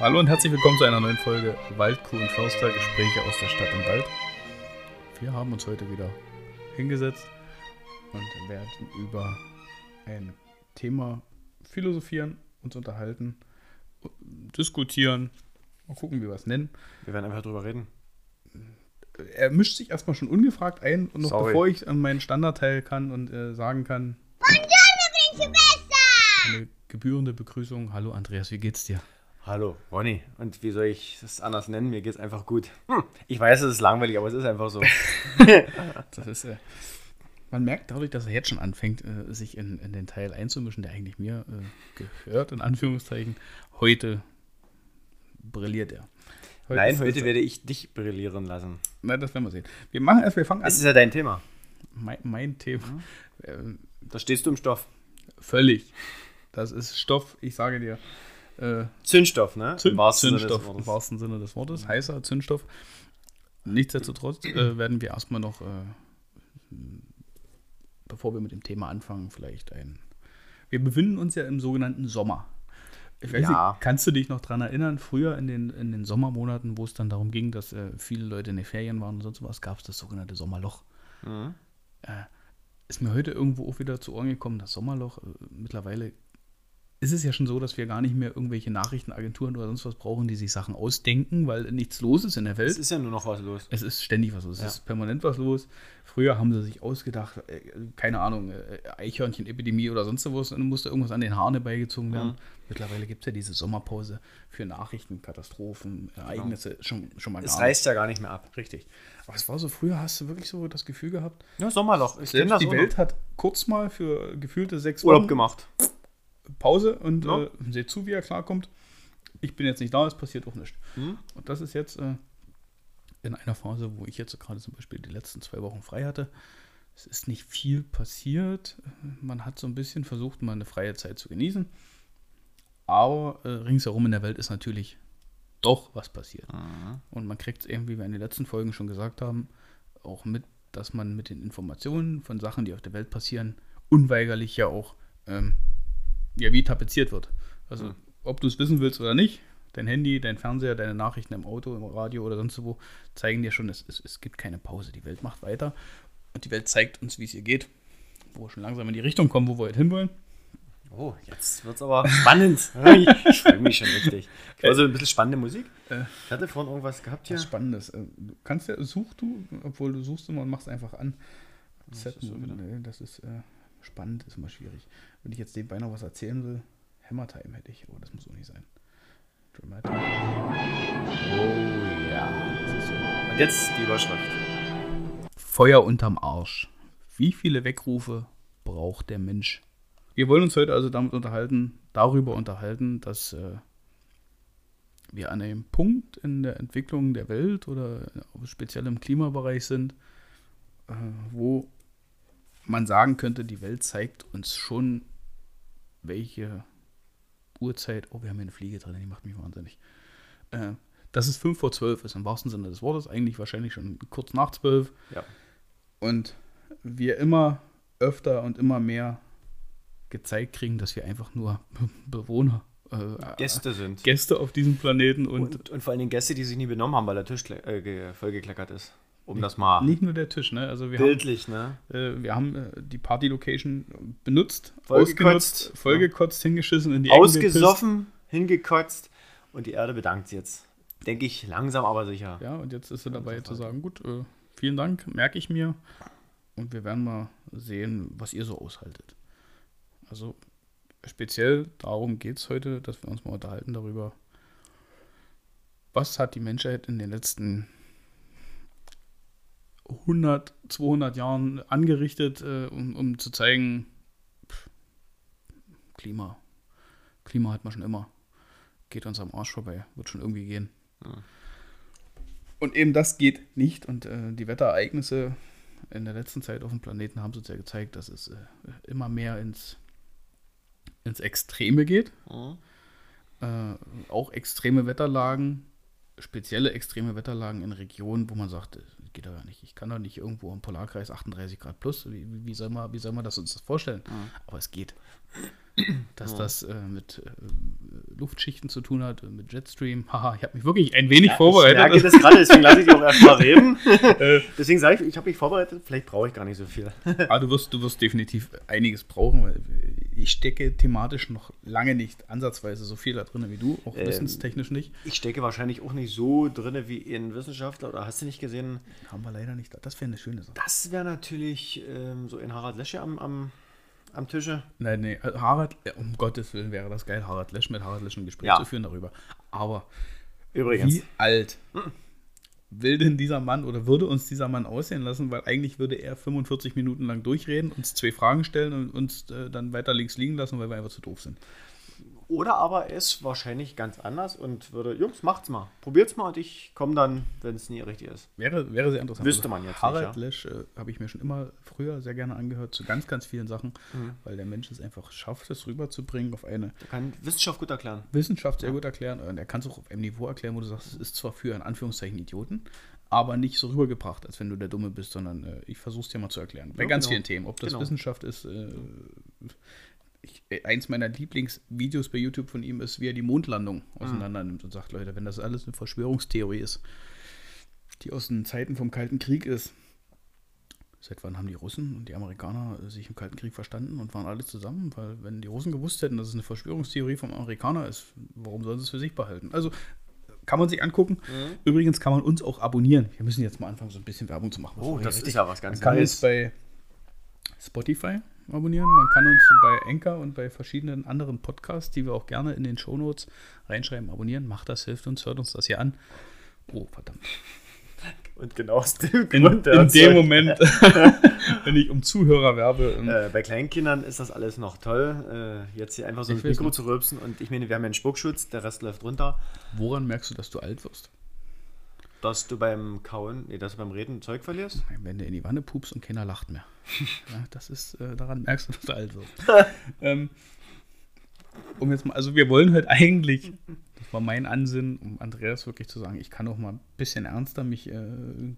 Hallo und herzlich willkommen zu einer neuen Folge Waldkuh und Förster Gespräche aus der Stadt im Wald. Wir haben uns heute wieder hingesetzt und werden über ein Thema philosophieren, uns unterhalten, diskutieren, mal gucken, wie wir es nennen. Wir werden einfach drüber reden. Er mischt sich erstmal schon ungefragt ein und noch Sorry. bevor ich an meinen Standardteil kann und äh, sagen kann, Buongiorno, eine gebührende Begrüßung. Hallo Andreas, wie geht's dir? Hallo, Ronny. Und wie soll ich das anders nennen? Mir geht's einfach gut. Hm, ich weiß, es ist langweilig, aber es ist einfach so. Das ist, äh, man merkt dadurch, dass er jetzt schon anfängt, äh, sich in, in den Teil einzumischen, der eigentlich mir äh, gehört, in Anführungszeichen. Heute brilliert er. Nein, ist- heute werde ich dich brillieren lassen. Nein, das werden wir sehen. Wir machen erst, wir fangen an. Es ist ja dein Thema. Mein, mein Thema. Äh, Da stehst du im Stoff. völlig. Das ist Stoff, ich sage dir. Äh, Zündstoff, ne? Zünd, Im wahrsten Sinne des Zündstoff, im Wortes. wahrsten Sinne des Wortes. Heißer Zündstoff. Nichtsdestotrotz äh, werden wir erstmal noch, äh, bevor wir mit dem Thema anfangen, vielleicht ein. Wir befinden uns ja im sogenannten Sommer. Ich weiß Ja. nicht, kannst du dich noch daran erinnern, früher in den, in den Sommermonaten, wo es dann darum ging, dass äh, viele Leute in den Ferien waren und sonst was, gab es das sogenannte Sommerloch. Mhm. Ist mir heute irgendwo auch wieder zu Ohren gekommen, das Sommerloch. Äh, Mittlerweile ist es ja schon so, dass wir gar nicht mehr irgendwelche Nachrichtenagenturen oder sonst was brauchen, die sich Sachen ausdenken, weil nichts los ist in der Welt. Es ist ja nur noch was los. Es ist ständig was los, es Ja. ist permanent was los. Früher haben sie sich ausgedacht, äh, keine Ahnung, äh, Eichhörnchen-Epidemie oder sonst was, dann musste irgendwas an den Haaren herbeigezogen werden. Mhm. Mittlerweile gibt es ja diese Sommerpause für Nachrichten, Katastrophen, Ereignisse, schon, schon mal Es gar reißt ja gar nicht mehr ab. Richtig. Aber es war so, früher hast du wirklich so das Gefühl gehabt, Ja, Sommerloch. Ich selbst das die Welt hat kurz mal für gefühlte sechs Urlaub Wochen gemacht. Pause und Ja. äh, seht zu, wie er klarkommt. Ich bin jetzt nicht da, es passiert auch nichts. Mhm. Und das ist jetzt äh, in einer Phase, wo ich jetzt gerade zum Beispiel die letzten zwei Wochen frei hatte. Es ist nicht viel passiert. Man hat so ein bisschen versucht, mal eine freie Zeit zu genießen. Aber äh, ringsherum in der Welt ist natürlich doch was passiert. Mhm. Und man kriegt es irgendwie, wie wir in den letzten Folgen schon gesagt haben, auch mit, dass man mit den Informationen von Sachen, die auf der Welt passieren, unweigerlich ja auch ähm, ja, wie tapeziert wird. Also, Mhm. ob du es wissen willst oder nicht, dein Handy, dein Fernseher, deine Nachrichten im Auto, im Radio oder sonst wo zeigen dir schon, es, es, es gibt keine Pause. Die Welt macht weiter und die Welt zeigt uns, wie es ihr geht, wo wir schon langsam in die Richtung kommen, wo wir heute hinwollen. Oh, jetzt wird's aber spannend. ich freue mich schon richtig. Also ein bisschen spannende Musik. Äh. Ich hatte vorhin irgendwas gehabt hier. Was Spannendes. Äh, Du kannst ja, such du, obwohl du suchst immer und machst einfach an. Set, ist so nee, das ist äh, spannend, ist immer schwierig. Wenn ich jetzt nebenbei noch was erzählen will, Hammer Time hätte ich, aber das muss auch nicht sein. Dramatic. Oh ja. Und jetzt die Überschrift. Feuer unterm Arsch. Wie viele Wegrufe braucht der Mensch? Wir wollen uns heute also damit unterhalten, darüber unterhalten, dass äh, wir an einem Punkt in der Entwicklung der Welt oder speziell im Klimabereich sind, äh, wo man sagen könnte, die Welt zeigt uns schon, welche Uhrzeit, oh, wir haben hier eine Fliege drin, die macht mich wahnsinnig. Äh, dass es 5 vor 12 ist, im wahrsten Sinne des Wortes, eigentlich wahrscheinlich schon kurz nach 12 Ja. und wir immer öfter und immer mehr gezeigt kriegen, dass wir einfach nur Bewohner, äh, Gäste sind. Gäste auf diesem Planeten und, Und, und vor allen Dingen Gäste, die sich nie benommen haben, weil der Tisch äh, ge- vollgekleckert ist. Um das mal nicht nur der Tisch, ne? Also wir bildlich, ne? haben, äh, wir haben äh, die Party-Location benutzt, Vollgekotzt. vollgekotzt, hingeschissen, in die Ecken Ausgesoffen, hingekotzt und die Erde bedankt sich jetzt. Denke ich langsam, aber sicher. Ja, und jetzt ist er dabei zu sagen, gut, äh, vielen Dank, merke ich mir. Und wir werden mal sehen, was ihr so aushaltet. Also speziell darum geht es heute, dass wir uns mal unterhalten darüber, was hat die Menschheit in den letzten 100, 200 Jahren angerichtet, äh, um, um zu zeigen, pff, Klima, Klima hat man schon immer, geht uns am Arsch vorbei, wird schon irgendwie gehen. Und eben das geht nicht und äh, die Wetterereignisse in der letzten Zeit auf dem Planeten haben uns ja gezeigt, dass es äh, immer mehr ins, ins Extreme geht. Mhm. Äh, auch extreme Wetterlagen, spezielle extreme Wetterlagen in Regionen, wo man sagt, äh, geht doch gar nicht. Ich kann doch nicht irgendwo im Polarkreis 38 Grad plus. Wie, wie, soll, man, wie soll man das uns das vorstellen? Aber es geht. Dass das äh, mit äh, Luftschichten zu tun hat, mit Jetstream. Haha, ich habe mich wirklich ein wenig vorbereitet. Ich merke das gerade, deswegen lasse ich dich auch erstmal reden. deswegen sage ich, ich habe mich vorbereitet, vielleicht brauche ich gar nicht so viel. Aber du wirst, du wirst definitiv einiges brauchen, weil ich stecke thematisch noch lange nicht ansatzweise so viel da drin wie du, auch Ähm, wissenstechnisch nicht. Ich stecke wahrscheinlich auch nicht so drin wie ein Wissenschaftler, oder hast du nicht gesehen? Haben wir leider nicht. Das wäre eine schöne Sache. Das wäre natürlich ähm, so ein Harald Lesche am, am, am Tische. Nein, nee, äh, Harald, äh, um Gottes Willen wäre das geil, Harald Lesch mit Harald Lesch ein Gespräch Ja. zu führen darüber. Aber Übrigens. wie alt will denn dieser Mann oder würde uns dieser Mann aussehen lassen? Weil eigentlich würde er 45 Minuten lang durchreden, uns zwei Fragen stellen und uns äh, dann weiter links liegen lassen, weil wir einfach zu doof sind. Oder aber er ist wahrscheinlich ganz anders und würde, Jungs, macht's mal. Probiert's mal und ich komme dann, wenn es nie richtig ist. Wäre, wäre sehr interessant. Wüsste man jetzt Harald nicht, Lesch äh, habe ich mir schon immer früher sehr gerne angehört zu ganz, ganz vielen Sachen, Mhm. weil der Mensch es einfach schafft, es rüberzubringen auf eine Der kann Wissenschaft gut erklären. Wissenschaft sehr gut erklären und er kann es auch auf einem Niveau erklären, wo du sagst, es ist zwar für in Anführungszeichen Idioten, aber nicht so rübergebracht, als wenn du der Dumme bist, sondern äh, ich versuche es dir mal zu erklären. Bei Ja, ganz genau. vielen Themen. Ob das Genau. Wissenschaft ist, äh, ich, eins meiner Lieblingsvideos bei YouTube von ihm ist, wie er die Mondlandung auseinander nimmt und sagt, Leute, wenn das alles eine Verschwörungstheorie ist, die aus den Zeiten vom Kalten Krieg ist, seit wann haben die Russen und die Amerikaner sich im Kalten Krieg verstanden und waren alle zusammen? Weil wenn die Russen gewusst hätten, dass es eine Verschwörungstheorie vom Amerikaner ist, warum sollen sie es für sich behalten? Also kann man sich angucken. Übrigens kann man uns auch abonnieren. Wir müssen jetzt mal anfangen, so ein bisschen Werbung zu machen. Oh, das ist ja was ganz man kann Neues. uns bei Spotify abonnieren, man kann uns bei Anchor und bei verschiedenen anderen Podcasts, die wir auch gerne in den Shownotes reinschreiben, abonnieren. Macht das, hilft uns, hört uns das hier an. Oh, verdammt. Und genau aus dem In, Grund. in dem Moment, wenn ich um Zuhörer werbe, Äh, bei Kleinkindern ist das alles noch toll. Äh, jetzt hier einfach so weiß Mikro noch. zu rülpsen und ich meine, wir haben ja einen Spuckschutz, der Rest läuft runter. woran merkst du, dass du alt wirst? Dass du beim Kauen, nee, dass du beim Reden Zeug verlierst. Wenn du in die Wanne pupst und keiner lacht mehr. Ja, das ist, äh, daran merkst du, dass du alt wirst. ähm, um jetzt mal, also wir wollen halt eigentlich, das war mein Ansinnen, um Andreas wirklich zu sagen, ich kann auch mal ein bisschen ernster mich äh,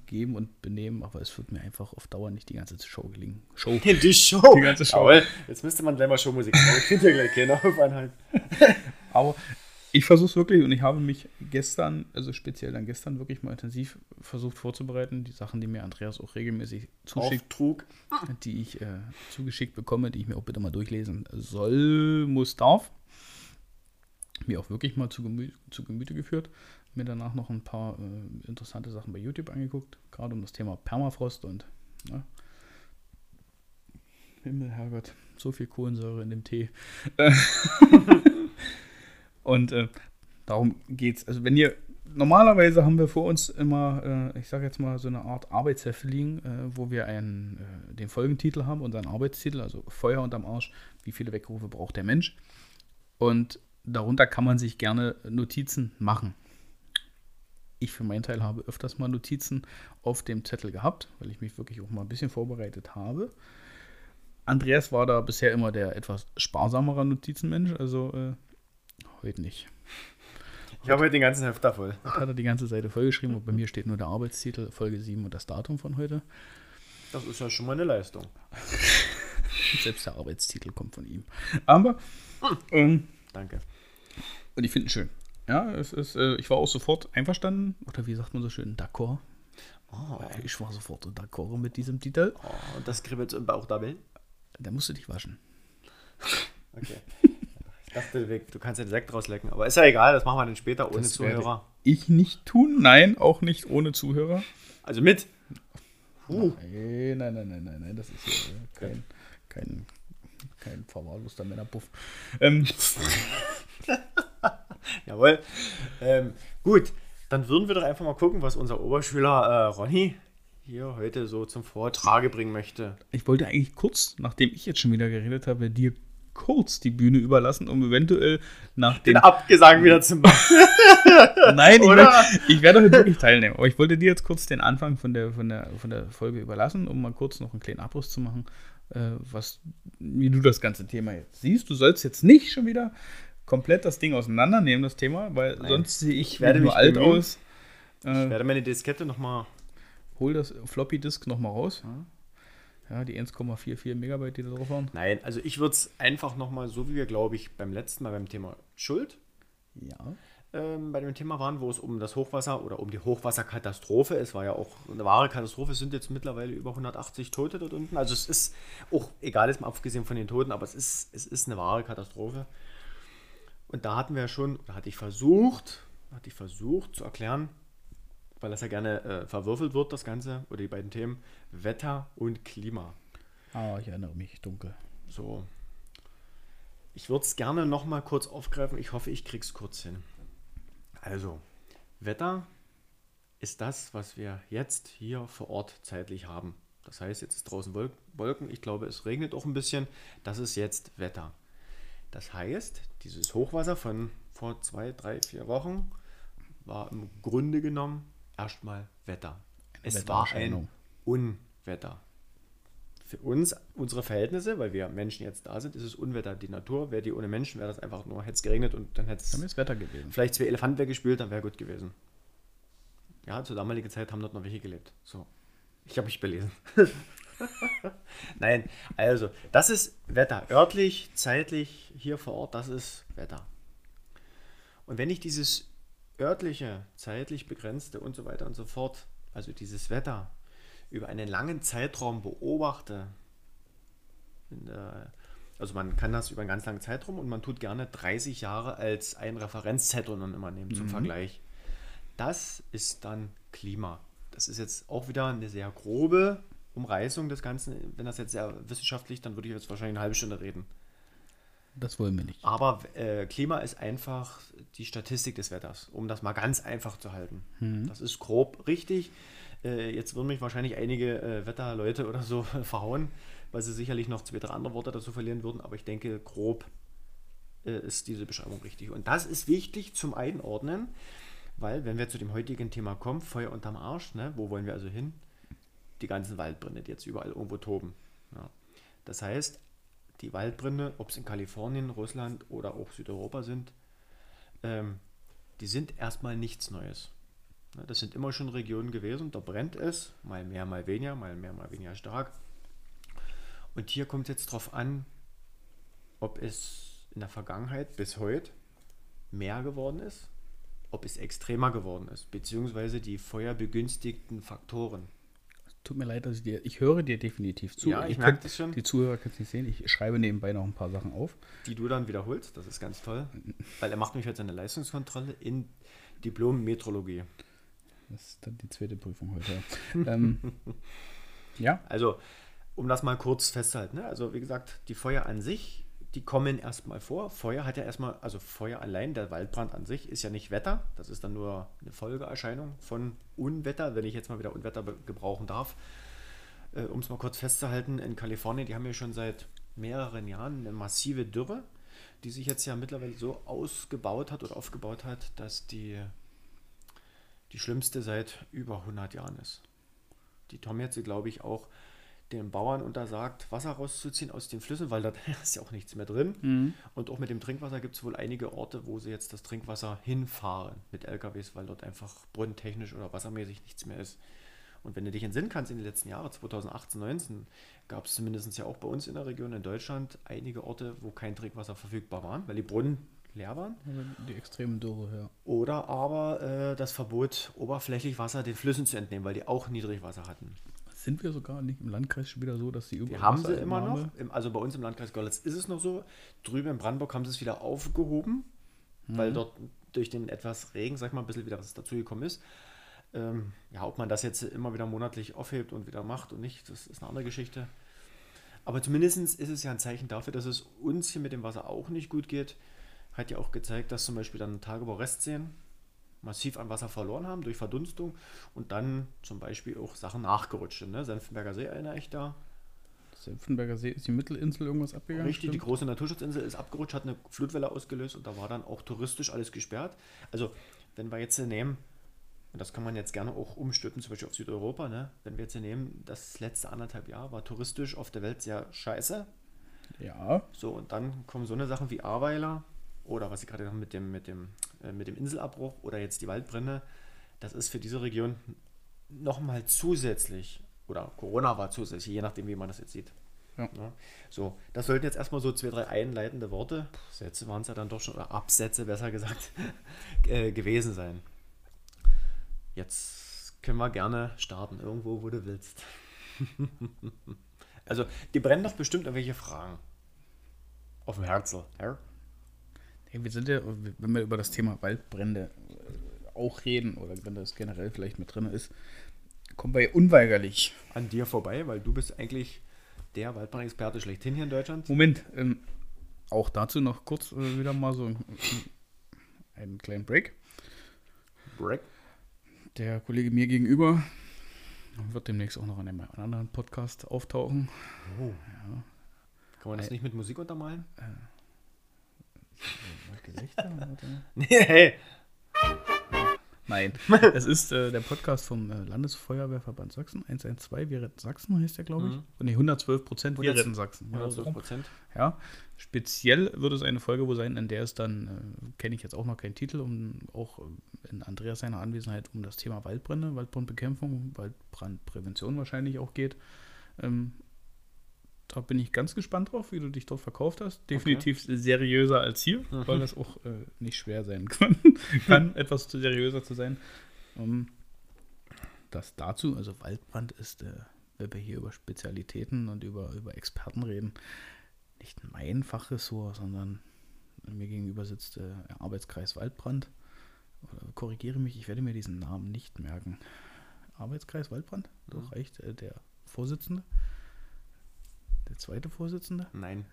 geben und benehmen, aber es wird mir einfach auf Dauer nicht die ganze Show gelingen. Show. Die Show. Die ganze Show. Jawohl. Jetzt müsste man gleich mal Showmusik machen. Ich finde ja gleich keiner auf Anhalt. Aber ich versuche es wirklich und ich habe mich gestern, also speziell dann gestern, wirklich mal intensiv versucht vorzubereiten. Die Sachen, die mir Andreas auch regelmäßig zuschickt, Auftrug. die ich äh, zugeschickt bekomme, die ich mir auch bitte mal durchlesen soll, muss, darf. Mir auch wirklich mal zu, Gemü zu Gemüte geführt. Mir danach noch ein paar äh, interessante Sachen bei YouTube angeguckt, gerade um das Thema Permafrost und ne? Himmel, Herrgott, so viel Kohlensäure in dem Tee. Und äh, darum geht's. Also wenn ihr normalerweise haben wir vor uns immer, äh, ich sage jetzt mal so eine Art Arbeitsheft liegen, äh, wo wir einen, äh, den Folgentitel haben, unseren Arbeitstitel, also Feuer unterm Arsch, wie viele Weckrufe braucht der Mensch. Und darunter kann man sich gerne Notizen machen. Ich für meinen Teil habe öfters mal Notizen auf dem Zettel gehabt, weil ich mich wirklich auch mal ein bisschen vorbereitet habe. Andreas war da bisher immer der etwas sparsamere Notizenmensch, also äh, heute nicht. Ich habe heute den ganzen Heft da voll. Hat er die ganze Seite vollgeschrieben und bei mir steht nur der Arbeitstitel, Folge 7 und das Datum von heute. Das ist ja schon mal eine Leistung. Selbst der Arbeitstitel kommt von ihm. Aber, ähm, Danke. und ich finde ihn schön. Ja, es ist, äh, ich war auch sofort einverstanden, oder wie sagt man so schön, d'accord. Ich war sofort d'accord mit diesem Titel. Oh, und das kribbelt im Bauch dabei. Da musst du dich waschen. Okay. Dachte, du kannst den Sekt rauslecken. Aber ist ja egal, das machen wir dann später ohne Das Zuhörer. Ich nicht tun, nein, auch nicht ohne Zuhörer. Also mit. Uh. Nein, nein, nein, nein, nein, nein, das ist hier kein, kein, kein verwahrloster Männerpuff. Ähm, Jawohl. Ähm, gut, dann würden wir doch einfach mal gucken, was unser Oberschüler äh, Ronny hier heute so zum Vortrage bringen möchte. ich wollte eigentlich kurz, nachdem ich jetzt schon wieder geredet habe, dir kurz die Bühne überlassen, um eventuell nach Den den. Abgesang wieder zu machen. Nein, ich, Oder? will, ich werde heute wirklich teilnehmen. Aber ich wollte dir jetzt kurz den Anfang von der, von der, von der Folge überlassen, um mal kurz noch einen kleinen Abriss zu machen, äh, was, wie du das ganze Thema jetzt siehst. Du sollst jetzt nicht schon wieder komplett das Ding auseinandernehmen, das Thema, weil sonst sehe ich, Ich werde nur alt bemühen. aus. Ich Äh, werde meine Diskette nochmal. hol das Floppy Disk nochmal raus. Ja, die 1,44 Megabyte, die da drauf waren. Nein, also ich würde es einfach nochmal, so wie wir, glaube ich, beim letzten Mal beim Thema Schuld Ja. ähm, bei dem Thema waren, wo es um das Hochwasser oder um die Hochwasserkatastrophe, es war ja auch eine wahre Katastrophe, es sind jetzt mittlerweile über 180 Tote dort unten. Also es ist auch, egal ist mal abgesehen von den Toten, aber es ist, es ist eine wahre Katastrophe. Und da hatten wir schon, da hatte ich versucht, hatte ich versucht zu erklären, weil das ja gerne äh, verwürfelt wird, das Ganze, oder die beiden Themen, Wetter und Klima. Ah, ich erinnere mich dunkel. So. Ich würde es gerne noch mal kurz aufgreifen. Ich hoffe, ich krieg's kurz hin. Also, Wetter ist das, was wir jetzt hier vor Ort zeitlich haben. Das heißt, jetzt ist draußen Wolk- Wolken. Ich glaube, es regnet auch ein bisschen. Das ist jetzt Wetter. Das heißt, dieses Hochwasser von vor zwei, drei, vier Wochen war im Grunde genommen erstmal Wetter. Es war ein. Unwetter. Für uns, unsere Verhältnisse, weil wir Menschen jetzt da sind, ist es Unwetter. Die Natur, wäre die ohne Menschen, wäre das einfach nur, hätte es geregnet und dann hätte Dann es ist Wetter gewesen. vielleicht zwei Elefanten weggespült, dann wäre gut gewesen. Ja, zur damaligen Zeit haben dort noch welche gelebt. So. Ich habe mich belesen. Nein, also, das ist Wetter. Örtlich, zeitlich, hier vor Ort, das ist Wetter. Und wenn ich dieses örtliche, zeitlich begrenzte und so weiter und so fort, also dieses Wetter, über einen langen Zeitraum beobachte, der, also man kann das über einen ganz langen Zeitraum und man tut gerne 30 Jahre als einen Referenzzeitraum dann immer nehmen zum Vergleich. Das ist dann Klima. Das ist jetzt auch wieder eine sehr grobe Umreißung des Ganzen. Wenn das jetzt sehr wissenschaftlich, dann würde ich jetzt wahrscheinlich eine halbe Stunde reden. Das wollen wir nicht. Aber äh, Klima ist einfach die Statistik des Wetters, um das mal ganz einfach zu halten. Das ist grob richtig. Äh, jetzt würden mich wahrscheinlich einige äh, Wetterleute oder so verhauen, weil sie sicherlich noch zwei, drei andere Worte dazu verlieren würden. Aber ich denke, grob äh, ist diese Beschreibung richtig. Und das ist wichtig zum Einordnen, weil wenn wir zu dem heutigen Thema kommen, Feuer unterm Arsch, ne, wo wollen wir also hin? Die ganzen Waldbrände, die jetzt überall irgendwo toben. Ja. Das heißt, die Waldbrände, ob es in Kalifornien, Russland oder auch Südeuropa sind, ähm, die sind erstmal nichts Neues. Ne, Das sind immer schon Regionen gewesen, da brennt es, mal mehr, mal weniger, mal mehr, mal weniger stark. Und hier kommt es jetzt darauf an, ob es in der Vergangenheit bis heute mehr geworden ist, ob es extremer geworden ist, beziehungsweise die feuerbegünstigten Faktoren. Tut mir leid, dass ich dir. Ich höre dir definitiv zu. Ja, ich Ihr merke das schon. Die Zuhörer können es nicht sehen. Ich schreibe nebenbei noch ein paar Sachen auf. die du dann wiederholst. Das ist ganz toll, weil er macht mich jetzt eine Leistungskontrolle in Diplom-Metrologie. Das ist dann die zweite Prüfung heute. ähm, ja, Also, um das mal kurz festzuhalten, ne? also wie gesagt, die Feuer an sich, die kommen erstmal vor. Feuer hat ja erstmal, also Feuer allein, der Waldbrand an sich ist ja nicht Wetter, das ist dann nur eine Folgeerscheinung von Unwetter, wenn ich jetzt mal wieder Unwetter gebrauchen darf. Äh, um es mal kurz festzuhalten, in Kalifornien, die haben ja schon seit mehreren Jahren eine massive Dürre, die sich jetzt ja mittlerweile so ausgebaut hat oder aufgebaut hat, dass die die schlimmste seit über 100 Jahren ist. Die Tom jetzt, glaube ich, auch den Bauern untersagt, Wasser rauszuziehen aus den Flüssen, weil da ist ja auch nichts mehr drin. Und auch mit dem Trinkwasser gibt es wohl einige Orte, wo sie jetzt das Trinkwasser hinfahren mit LKWs, weil dort einfach brunnentechnisch oder wassermäßig nichts mehr ist. Und wenn du dich entsinnen kannst, in den letzten Jahren, 2018, 19, gab es zumindest ja auch bei uns in der Region in Deutschland einige Orte, wo kein Trinkwasser verfügbar waren, weil die Brunnen leer waren. die extremen Dürre, ja. Oder aber äh, das Verbot, oberflächlich Wasser den Flüssen zu entnehmen, weil die auch Niedrigwasser hatten. Sind wir sogar nicht im Landkreis schon wieder so, dass die Die überall haben sie immer noch. Also bei uns im Landkreis Görlitz ist es noch so. Drüben in Brandenburg haben sie es wieder aufgehoben, weil dort durch den etwas Regen, sag ich mal, ein bisschen wieder was dazugekommen ist. Ähm, ja, ob man das jetzt immer wieder monatlich aufhebt und wieder macht und nicht, das ist eine andere Geschichte. Aber zumindest ist es ja ein Zeichen dafür, dass es uns hier mit dem Wasser auch nicht gut geht. Hat ja auch gezeigt, dass zum Beispiel dann Tagebau Restseen massiv an Wasser verloren haben durch Verdunstung und dann zum Beispiel auch Sachen nachgerutscht sind. Ne? Senfenberger See erinnere ich da. Senftenberger See ist die Mittelinsel irgendwas abgegangen. Richtig, die stimmt? große Naturschutzinsel ist abgerutscht, hat eine Flutwelle ausgelöst und da war dann auch touristisch alles gesperrt. Also, wenn wir jetzt nehmen, und das kann man jetzt gerne auch umstülpen, zum Beispiel auf Südeuropa, ne? wenn wir jetzt nehmen, das letzte anderthalb Jahr war touristisch auf der Welt sehr scheiße. Ja, So, und dann kommen so eine Sachen wie Ahrweiler oder was ich gerade noch mit dem, mit, dem, äh, mit dem Inselabbruch oder jetzt die Waldbrände. Das ist für diese Region nochmal zusätzlich, oder Corona war zusätzlich, je nachdem, wie man das jetzt sieht, Ja. So, das sollten jetzt erstmal so zwei, drei einleitende Worte, Sätze waren es ja dann doch schon, oder Absätze besser gesagt, äh, gewesen sein. Jetzt können wir gerne starten, irgendwo, wo du willst. also, die brennen doch bestimmt irgendwelche Fragen. Auf dem Herzel. Ja? Hey, wir sind ja, wenn wir über das Thema Waldbrände äh, auch reden, oder wenn das generell vielleicht mit drin ist, kommen wir unweigerlich. An dir vorbei, weil du bist eigentlich der Waldbrandexperte schlechthin hier in Deutschland. Moment, ähm, auch dazu noch kurz äh, wieder mal so einen, einen kleinen Break. Break. Der Kollege mir gegenüber wird demnächst auch noch an einem anderen Podcast auftauchen. Oh. Ja. Kann man das nicht mit Musik untermalen? Äh, Gelächter? nee, hey. Nein, es ist äh, der Podcast vom äh, Landesfeuerwehrverband Sachsen, 112, wir retten Sachsen heißt der, glaube ich. Mhm. Nee, 112 Prozent, wir retten Sachsen. 112 Prozent. Ja, speziell wird es eine Folge wo sein, in der es dann, äh, kenne ich jetzt auch noch keinen Titel, um auch in Andreas seiner Anwesenheit um das Thema Waldbrände, Waldbrandbekämpfung, Waldbrandprävention wahrscheinlich auch geht. Ähm, da bin ich ganz gespannt drauf, wie du dich dort verkauft hast. Definitiv okay. seriöser als hier, mhm. weil das auch äh, nicht schwer sein kann, kann etwas zu seriöser zu sein. Um, ähm, das dazu, also Waldbrand ist, äh, wenn wir hier über Spezialitäten und über, über Experten reden, nicht mein Fachressort, sondern mir gegenüber sitzt der äh, Arbeitskreis Waldbrand. Oder korrigiere mich, ich werde mir diesen Namen nicht merken. Arbeitskreis Waldbrand, mhm. doch reicht äh, der Vorsitzende. Der zweite Vorsitzende? Nein.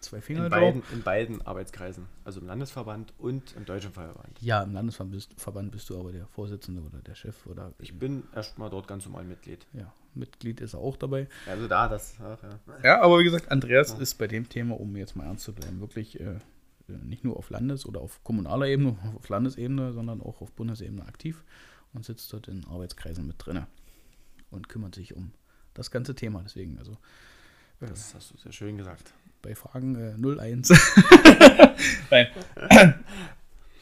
zwei Finger in beiden, in beiden Arbeitskreisen. Also im Landesverband und im Deutschen Feuerverband. Ja, im Landesverband bist, bist, du aber der Vorsitzende oder der Chef oder. Ich bin erstmal dort ganz normal Mitglied. Ja, Mitglied ist er auch dabei. Also da, das. Ach, ja. ja. aber wie gesagt, Andreas ja. ist bei dem Thema, um jetzt mal ernst zu bleiben, wirklich äh, nicht nur auf Landes- oder auf kommunaler Ebene, auf Landesebene, sondern auch auf Bundesebene aktiv und sitzt dort in Arbeitskreisen mit drin und kümmert sich um das ganze Thema. Deswegen, also das hast du sehr schön gesagt. Bei Fragen äh, 01. Nein.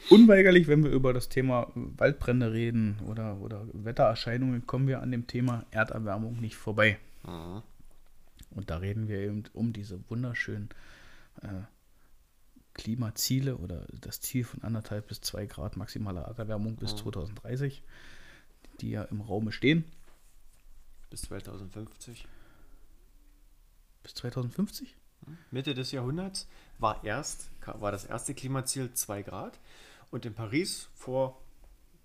Unweigerlich, wenn wir über das Thema Waldbrände reden oder, oder Wettererscheinungen, kommen wir an dem Thema Erderwärmung nicht vorbei. Mhm. Und da reden wir eben um diese wunderschönen äh, Klimaziele oder das Ziel von anderthalb bis zwei Grad maximaler Erderwärmung bis mhm. 2030, die ja im Raume stehen. Bis 2050 bis 2050? Mitte des Jahrhunderts war erst war das erste Klimaziel 2 Grad und in Paris vor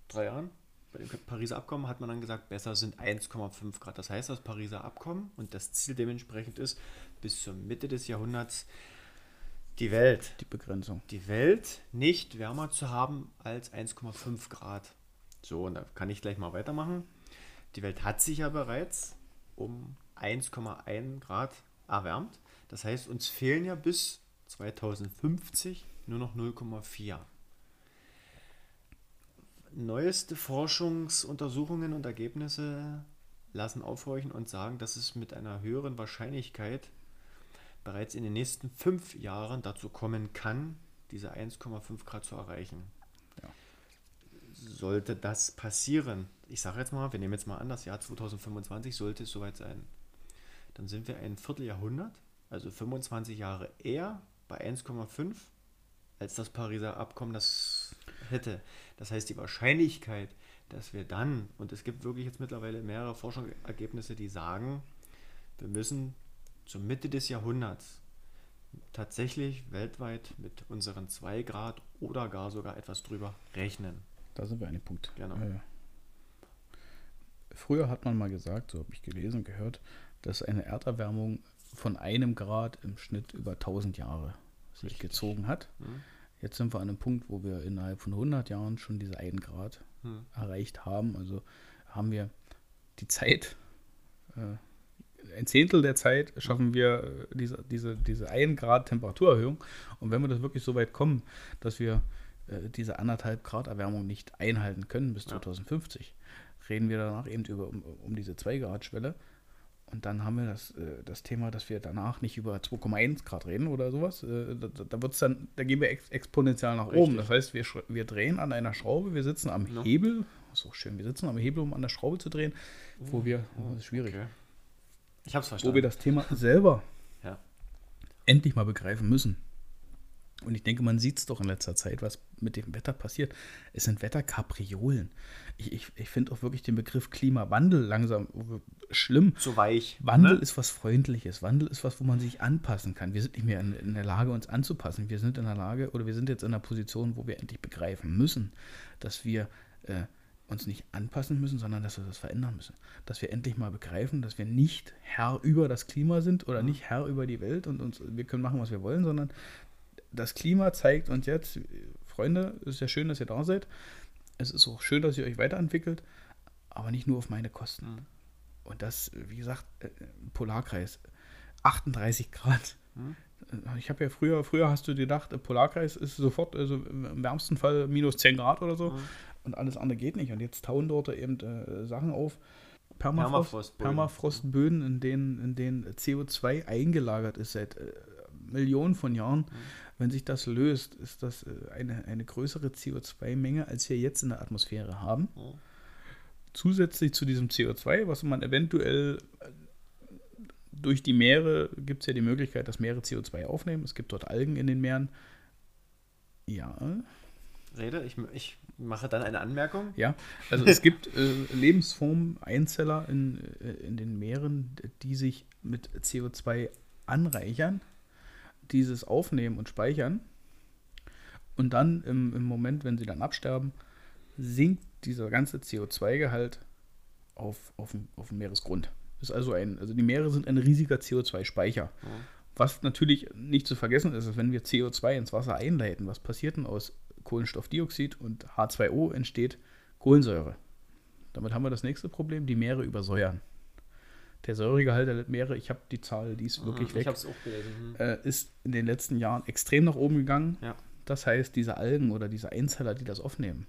drei Jahren bei dem Pariser Abkommen hat man dann gesagt, besser sind 1,5 Grad. Das heißt, das Pariser Abkommen und das Ziel dementsprechend ist, bis zur Mitte des Jahrhunderts die Welt, die Begrenzung, die Welt nicht wärmer zu haben als 1,5 Grad. So, und da kann ich gleich mal weitermachen. Die Welt hat sich ja bereits um 1,1 Grad erwärmt. Das heißt, uns fehlen ja bis 2050 nur noch 0,4. Neueste Forschungsuntersuchungen und Ergebnisse lassen aufhorchen und sagen, dass es mit einer höheren Wahrscheinlichkeit bereits in den nächsten fünf Jahren dazu kommen kann, diese 1,5 Grad zu erreichen. Ja. Sollte das passieren, ich sage jetzt mal, wir nehmen jetzt mal an, das Jahr 2025 sollte es soweit sein, dann sind wir ein Vierteljahrhundert, also 25 Jahre eher bei 1,5, als das Pariser Abkommen das hätte. Das heißt, die Wahrscheinlichkeit, dass wir dann, und es gibt wirklich jetzt mittlerweile mehrere Forschungsergebnisse, die sagen, wir müssen zur Mitte des Jahrhunderts tatsächlich weltweit mit unseren 2 Grad oder gar sogar etwas drüber rechnen. Da sind wir an dem Punkt. Genau. Äh, früher hat man mal gesagt, so habe ich gelesen und gehört, dass eine Erderwärmung von einem Grad im Schnitt über 1000 Jahre sich Richtig. gezogen hat. Mhm. Jetzt sind wir an einem Punkt, wo wir innerhalb von 100 Jahren schon diese 1 Grad mhm. erreicht haben. Also haben wir die Zeit, äh, ein Zehntel der Zeit schaffen wir äh, diese, diese, diese 1 Grad Temperaturerhöhung. Und wenn wir das wirklich so weit kommen, dass wir äh, diese anderthalb Grad Erwärmung nicht einhalten können bis ja. 2050, reden wir danach eben über, um, um diese 2 Grad Schwelle. Und dann haben wir das, äh, das Thema, dass wir danach nicht über 2,1 Grad reden oder sowas. Äh, da, da, wird's dann, da gehen wir ex exponentiell nach Richtig. oben. Das heißt, wir, wir drehen an einer Schraube, wir sitzen am no. Hebel. So schön, wir sitzen am Hebel, um an der Schraube zu drehen, wo wir, oh, das ist schwierig. Okay. Ich hab's verstanden. Wo wir das Thema selber endlich mal begreifen müssen. Und ich denke, man sieht es doch in letzter Zeit, was mit dem Wetter passiert. Es sind Wetterkapriolen. Ich, ich, ich finde auch wirklich den Begriff Klimawandel langsam schlimm. Zu weich. Wandel ne? ist was Freundliches. Wandel ist was, wo man sich anpassen kann. Wir sind nicht mehr in, in, der Lage, uns anzupassen. Wir sind in der Lage oder wir sind jetzt in einer Position, wo wir endlich begreifen müssen, dass wir äh, uns nicht anpassen müssen, sondern dass wir das verändern müssen. Dass wir endlich mal begreifen, dass wir nicht Herr über das Klima sind oder nicht Herr über die Welt und uns, wir können machen, was wir wollen, sondern das Klima zeigt uns jetzt, Freunde, es ist ja schön, dass ihr da seid. Es ist auch schön, dass ihr euch weiterentwickelt, aber nicht nur auf meine Kosten. Mhm. Und das, wie gesagt, äh, Polarkreis, 38 Grad. Mhm. Ich habe ja früher, früher hast du gedacht, Polarkreis ist sofort, also im wärmsten Fall minus 10 Grad oder so. Mhm und alles andere geht nicht. Und jetzt tauen dort eben äh, Sachen auf. Permafrost, Permafrostböden, in denen, in denen CO2 eingelagert ist seit äh, Millionen von Jahren. Mhm. Wenn sich das löst, ist das äh, eine, eine größere CO2-Menge, als wir jetzt in der Atmosphäre haben. Mhm. Zusätzlich zu diesem CO2, was man eventuell äh, durch die Meere gibt es ja die Möglichkeit, dass Meere CO2 aufnehmen. Es gibt dort Algen in den Meeren. Ja. Rede, ich, ich mache dann eine Anmerkung. Ja, also es gibt äh, Lebensformen, Einzeller in, äh, in den Meeren, die sich mit CO2 anreichern, dieses aufnehmen und speichern. Und dann im, im Moment, wenn sie dann absterben, sinkt dieser ganze CO2-Gehalt auf, auf, auf dem Meeresgrund. ist also ein, also die Meere sind ein riesiger CO2-Speicher. Mhm. Was natürlich nicht zu vergessen ist, ist, wenn wir CO2 ins Wasser einleiten, was passiert denn aus Kohlenstoffdioxid und H2O entsteht Kohlensäure. Damit haben wir das nächste Problem, die Meere übersäuern. Der Säuregehalt der Meere, ich habe die Zahl, die ist wirklich ich weg, auch gelesen. Äh, ist in den letzten Jahren extrem nach oben gegangen. Ja. Das heißt, diese Algen oder diese Einzeller, die das aufnehmen,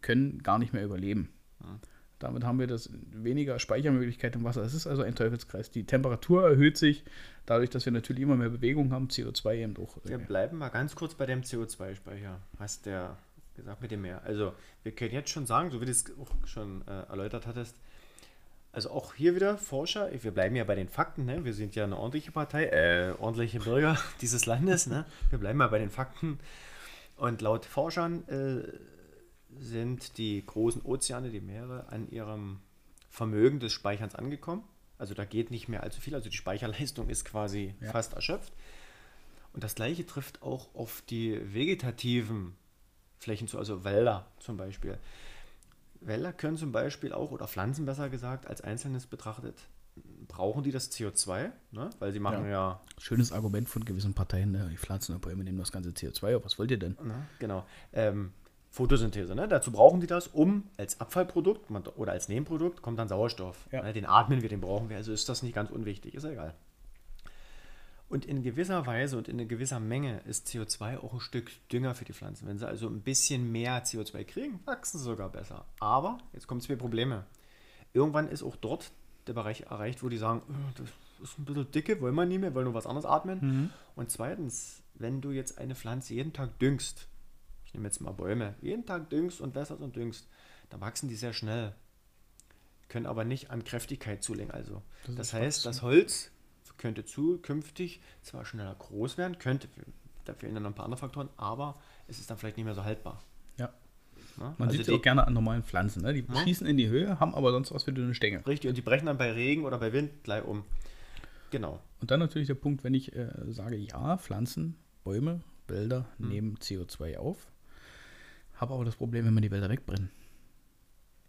können gar nicht mehr überleben. Ja. Damit haben wir das weniger Speichermöglichkeit im Wasser. Es ist also ein Teufelskreis. Die Temperatur erhöht sich, dadurch, dass wir natürlich immer mehr Bewegung haben, CO2 eben auch. Wir bleiben mal ganz kurz bei dem CO2-Speicher, hast der gesagt mit dem Meer. Also wir können jetzt schon sagen, so wie du es auch schon äh, erläutert hattest, also auch hier wieder Forscher, wir bleiben ja bei den Fakten, ne? wir sind ja eine ordentliche Partei, äh, ordentliche Bürger dieses Landes, ne? wir bleiben mal bei den Fakten. Und laut Forschern äh, sind die großen Ozeane, die Meere, an ihrem Vermögen des Speicherns angekommen. Also da geht nicht mehr allzu viel. Also die Speicherleistung ist quasi ja. fast erschöpft. Und das gleiche trifft auch auf die vegetativen Flächen zu, also Wälder zum Beispiel. Wälder können zum Beispiel auch, oder Pflanzen besser gesagt, als Einzelnes betrachtet, brauchen die das CO2, ne? weil sie machen ja. ja Schönes Argument von gewissen Parteien, ne? die Pflanzen und Bäume nehmen das ganze CO2 auf. Was wollt ihr denn? Na, genau. Ähm, Photosynthese. Ne? Dazu brauchen die das, um als Abfallprodukt oder als Nebenprodukt kommt dann Sauerstoff. Ja. Ne? Den atmen wir, den brauchen wir. Also ist das nicht ganz unwichtig, ist ja egal. Und in gewisser Weise und in gewisser Menge ist CO2 auch ein Stück Dünger für die Pflanzen. Wenn sie also ein bisschen mehr CO2 kriegen, wachsen sie sogar besser. Aber jetzt kommen zwei Probleme. Irgendwann ist auch dort der Bereich erreicht, wo die sagen, oh, das ist ein bisschen dicke, wollen wir nicht mehr, wollen nur was anderes atmen. Mhm. Und zweitens, wenn du jetzt eine Pflanze jeden Tag düngst, ich nehme jetzt mal Bäume, jeden Tag düngst und wässerst und düngst, dann wachsen die sehr schnell, können aber nicht an Kräftigkeit zulegen. Also, das, das heißt, das Holz könnte zukünftig zwar schneller groß werden, könnte, dafür ändern ein paar andere Faktoren, aber es ist dann vielleicht nicht mehr so haltbar. Ja. Na? Man also sieht es auch gerne an normalen Pflanzen. Ne? Die ja. schießen in die Höhe, haben aber sonst was für dünne Stängel. Richtig, und die brechen dann bei Regen oder bei Wind gleich um. Genau. Und dann natürlich der Punkt, wenn ich äh, sage, ja, Pflanzen, Bäume, Wälder hm. nehmen CO2 auf, habe aber das Problem, wenn man die Wälder wegbrennen.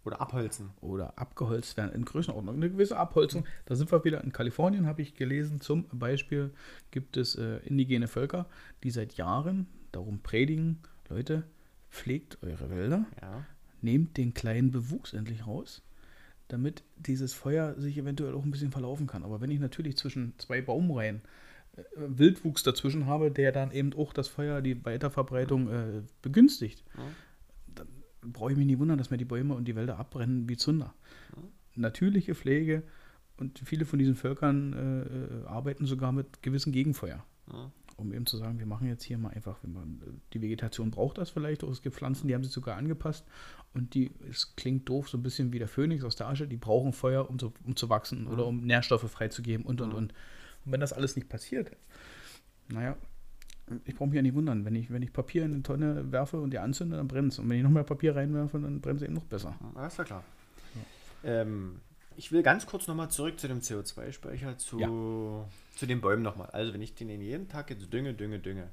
Oder abholzen. Oder abgeholzt werden in Größenordnung. Eine gewisse Abholzung. Da sind wir wieder in Kalifornien, habe ich gelesen. Zum Beispiel gibt es äh, indigene Völker, die seit Jahren darum predigen, Leute, pflegt eure Wälder, ja. nehmt den kleinen Bewuchs endlich raus, damit dieses Feuer sich eventuell auch ein bisschen verlaufen kann. Aber wenn ich natürlich zwischen zwei Baumreihen äh, Wildwuchs dazwischen habe, der dann eben auch das Feuer, die Weiterverbreitung äh, begünstigt, ja. Brauche ich mich nicht wundern, dass mir die Bäume und die Wälder abbrennen wie Zunder. Ja. Natürliche Pflege und viele von diesen Völkern äh, äh arbeiten sogar mit gewissen Gegenfeuer. Ja. Um eben zu sagen, wir machen jetzt hier mal einfach, wenn man, die Vegetation braucht das vielleicht, auch es gibt Pflanzen, die haben sich sogar angepasst und die, es klingt doof, so ein bisschen wie der Phönix aus der Asche, die brauchen Feuer, um zu, um zu wachsen oder um Nährstoffe freizugeben und und und. Und wenn das alles nicht passiert, Naja, ich brauche mich ja nicht wundern. Wenn ich, wenn ich Papier in eine Tonne werfe und die anzünde, dann brennt es. Und wenn ich noch mehr Papier reinwerfe, dann brennt es eben noch besser. Ja, ist ja klar. Ähm, ich will ganz kurz nochmal zurück zu dem CO2-Speicher, zu, Ja. zu den Bäumen nochmal. Also wenn ich den jeden Tag jetzt dünge, dünge, dünge,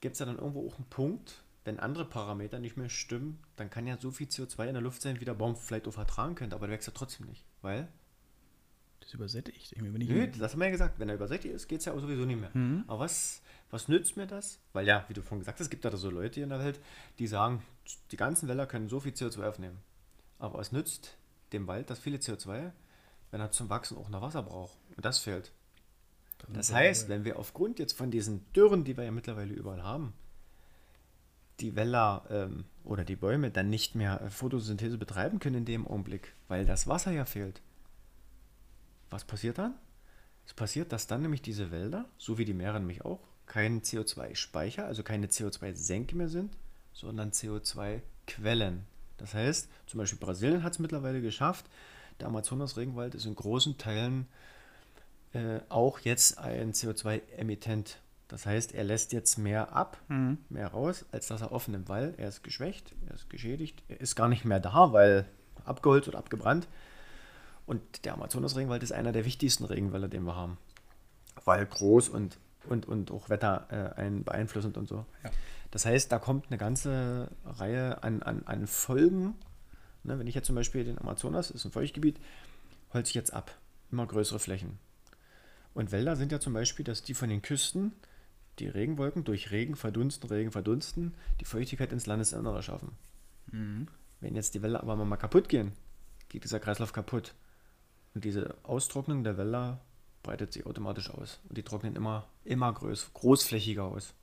gibt es da dann irgendwo auch einen Punkt, wenn andere Parameter nicht mehr stimmen, dann kann ja so viel CO2 in der Luft sein, wie der Baum vielleicht auch vertragen könnte, aber der wächst ja trotzdem nicht. Weil? Das übersättigt. Ich, wenn ich Nö, das haben wir ja gesagt, wenn er übersättigt ist, geht es ja auch sowieso nicht mehr. Mhm. Aber was, was nützt mir das? Weil ja, wie du vorhin gesagt hast, es gibt ja da so Leute in der Welt, die sagen, die ganzen Wälder können so viel CO2 aufnehmen. Aber es nützt dem Wald das viele CO2, wenn er zum Wachsen auch noch Wasser braucht. Und das fehlt. Das heißt, wenn wir aufgrund jetzt von diesen Dürren, die wir ja mittlerweile überall haben, die Wälder ähm, oder die Bäume dann nicht mehr äh, Photosynthese betreiben können in dem Augenblick, weil das Wasser ja fehlt. Was passiert dann? Es passiert, dass dann nämlich diese Wälder, so wie die Meere nämlich auch, kein CO2-Speicher, also keine CO2-Senke mehr sind, sondern CO2-Quellen. Das heißt, zum Beispiel Brasilien hat es mittlerweile geschafft, der Amazonas-Regenwald ist in großen Teilen äh, auch jetzt ein CO2-Emittent. Das heißt, er lässt jetzt mehr ab, mehr raus, als dass er aufnimmt, weil er ist geschwächt, er ist geschädigt, er ist gar nicht mehr da, weil abgeholzt oder abgebrannt. Und der Amazonas-Regenwald ist einer der wichtigsten Regenwälder, den wir haben. Weil groß und, und, und auch Wetter äh, beeinflussend und so. Ja. Das heißt, da kommt eine ganze Reihe an, an, an Folgen. Ne, wenn ich jetzt zum Beispiel den Amazonas, ist ein Feuchtgebiet, holze ich jetzt ab. Immer größere Flächen. Und Wälder sind ja zum Beispiel, dass die von den Küsten die Regenwolken durch Regen verdunsten, Regen verdunsten, die Feuchtigkeit ins Landesinnere schaffen. Wenn jetzt die Wälder aber mal kaputt gehen, geht dieser Kreislauf kaputt. Und diese Austrocknung der Wälder breitet sich automatisch aus. Und die trocknen immer, immer groß, großflächiger aus.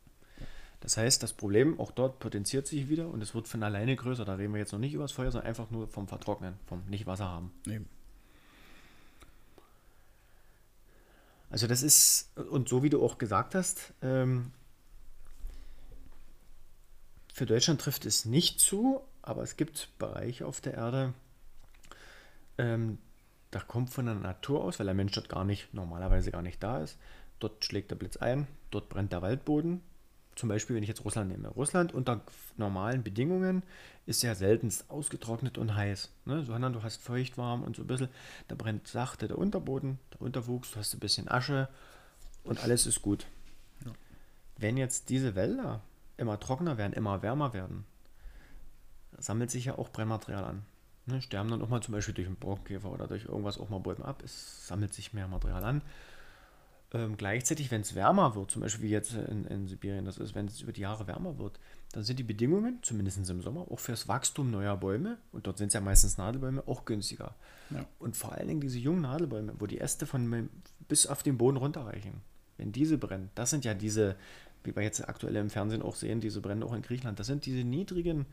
Das heißt, das Problem auch dort potenziert sich wieder und es wird von alleine größer. Da reden wir jetzt noch nicht über das Feuer, sondern einfach nur vom Vertrocknen, vom Nicht-Wasser haben. Nee. Also das ist, und so wie du auch gesagt hast, ähm, für Deutschland trifft es nicht zu, aber es gibt Bereiche auf der Erde, ähm, da kommt von der Natur aus, weil der Mensch dort gar nicht, normalerweise gar nicht da ist, dort schlägt der Blitz ein, dort brennt der Waldboden. Zum Beispiel, wenn ich jetzt Russland nehme. Russland unter normalen Bedingungen ist ja seltenst ausgetrocknet und heiß. Ne? Sondern du hast feucht, warm und so ein bisschen. Da brennt sachte der Unterboden, der Unterwuchs, du hast ein bisschen Asche und alles ist gut. Wenn jetzt diese Wälder immer trockener werden, immer wärmer werden, sammelt sich ja auch Brennmaterial an. Ne? Sterben dann auch mal zum Beispiel durch einen Borkenkäfer oder durch irgendwas auch mal Bäume ab. Es sammelt sich mehr Material an. Ähm, gleichzeitig, wenn es wärmer wird, zum Beispiel wie jetzt in, in Sibirien das ist, wenn es über die Jahre wärmer wird, dann sind die Bedingungen, zumindest im Sommer, auch fürs Wachstum neuer Bäume, und dort sind es ja meistens Nadelbäume, auch günstiger. Ja. Und vor allen Dingen diese jungen Nadelbäume, wo die Äste von bis auf den Boden runterreichen, wenn diese brennen, das sind ja diese, wie wir jetzt aktuell im Fernsehen auch sehen, diese brennen auch in Griechenland, das sind diese niedrigen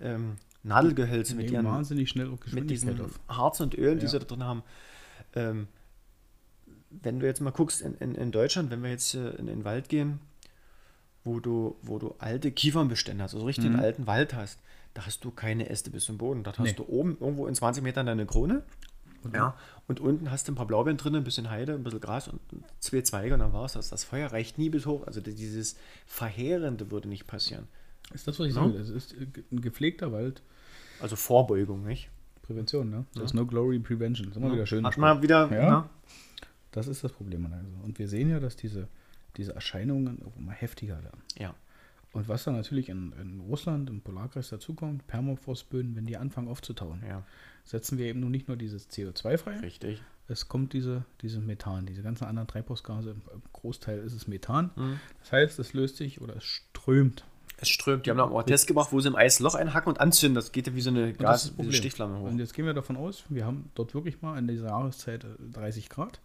ähm, Nadelgehölze mit ihren wahnsinnig schnell mit diesem auf. Harz und Öl, die Ja. sie da drin haben. Ähm, wenn du jetzt mal guckst in, in, in Deutschland, wenn wir jetzt in den Wald gehen, wo du, wo du alte Kiefernbestände hast, also richtig einen alten Wald hast, da hast du keine Äste bis zum Boden. Dort hast Nee. du oben irgendwo in 20 Metern deine Krone. Ja. Und unten hast du ein paar Blaubeeren drin, ein bisschen Heide, ein bisschen Gras und zwei Zweige und dann war es das. Das Feuer reicht nie bis hoch. Also dieses Verheerende würde nicht passieren. Ist das, was ich Ja. sage? Das ist äh, ein gepflegter Wald. Also Vorbeugung, nicht? Prävention, ne? Das ist No Glory Prevention. Das ist immer wieder schön. Hat man wieder, Ja. ja. Das ist das Problem. Also. Und wir sehen ja, dass diese, diese Erscheinungen auch immer heftiger werden. ja. Und was dann natürlich in, in Russland, im Polarkreis dazukommt, Permafrostböden, wenn die anfangen aufzutauen, Ja, setzen wir eben nun nicht nur dieses CO2 frei, richtig. es kommt diese, diese Methan, diese ganzen anderen Treibhausgase, im im Großteil ist es Methan. Mhm. Das heißt, es löst sich oder es strömt. Es strömt. Die haben da auch einen Test gemacht, wo sie im Eis ein Loch einhacken und anzünden. Das geht ja wie so eine Gas, diese Problem. Stichflamme hoch. Und jetzt gehen wir davon aus, wir haben dort wirklich mal in dieser Jahreszeit äh, 30 Grad.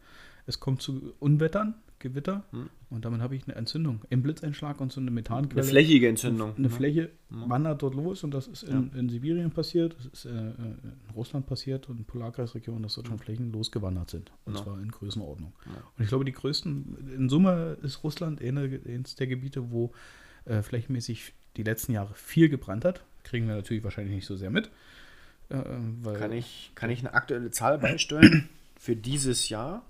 Es kommt zu Unwettern, Gewitter und damit habe ich eine Entzündung. Im Blitzeinschlag und so eine Methanquelle. Eine flächige Entzündung. Eine ne? Fläche wandert dort los und das ist in, in Sibirien passiert, das ist äh, äh, in Russland passiert und in Polarkreisregionen, dass dort schon Flächen losgewandert sind. Und Ja. zwar in Größenordnung. Und ich glaube, die größten, in Summe ist Russland eine- eines der Gebiete, wo äh, flächenmäßig die letzten Jahre viel gebrannt hat. Kriegen wir natürlich wahrscheinlich nicht so sehr mit. Äh, Kann ich, kann ich eine aktuelle Zahl beisteuern für dieses Jahr?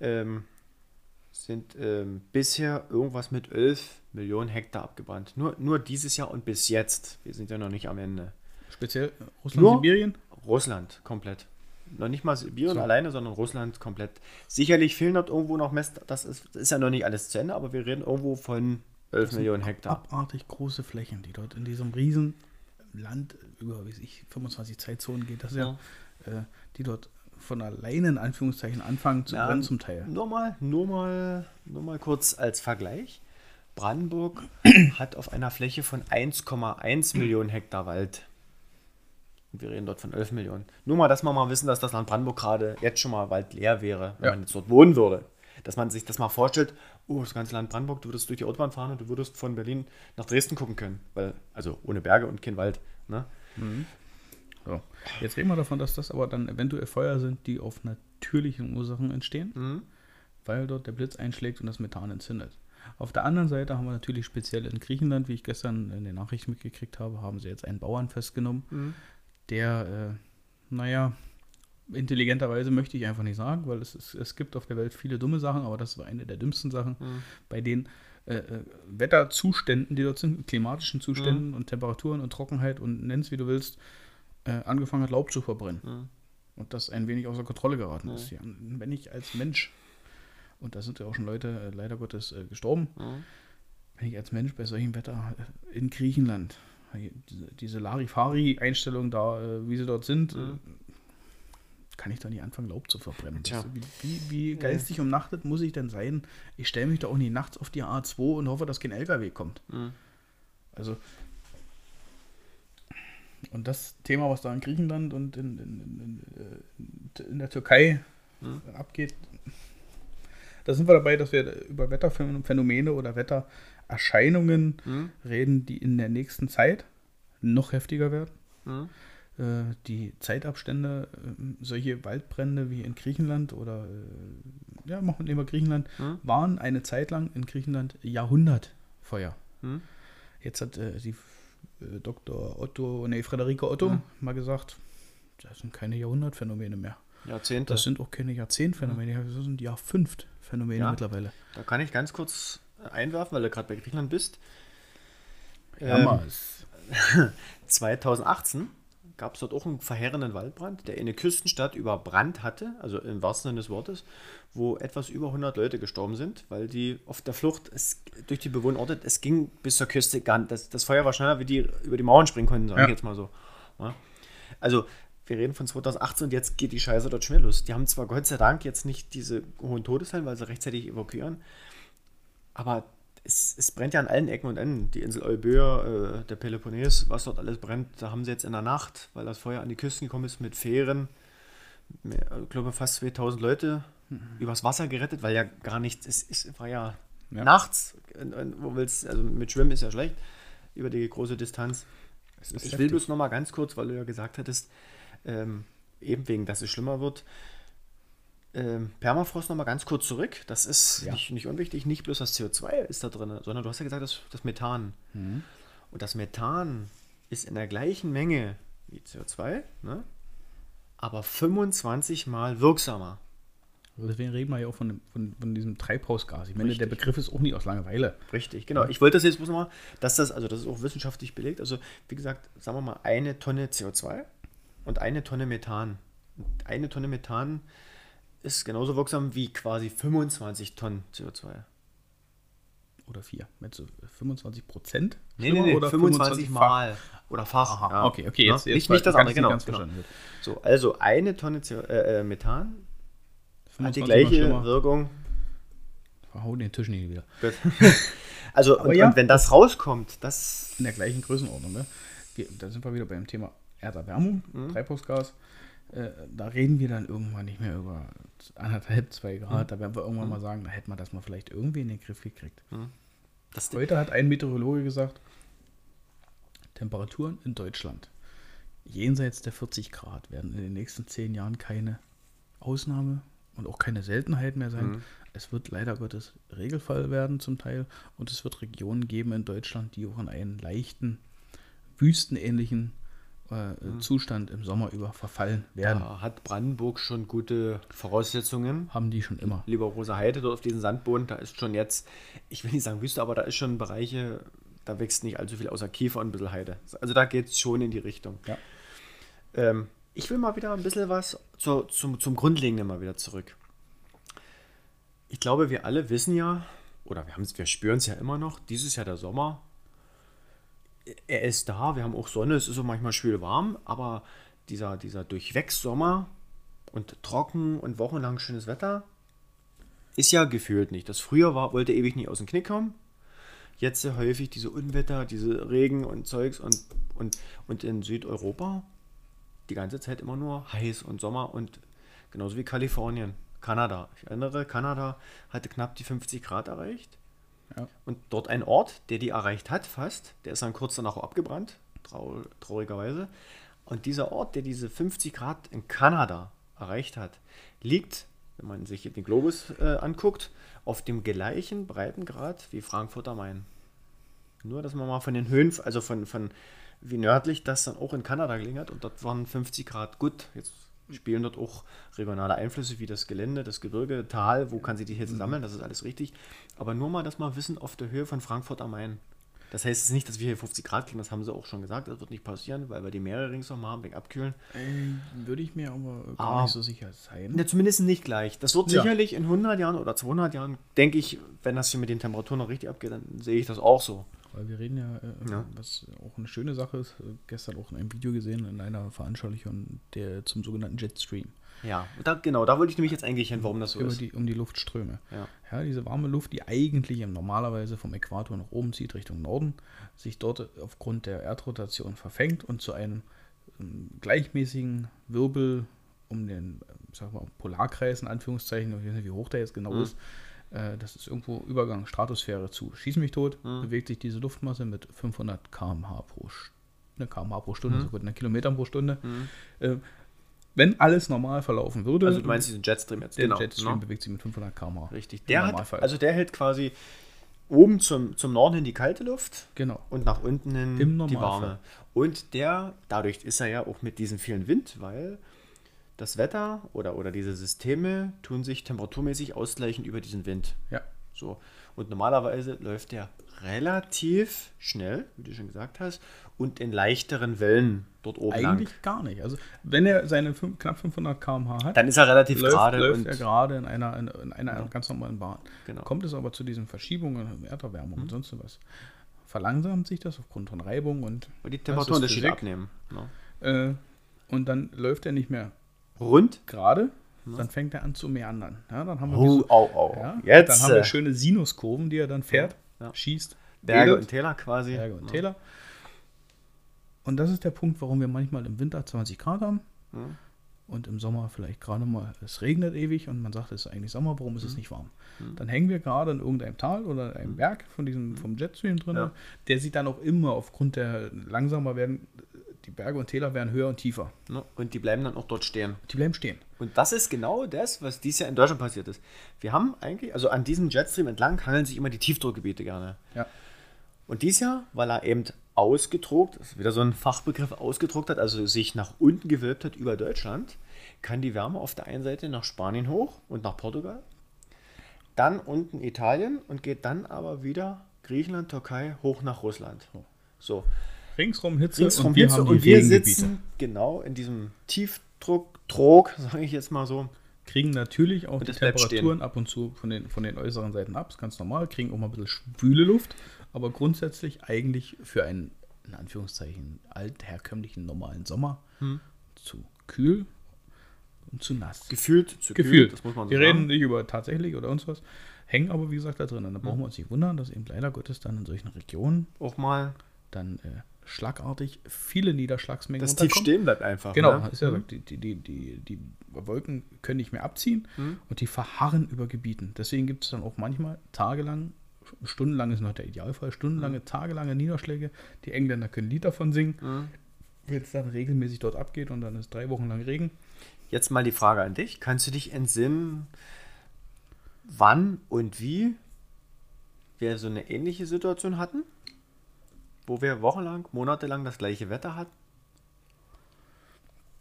Ähm, sind ähm, bisher irgendwas mit 11 Millionen Hektar abgebrannt. Nur, nur dieses Jahr und bis jetzt. Wir sind ja noch nicht am Ende. Speziell Russland, Nur- Sibirien? Russland komplett. Noch nicht mal Sibirien So. alleine, sondern Russland komplett. Sicherlich fehlen dort irgendwo noch Mest. Das ist, das ist ja noch nicht alles zu Ende, aber wir reden irgendwo von 11 Millionen Hektar. Abartig große Flächen, die dort in diesem riesen Land über, wie ich, 25 Zeitzonen geht das ja, äh, die dort von alleine in Anführungszeichen anfangen zu Ja, brennen zum Teil. Nur mal, nur mal, nur mal kurz als Vergleich. Brandenburg hat auf einer Fläche von 1,1 Millionen Hektar Wald. Und wir reden dort von 11 Millionen. Nur mal, dass wir mal wissen, dass das Land Brandenburg gerade jetzt schon mal waldleer wäre, wenn Ja. man jetzt dort wohnen würde. Dass man sich das mal vorstellt, oh, das ganze Land Brandenburg, du würdest durch die Autobahn fahren und du würdest von Berlin nach Dresden gucken können. Weil, also ohne Berge und kein Wald. Ne? So. Jetzt reden wir davon, dass das aber dann eventuell Feuer sind, die auf natürlichen Ursachen entstehen, Mhm. weil dort der Blitz einschlägt und das Methan entzündet. Auf der anderen Seite haben wir natürlich speziell in Griechenland, wie ich gestern in den Nachrichten mitgekriegt habe, haben sie jetzt einen Bauern festgenommen, Mhm. der, äh, naja, intelligenterweise möchte ich einfach nicht sagen, weil es, ist, es gibt auf der Welt viele dumme Sachen, aber das war eine der dümmsten Sachen, Mhm. bei den äh, äh, Wetterzuständen, die dort sind, klimatischen Mhm. Zuständen und Temperaturen und Trockenheit und nenn's wie du willst, äh, angefangen hat, Laub zu verbrennen. Mhm. Und das ein wenig außer Kontrolle geraten Ja. ist. Ja, wenn ich als Mensch, und da sind ja auch schon Leute äh, leider Gottes äh, gestorben, Mhm. wenn ich als Mensch bei solchem Wetter äh, in Griechenland, diese, Larifari-Einstellung da, wie sie dort sind, Mhm. Äh, kann ich da nicht anfangen, Laub zu verbrennen. Tja. Wie, wie, wie geistig umnachtet muss ich denn sein? Ich stelle mich da auch nicht nachts auf die A2 und hoffe, dass kein LKW kommt. Mhm. Also. Und das Thema, was da in Griechenland und in, in, in, in, in der Türkei Mhm. abgeht, da sind wir dabei, dass wir über Wetterphänomene oder Wettererscheinungen Mhm. reden, die in der nächsten Zeit noch heftiger werden. Mhm. Äh, die Zeitabstände, äh, solche Waldbrände wie in Griechenland oder, äh, ja, machen wir Griechenland, Mhm. waren eine Zeit lang in Griechenland Jahrhundertfeuer. Mhm. Jetzt hat äh, die äh, Dr. Otto, nee, Frederike Otto Mhm. mal gesagt, das sind keine Jahrhundertphänomene mehr. Jahrzehnte. Das sind auch keine Jahrzehntphänomene, das sind Jahrfünft-Phänomene Ja. mittlerweile. Da kann ich ganz kurz einwerfen, weil du gerade bei Griechenland bist. Ja, Ähm, mal, es- 2018 gab es dort auch einen verheerenden Waldbrand, der eine Küstenstadt überbrannt hatte, also im wahrsten Sinne des Wortes, wo etwas über 100 Leute gestorben sind, weil die auf der Flucht es, durch die bewohnten Orte, es ging bis zur Küste, gar nicht, das, das Feuer war schneller, wie die über die Mauern springen konnten, sage Ja. ich jetzt mal so. Ja. Also, wir reden von 2018 und jetzt geht die Scheiße dort schnell los. Die haben zwar Gott sei Dank jetzt nicht diese hohen Todeszahlen, weil sie rechtzeitig evakuieren, aber es, es brennt ja an allen Ecken und Enden. Die Insel Euböa, äh, der Peloponnes, was dort alles brennt, da haben sie jetzt in der Nacht, weil das Feuer an die Küsten gekommen ist, mit Fähren, mehr, ich glaube fast 2000 Leute übers Wasser gerettet, weil ja gar nichts, es, es war ja, Ja. nachts, und, und, wo willst also mit Schwimmen ist ja schlecht, über die große Distanz. Ich will heftig. bloß noch mal ganz kurz, weil du ja gesagt hattest, ähm, eben wegen, dass es schlimmer wird, ähm, Permafrost noch mal ganz kurz zurück. Das ist Ja. nicht, nicht unwichtig. Nicht bloß das CO2 ist da drin, sondern du hast ja gesagt, das, das Methan. Mhm. Und das Methan ist in der gleichen Menge wie CO2, ne? aber 25 mal wirksamer. Also Deswegen reden wir ja auch von, von, von diesem Treibhausgas. Ich meine, der Richtig. Begriff ist auch nicht aus Langeweile. Richtig, genau. Ich wollte das jetzt bloß noch mal, dass das, also das ist auch wissenschaftlich belegt. Also, wie gesagt, sagen wir mal, eine Tonne CO2 und eine Tonne Methan. Und eine Tonne Methan ist genauso wirksam wie quasi 25 Tonnen CO2. Oder vier. Meinst du 25 Prozent? Nee, nee, nee, 25 Mal oder Fach. Aha, ja. okay, okay, Ja, jetzt, jetzt nicht, nicht das andere, genau. genau. So, also eine Tonne CO, äh, äh, Methan hat 25 die gleiche. Wirkung Verhau den Tisch nicht wieder. Gut. Also, und, ja. und wenn das rauskommt, das. In der gleichen Größenordnung. Ne? Da sind wir wieder beim Thema Erderwärmung, Mhm. Treibhausgas. Äh, da reden wir dann irgendwann nicht mehr über anderthalb, zwei Grad. Mhm. Da werden wir irgendwann mal sagen, da hätte man das mal vielleicht irgendwie in den Griff gekriegt. das Heute hat ein Meteorologe gesagt, Temperaturen in Deutschland jenseits der 40 Grad werden in den nächsten zehn Jahren keine Ausnahme und auch keine Seltenheit mehr sein. Mhm. Es wird leider Gottes Regelfall werden zum Teil und es wird Regionen geben in Deutschland, die auch in einen leichten, wüstenähnlichen äh, Zustand im Sommer über verfallen werden. Da hat Brandenburg schon gute Voraussetzungen. Haben die schon immer. Lieber Rosa Heide dort auf diesem Sandboden, da ist schon jetzt, ich will nicht sagen Wüste, aber da ist schon Bereiche, da wächst nicht allzu viel außer Kiefer und ein bisschen Heide. Also da geht es schon in die Richtung. Ja. Ähm, ich will mal wieder ein bisschen was zu, zum, zum Grundlegenden mal wieder zurück. Ich glaube, wir alle wissen ja, oder wir, wir spüren es ja immer noch, dieses Jahr der Sommer, er ist da, wir haben auch Sonne, es ist auch manchmal schwül warm, aber dieser, dieser Durchwegs-Sommer und trocken und wochenlang schönes Wetter ist ja gefühlt nicht. Das früher war, wollte ewig nicht aus dem Knick kommen. Jetzt sehr häufig diese Unwetter, diese Regen und Zeugs und, und, und in Südeuropa die ganze Zeit immer nur heiß und Sommer und genauso wie Kalifornien, Kanada. Ich erinnere, Kanada hatte knapp die 50 Grad erreicht. Ja. Und dort ein Ort, der die erreicht hat, fast, der ist dann kurz danach abgebrannt, trau traurigerweise. Und dieser Ort, der diese 50 Grad in Kanada erreicht hat, liegt, wenn man sich den Globus äh, anguckt, auf dem gleichen Breitengrad wie Frankfurt am Main. Nur, dass man mal von den Höhen, also von, von wie nördlich das dann auch in Kanada gelegen hat. Und dort waren 50 Grad gut. Jetzt spielen dort auch regionale Einflüsse wie das Gelände, das Gebirge, Tal, wo kann sich die Hitze sammeln, das ist alles richtig. Aber nur mal das mal wissen auf der Höhe von Frankfurt am Main. Das heißt jetzt nicht, dass wir hier 50 Grad kriegen, das haben sie auch schon gesagt, das wird nicht passieren, weil wir die Meere ringsum haben, wegen Abkühlen. Äh, würde ich mir aber gar Ah. nicht so sicher sein. Ja, zumindest nicht gleich. Das wird Ja. sicherlich in 100 Jahren oder 200 Jahren, denke ich, wenn das hier mit den Temperaturen noch richtig abgeht, dann sehe ich das auch so. Weil wir reden ja, äh, Ja. was auch eine schöne Sache ist, äh, gestern auch in einem Video gesehen, in einer Veranstaltung der, zum sogenannten Jetstream. Ja, da, genau, da wollte ich nämlich jetzt eigentlich hin, warum das so über ist. die, um die Luftströme. Ja. Ja, diese warme Luft, die eigentlich normalerweise vom Äquator nach oben zieht, Richtung Norden, sich dort aufgrund der Erdrotation verfängt und zu einem ähm, gleichmäßigen Wirbel um den, ähm, sag mal, Polarkreis in Anführungszeichen, ich weiß nicht, wie hoch der jetzt genau Mhm. ist, äh, das ist irgendwo Übergang Stratosphäre zu Schieß mich tot, Mhm. bewegt sich diese Luftmasse mit 500 km/h pro Stunde, km/h pro Stunde, Mhm. so gut, in Kilometern pro Stunde. Äh, wenn alles normal verlaufen würde, Also du meinst diesen Jetstream jetzt, der genau. Jetstream ne? bewegt sich mit 500 km/h. Richtig. Der hat, also der hält quasi oben zum, zum Norden hin die kalte Luft Genau. und nach unten hin die warme. Und der, dadurch ist er ja auch mit diesem vielen Wind, weil das Wetter oder, oder diese Systeme tun sich temperaturmäßig ausgleichen über diesen Wind. Ja. So. Und normalerweise läuft der relativ schnell, wie du schon gesagt hast, und in leichteren Wellen dort oben Eigentlich lang. gar nicht. Also, wenn er seine fünf, knapp 500 km/h hat, Dann ist er relativ läuft, gerade läuft er gerade in einer, in, in einer ganz normalen Bahn. Genau. Kommt es aber zu diesen Verschiebungen, Erderwärmung Mhm. und sonst was, verlangsamt sich das aufgrund von Reibung und, und die Das Temperaturunterschiede ist Physik. abnehmen. Ne? äh, und dann läuft er nicht mehr Rund. gerade, dann fängt er an zu meandern. Ja, dann haben wir, Oh, so, au, au. ja, Jetzt. dann haben wir äh, schöne Sinuskurven, die er dann fährt, Ja. schießt, Berge wedelt. und Täler quasi. Berge und Ja. Täler. Und das ist der Punkt, warum wir manchmal im Winter 20 Grad haben Mhm. und im Sommer vielleicht gerade mal, es regnet ewig und man sagt, es ist eigentlich Sommer, warum ist Mhm. es nicht warm? Dann hängen wir gerade in irgendeinem Tal oder einem Berg von diesem, vom Jetstream drin, Mhm. Ja. der sieht dann auch immer aufgrund der langsamer werden, die Berge und Täler werden höher und tiefer. Ne? Und die bleiben dann auch dort stehen. Die bleiben stehen. Und das ist genau das, was dieses Jahr in Deutschland passiert ist. Wir haben eigentlich, also an diesem Jetstream entlang hangeln sich immer die Tiefdruckgebiete gerne. Ja. Und dieses Jahr, weil er eben ausgedruckt, das ist wieder so ein Fachbegriff, ausgedruckt hat, also sich nach unten gewölbt hat über Deutschland, kann die Wärme auf der einen Seite nach Spanien hoch und nach Portugal, dann unten Italien und geht dann aber wieder Griechenland, Türkei hoch nach Russland. So, Ringsrum Hitze ringsrum und wir Hitze haben die und wir sitzen genau in diesem Tiefdruck, Trog, sage ich jetzt mal so. Kriegen natürlich auch die Temperaturen ab und zu von den, von den äußeren Seiten ab, ist ganz normal, kriegen auch mal ein bisschen schwüle Luft, aber grundsätzlich eigentlich für einen, in Anführungszeichen, altherkömmlichen, normalen Sommer Hm. zu kühl und zu nass. Gefühlt zu kühl, Gefühlt. das muss man so Wir sagen. reden nicht über tatsächlich oder uns was, hängen aber wie gesagt da drin. Und da brauchen wir uns nicht wundern, dass eben leider Gottes dann in solchen Regionen Auch mal dann äh, schlagartig viele Niederschlagsmengen das Tief stehen bleibt einfach. Genau, ne? ist ja gesagt, die, die, die, die, Wolken können nicht mehr abziehen Mhm. und die verharren über Gebieten. Deswegen gibt es dann auch manchmal tagelang, stundenlang ist noch der Idealfall, stundenlange, Mhm. tagelange Niederschläge. Die Engländer können ein Lied davon singen. Wenn es dann regelmäßig dort abgeht und dann ist drei Wochen lang Regen. Jetzt mal die Frage an dich. Kannst du dich entsinnen, wann und wie wir so eine ähnliche Situation hatten? Wo wir wochenlang, monatelang das gleiche Wetter hatten?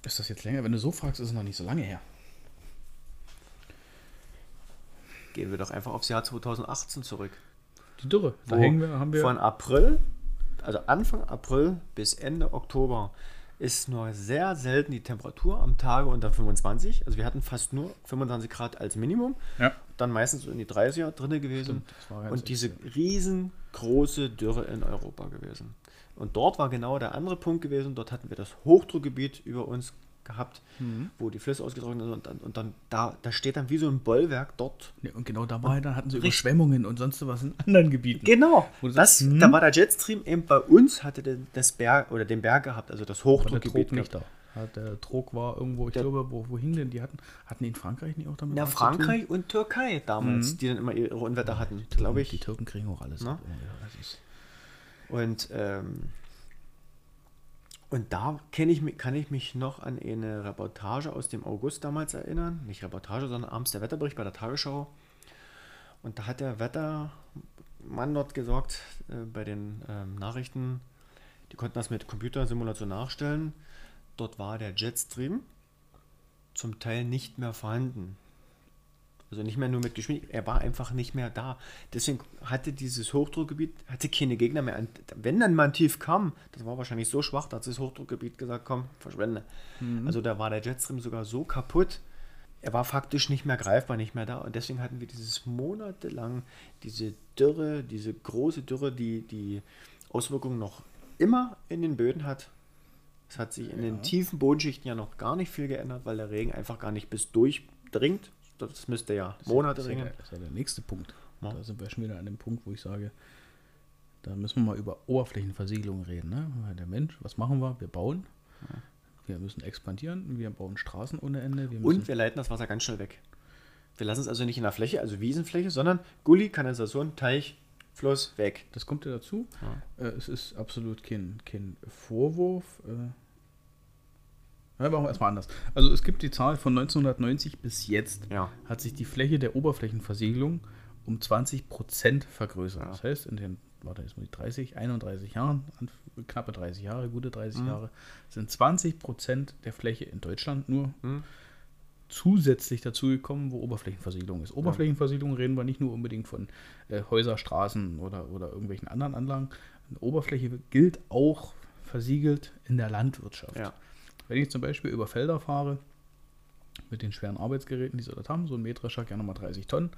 Ist das jetzt länger? Wenn du so fragst, ist es noch nicht so lange her. Gehen wir doch einfach aufs Jahr 2018 zurück. Die Dürre. Da hängen wir, haben wir. Von April, also Anfang April bis Ende Oktober ist nur sehr selten die Temperatur am Tage unter 25. Also wir hatten fast nur 25 Grad als Minimum. ja. Dann meistens so in die 30er drinne gewesen. Stimmt, und diese extrem. Riesengroße Dürre in Europa gewesen. Und dort war genau der andere Punkt gewesen. Dort hatten wir das Hochdruckgebiet über uns gehabt, Mhm. wo die Flüsse ausgetrocknet sind. Und dann, und dann da, da steht dann wie so ein Bollwerk dort Ja, und genau da war ja, dann hatten sie. Überschwemmungen und sonst was in anderen Gebieten. Genau. Das, sagst, hm? Da war der Jetstream eben bei uns, hatte den, das Berg oder den Berg gehabt, also das Hochdruckgebiet. Nicht da. Ja, Der Trog war irgendwo, ich Der- glaube, wo, wo hing denn? Die hatten, hatten die in Frankreich nicht auch damit Ja, tun? Frankreich und Türkei damals, die dann immer ihre Unwetter hatten, glaube Die ich. Türken kriegen auch alles. Na? ab. Ja, Und, ähm, und da kenn ich, kann ich mich noch an eine Reportage aus dem August damals erinnern. Nicht Reportage, sondern abends der Wetterbericht bei der Tagesschau. Und da hat der Wettermann dort gesagt, äh, bei den ähm, Nachrichten, die konnten das mit Computersimulation nachstellen. Dort war der Jetstream zum Teil nicht mehr vorhanden. Also nicht mehr nur mit Geschwindigkeit, er war einfach nicht mehr da. Deswegen hatte dieses Hochdruckgebiet, hatte keine Gegner mehr. Wenn dann mal ein Tief kam, das war wahrscheinlich so schwach, da hat das Hochdruckgebiet gesagt, komm, verschwende. Also da war der Jetstream sogar so kaputt, er war faktisch nicht mehr greifbar, nicht mehr da. Und deswegen hatten wir dieses monatelang, diese Dürre, diese große Dürre, die die Auswirkungen noch immer in den Böden hat. Es hat sich in den tiefen Bodenschichten ja noch gar nicht viel geändert, weil der Regen einfach gar nicht bis durchdringt. Das müsste ja Monate das ist ja, regnen. der, das ist ja der nächste Punkt. Ja. Da sind wir schon wieder an dem Punkt, wo ich sage, da müssen wir mal über Oberflächenversiegelung reden. Ne? Der Mensch, was machen wir? Wir bauen. Wir müssen expandieren. Wir bauen Straßen ohne Ende. Wir Und wir leiten das Wasser ganz schnell weg. Wir lassen es also nicht in der Fläche, also Wiesenfläche, sondern Gully, Kanalisation, Teich, Fluss, weg. Das kommt ja dazu. Äh, es ist absolut kein, kein Vorwurf. Äh, ja, machen wir erstmal anders. Also es gibt die Zahl von 1990 bis jetzt Ja. hat sich die Fläche der Oberflächenversiegelung um 20% vergrößert. Ja. Das heißt, in den warte, jetzt muss ich 30, 31 Jahren, knappe 30 Jahre, gute 30 Jahre, sind 20% der Fläche in Deutschland nur Mhm. Zusätzlich dazugekommen, wo Oberflächenversiegelung ist. Oberflächenversiegelung reden wir nicht nur unbedingt von äh, Häuser, Straßen oder, oder irgendwelchen anderen Anlagen. Eine Oberfläche gilt auch versiegelt in der Landwirtschaft. Ja. Wenn ich zum Beispiel über Felder fahre, mit den schweren Arbeitsgeräten, die sie dort haben, so ein Mähdrescher, gerne mal 30 Tonnen.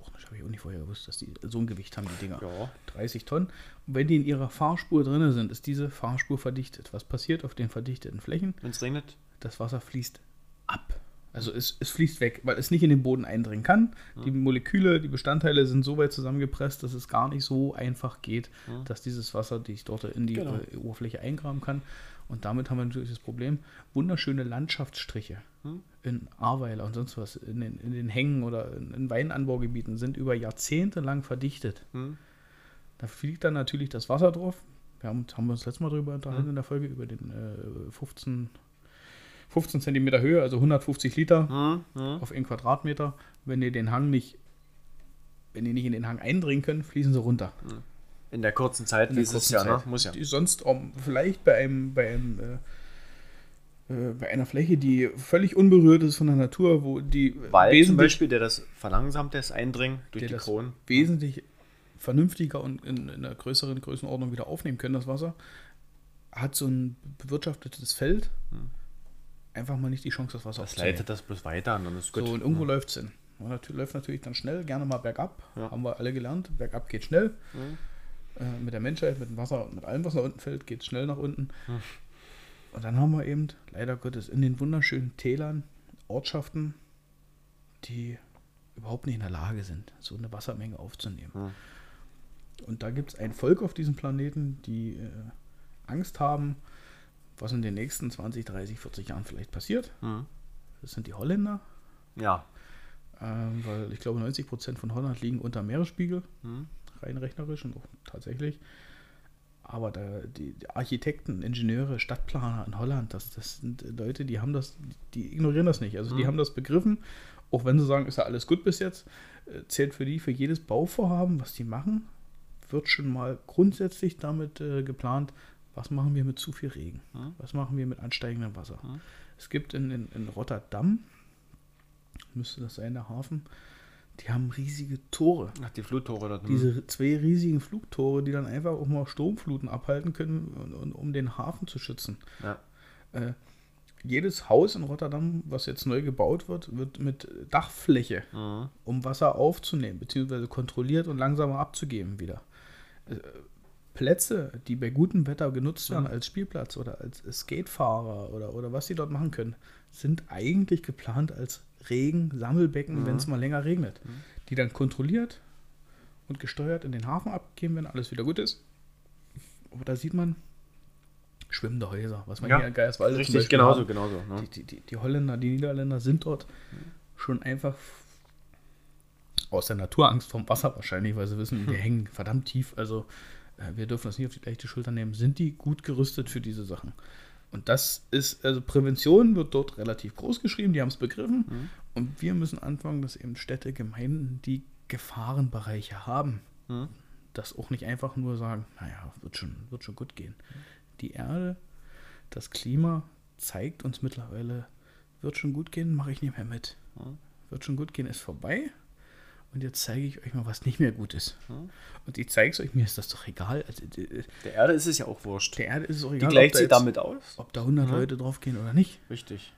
Och, das habe ich auch nicht vorher gewusst, dass die so ein Gewicht haben, die Dinger. Ja. 30 Tonnen. Und wenn die in ihrer Fahrspur drin sind, ist diese Fahrspur verdichtet. Was passiert auf den verdichteten Flächen? Wenn es regnet, das Wasser fließt ab. Also es, es fließt weg, weil es nicht in den Boden eindringen kann. Die Moleküle, die Bestandteile sind so weit zusammengepresst, dass es gar nicht so einfach geht, dass dieses Wasser dich dort in die Genau. äh, Oberfläche eingraben kann. Und damit haben wir natürlich das Problem, wunderschöne Landschaftsstriche in Ahrweiler und sonst was, in den, in den Hängen oder in, in Weinanbaugebieten sind über Jahrzehnte lang verdichtet. Hm. Da fliegt dann natürlich das Wasser drauf. Wir haben, haben wir uns letztes Mal darüber unterhalten in der Folge, über den äh, 15, 15 Zentimeter Höhe, also 150 Liter Hm, hm. auf einen Quadratmeter. Wenn die den Hang nicht, wenn die nicht in den Hang eindringen können, fließen sie runter. in der kurzen Zeit, wie es ja, ne? Muss ja. Die sonst um, vielleicht bei einem, bei einem äh, äh, bei einer Fläche, die völlig unberührt ist von der Natur, wo die Wald zum Beispiel, der das verlangsamt, das Eindringen durch die Kronen. wesentlich vernünftiger und in, in einer größeren Größenordnung wieder aufnehmen können, das Wasser, hat so ein bewirtschaftetes Feld einfach mal nicht die Chance, das Wasser Das aufzunehmen. leitet das bloß weiter und dann ist gut. So, und irgendwo läuft es hin. Ja, natürlich, läuft natürlich dann schnell, gerne mal bergab. Ja. Haben wir alle gelernt. Bergab geht schnell. Äh, mit der Menschheit, mit dem Wasser und mit allem, was nach unten fällt, geht es schnell nach unten. Und dann haben wir eben, leider Gottes, in den wunderschönen Tälern Ortschaften, die überhaupt nicht in der Lage sind, so eine Wassermenge aufzunehmen. Hm. Und da gibt es ein Volk auf diesem Planeten, die äh, Angst haben, was in den nächsten 20, 30, 40 Jahren vielleicht passiert. Hm. Das sind die Holländer. Ja. Ähm, weil ich glaube, 90 Prozent von Holland liegen unter Meeresspiegel, Hm. rein rechnerisch und auch tatsächlich. Aber da, die, Architekten, Ingenieure, Stadtplaner in Holland, das, das sind Leute, die haben das, die ignorieren das nicht. Also die haben das begriffen, auch wenn sie sagen, ist ja alles gut bis jetzt, äh, zählt für die für jedes Bauvorhaben, was die machen, wird schon mal grundsätzlich damit äh, geplant, Was machen wir mit zu viel Regen? Was machen wir mit ansteigendem Wasser? Es gibt in, in, in Rotterdam, müsste das sein, der Hafen, die haben riesige Tore. Ach, die Fluttore dort. Diese zwei riesigen Flugtore, die dann einfach auch mal Sturmfluten abhalten können, und, und, um den Hafen zu schützen. Ja. Äh, jedes Haus in Rotterdam, was jetzt neu gebaut wird, wird mit Dachfläche, um Wasser aufzunehmen, beziehungsweise kontrolliert und langsamer abzugeben wieder. Plätze, die bei gutem Wetter genutzt werden als Spielplatz oder als Skatefahrer oder, oder was sie dort machen können, sind eigentlich geplant als Regen-Sammelbecken, wenn es mal länger regnet. Die dann kontrolliert und gesteuert in den Hafen abgeben, wenn alles wieder gut ist. Aber da sieht man schwimmende Häuser, was man Ja, hier in Geierswalde Richtig, genauso, haben. genauso. Ne? Die, die, die, Holländer, die Niederländer sind dort schon einfach aus der Natur Angst vorm Wasser wahrscheinlich, weil sie wissen, wir hängen verdammt tief. Also wir dürfen das nicht auf die leichte Schulter nehmen. Sind die gut gerüstet für diese Sachen? Und das ist, also Prävention wird dort relativ groß geschrieben, die haben es begriffen. Und wir müssen anfangen, dass eben Städte, Gemeinden, die Gefahrenbereiche haben, das auch nicht einfach nur sagen, naja, wird schon, wird schon gut gehen. Die Erde, das Klima zeigt uns mittlerweile, wird schon gut gehen, mache ich nicht mehr mit. Wird schon gut gehen, ist vorbei. Und jetzt zeige ich euch mal, was nicht mehr gut ist. Und ich zeige es euch, mir ist das doch egal. Also, äh, Der Erde ist es ja auch wurscht. der Erde ist es auch Die egal, gleicht da sie jetzt- damit aus. ob da 100 Leute draufgehen oder nicht. Richtig.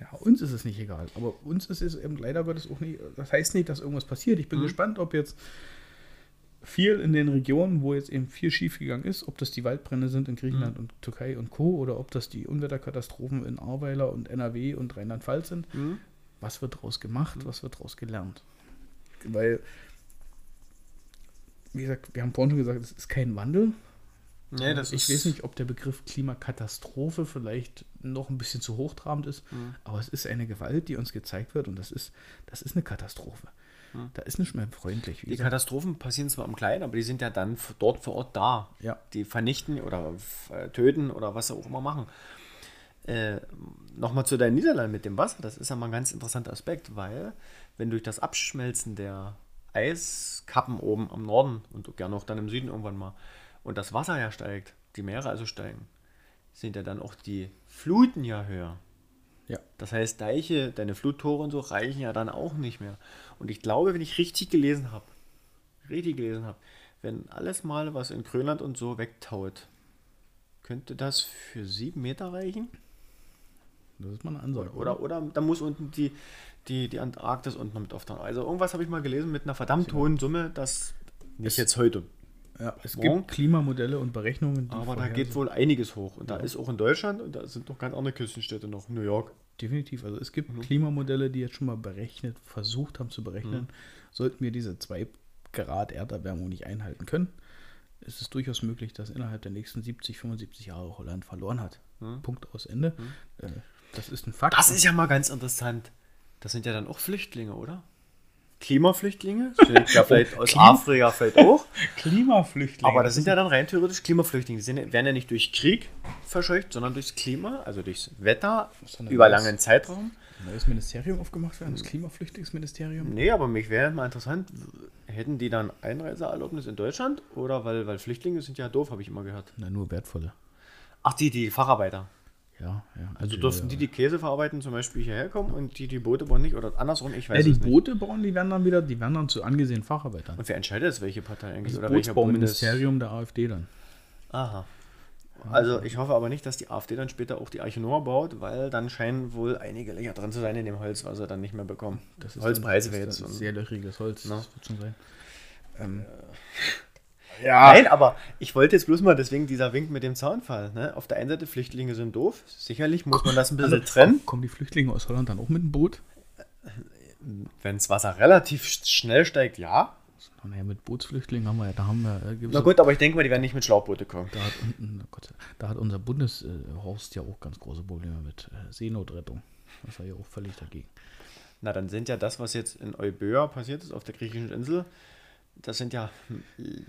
Ja, uns ist es nicht egal. Aber uns ist es eben leider Gottes auch nicht. Das heißt nicht, dass irgendwas passiert. Ich bin gespannt, ob jetzt viel in den Regionen, wo jetzt eben viel schiefgegangen ist, ob das die Waldbrände sind in Griechenland und Türkei und Co. oder ob das die Unwetterkatastrophen in Ahrweiler und NRW und Rheinland-Pfalz sind. Was wird daraus gemacht? Was wird daraus gelernt? Weil, wie gesagt, wir haben vorhin schon gesagt, es ist kein Wandel. Nee, das ich ist. weiß nicht, ob der Begriff Klimakatastrophe vielleicht noch ein bisschen zu hochtrabend ist, aber es ist eine Gewalt, die uns gezeigt wird und das ist, das ist eine Katastrophe. Da ist nicht mehr freundlich. Die gesagt, Katastrophen passieren zwar im Kleinen, aber die sind ja dann dort vor Ort da. Ja. Die vernichten oder äh, töten oder was sie auch immer machen. Äh, Nochmal zu deinen Niederlanden mit dem Wasser. Das ist ja mal ein ganz interessanter Aspekt, weil wenn durch das Abschmelzen der Eiskappen oben am Norden und gerne auch dann im Süden irgendwann mal und das Wasser ja steigt, die Meere also steigen, sind ja dann auch die Fluten ja höher. ja. Das heißt, Deiche, deine Fluttore und so reichen ja dann auch nicht mehr. Und ich glaube, wenn ich richtig gelesen habe, richtig gelesen habe, wenn alles mal, was in Grönland und so wegtaut, könnte das für sieben Meter reichen? Das ist mal eine Ansage. Oder, oder da muss unten die, die, die Antarktis unten noch mit auftauchen. Also irgendwas habe ich mal gelesen mit einer verdammt hohen Summe, das nicht jetzt heute. Ja, es Morgen. gibt Klimamodelle und Berechnungen, die Aber da geht wohl einiges hoch. Und da ist auch in Deutschland und da sind noch ganz andere Küstenstädte noch, New York. Definitiv. Also es gibt Mhm. Klimamodelle, die jetzt schon mal berechnet, versucht haben zu berechnen, Mhm. sollten wir diese 2 Grad Erderwärmung nicht einhalten können, ist es durchaus möglich, dass innerhalb der nächsten 70, 75 Jahre Holland verloren hat. Punkt aus Ende. Äh, Das ist ein Fakt. Mhm. Das ist ja mal ganz interessant. Das sind ja dann auch Flüchtlinge, oder? Klimaflüchtlinge? Ja vielleicht aus Klima- Afrika vielleicht auch. Klimaflüchtlinge. Aber das sind ja dann rein theoretisch Klimaflüchtlinge. Die sind, werden ja nicht durch Krieg verscheucht, sondern durchs Klima, also durchs Wetter über das- langen Zeitraum. ein neues Ministerium aufgemacht werden, das Klimaflüchtlingsministerium. Nee, aber mich wäre mal interessant, hätten die dann Einreiseerlaubnis in Deutschland? Oder weil, weil Flüchtlinge sind ja doof, habe ich immer gehört. Na, nur wertvolle. Ach, die, die Facharbeiter. Ja, ja. Also dürften die die Käse verarbeiten, zum Beispiel hierher kommen und die die Boote bauen nicht? Oder andersrum, ich weiß Ja, die es nicht. Boote bauen, die werden dann wieder, die werden dann zu angesehenen Facharbeitern. Und wer entscheidet jetzt, welche Partei eigentlich? Das oder welcher Bootsbauministerium der AfD dann. Aha. Also ich hoffe aber nicht, dass die AfD dann später auch die Arche Noah baut, weil dann scheinen wohl einige Löcher drin zu sein in dem Holz, was sie dann nicht mehr bekommen. Das ist Holzpreise wäre das jetzt. sehr löchriges Holz. Na. Das wird schon sein. Ähm, Nein, aber ich wollte jetzt bloß mal deswegen dieser Wink mit dem Zaunfall. Ne? Auf der einen Seite Flüchtlinge sind doof. Sicherlich muss man das ein bisschen trennen. Kommen die Flüchtlinge aus Holland dann auch mit dem Boot? Wenn das Wasser relativ sch- schnell steigt, ja. Naja, mit Bootsflüchtlingen haben wir ja, da haben wir äh, Na gut, aber ich denke mal, die werden nicht mit Schlauchboote kommen. Da hat Gott, da hat unser Bundeshorst ja auch ganz große Probleme mit äh, Seenotrettung. Das war ja auch völlig dagegen. Na, dann sind ja das, was jetzt in Euböa passiert ist, auf der griechischen Insel, das sind ja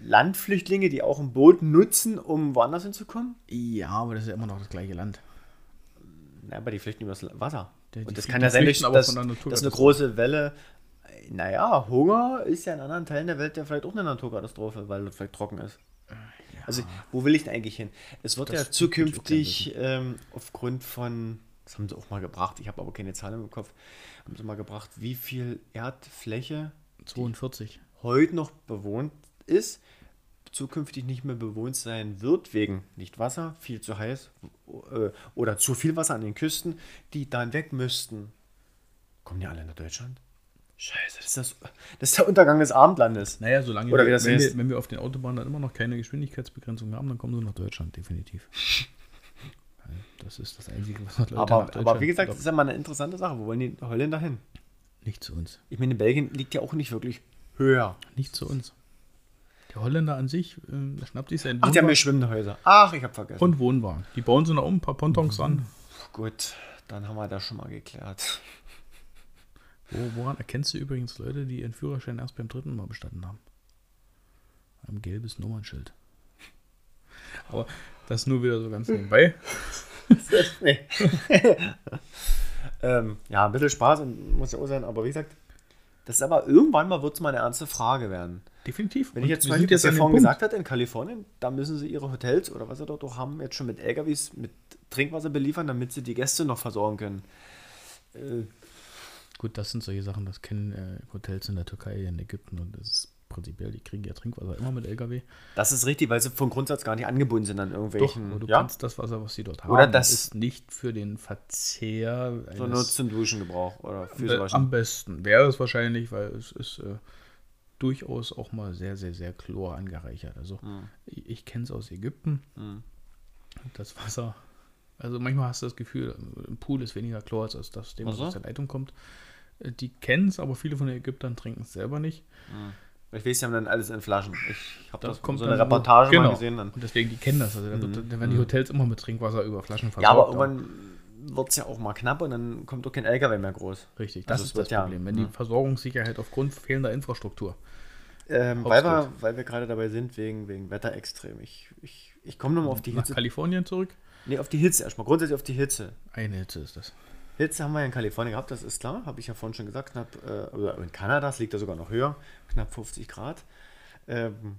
Landflüchtlinge, die auch ein Boot nutzen, um woanders hinzukommen. Ja, aber das ist ja immer noch das gleiche Land. Na, aber die flüchten übers Wasser. Die- die Und das kann die ja sein, dass, dass, dass eine große Welle. Naja, Hunger ist ja in anderen Teilen der Welt ja vielleicht auch eine Naturkatastrophe, weil es vielleicht trocken ist. Also Also, wo will ich denn eigentlich hin? Es wird Das ja zukünftig ähm, aufgrund von, das haben sie auch mal gebracht, ich habe aber keine Zahlen im Kopf, haben sie mal gebracht, wie viel Erdfläche 42. heute noch bewohnt ist, zukünftig nicht mehr bewohnt sein wird, wegen nicht Wasser, viel zu heiß äh, oder zu viel Wasser an den Küsten, die dann weg müssten. Kommen die alle nach Deutschland? Scheiße, das ist, das, das ist der Untergang des Abendlandes. Naja, solange Oder wie wir, das wenn, heißt. wir, wenn wir auf den Autobahnen dann immer noch keine Geschwindigkeitsbegrenzung haben, dann kommen sie nach Deutschland, definitiv. Das ist das Einzige, was Leute Aber, aber wie gesagt, das ist ja mal eine interessante Sache. Wo wollen die Holländer hin? nicht zu uns. Ich meine, Belgien liegt ja auch nicht wirklich höher. Nicht zu uns. Der Holländer an sich äh, schnappt sich seinen Ach, die haben ja Wohnwagen schwimmende Häuser. Ach, ich habe vergessen. und Wohnwagen. Die bauen sie noch um, ein paar Pontons Mhm. an. Gut, dann haben wir das schon mal geklärt. Wo, woran erkennst du übrigens Leute, die ihren Führerschein erst beim dritten Mal bestanden haben? Ein gelbes Nummernschild. Aber das nur wieder so ganz nebenbei. nee. ähm, ja, ein bisschen Spaß und muss ja auch sein, aber wie gesagt, das ist aber irgendwann mal wird es mal eine ernste Frage werden. Definitiv. Wenn ich jetzt zum Beispiel, was er vorhin gesagt hat, in Kalifornien, da müssen sie ihre Hotels oder was sie dort auch haben, jetzt schon mit LKWs mit Trinkwasser beliefern, damit sie die Gäste noch versorgen können. Äh, Gut, das sind solche Sachen, das kennen äh, Hotels in der Türkei, in Ägypten und das ist prinzipiell, die kriegen ja Trinkwasser immer mit LKW. das ist richtig, weil sie vom Grundsatz gar nicht angebunden sind an Doch, irgendwelchen. aber du ja, kannst das Wasser, was sie dort haben, Oder das- ist nicht für den Verzehr so nur zum Duschengebrauch oder Äh, Füße Am besten wäre es wahrscheinlich, weil es ist äh, durchaus auch mal sehr, sehr, sehr chlor angereichert. Also Hm. ich, ich kenne es aus Ägypten. Das Wasser, also manchmal hast du das Gefühl, im Pool ist weniger Chlor als aus das, dem, was Ach so. aus der Leitung kommt. Äh, Die kennen es, aber viele von den Ägyptern trinken es selber nicht. Ich weiß, sie haben dann alles in Flaschen. Ich habe Das das kommt so eine Reportage genau. mal gesehen. Dann. Und deswegen, die kennen das. Also da werden die Hotels immer mit Trinkwasser über Flaschen Mhm. Ja, versorgt. aber irgendwann wird es ja auch mal knapp und dann kommt doch kein LKW mehr groß. Richtig, das Also ist das ja- Problem. Wenn die Versorgungssicherheit aufgrund fehlender Infrastruktur. Ähm, weil, wir, weil wir gerade dabei sind, wegen, wegen Wetterextrem. Ich, ich, ich komme nochmal auf die Nach Hitze. Kalifornien zurück. Nee, auf die Hitze erstmal. Grundsätzlich auf die Hitze. Eine Hitze ist das. Hitze haben wir ja in Kalifornien gehabt, das ist klar. Habe ich ja vorhin schon gesagt. Knapp, äh, in Kanada, das liegt ja sogar noch höher. Knapp 50 Grad. Ähm,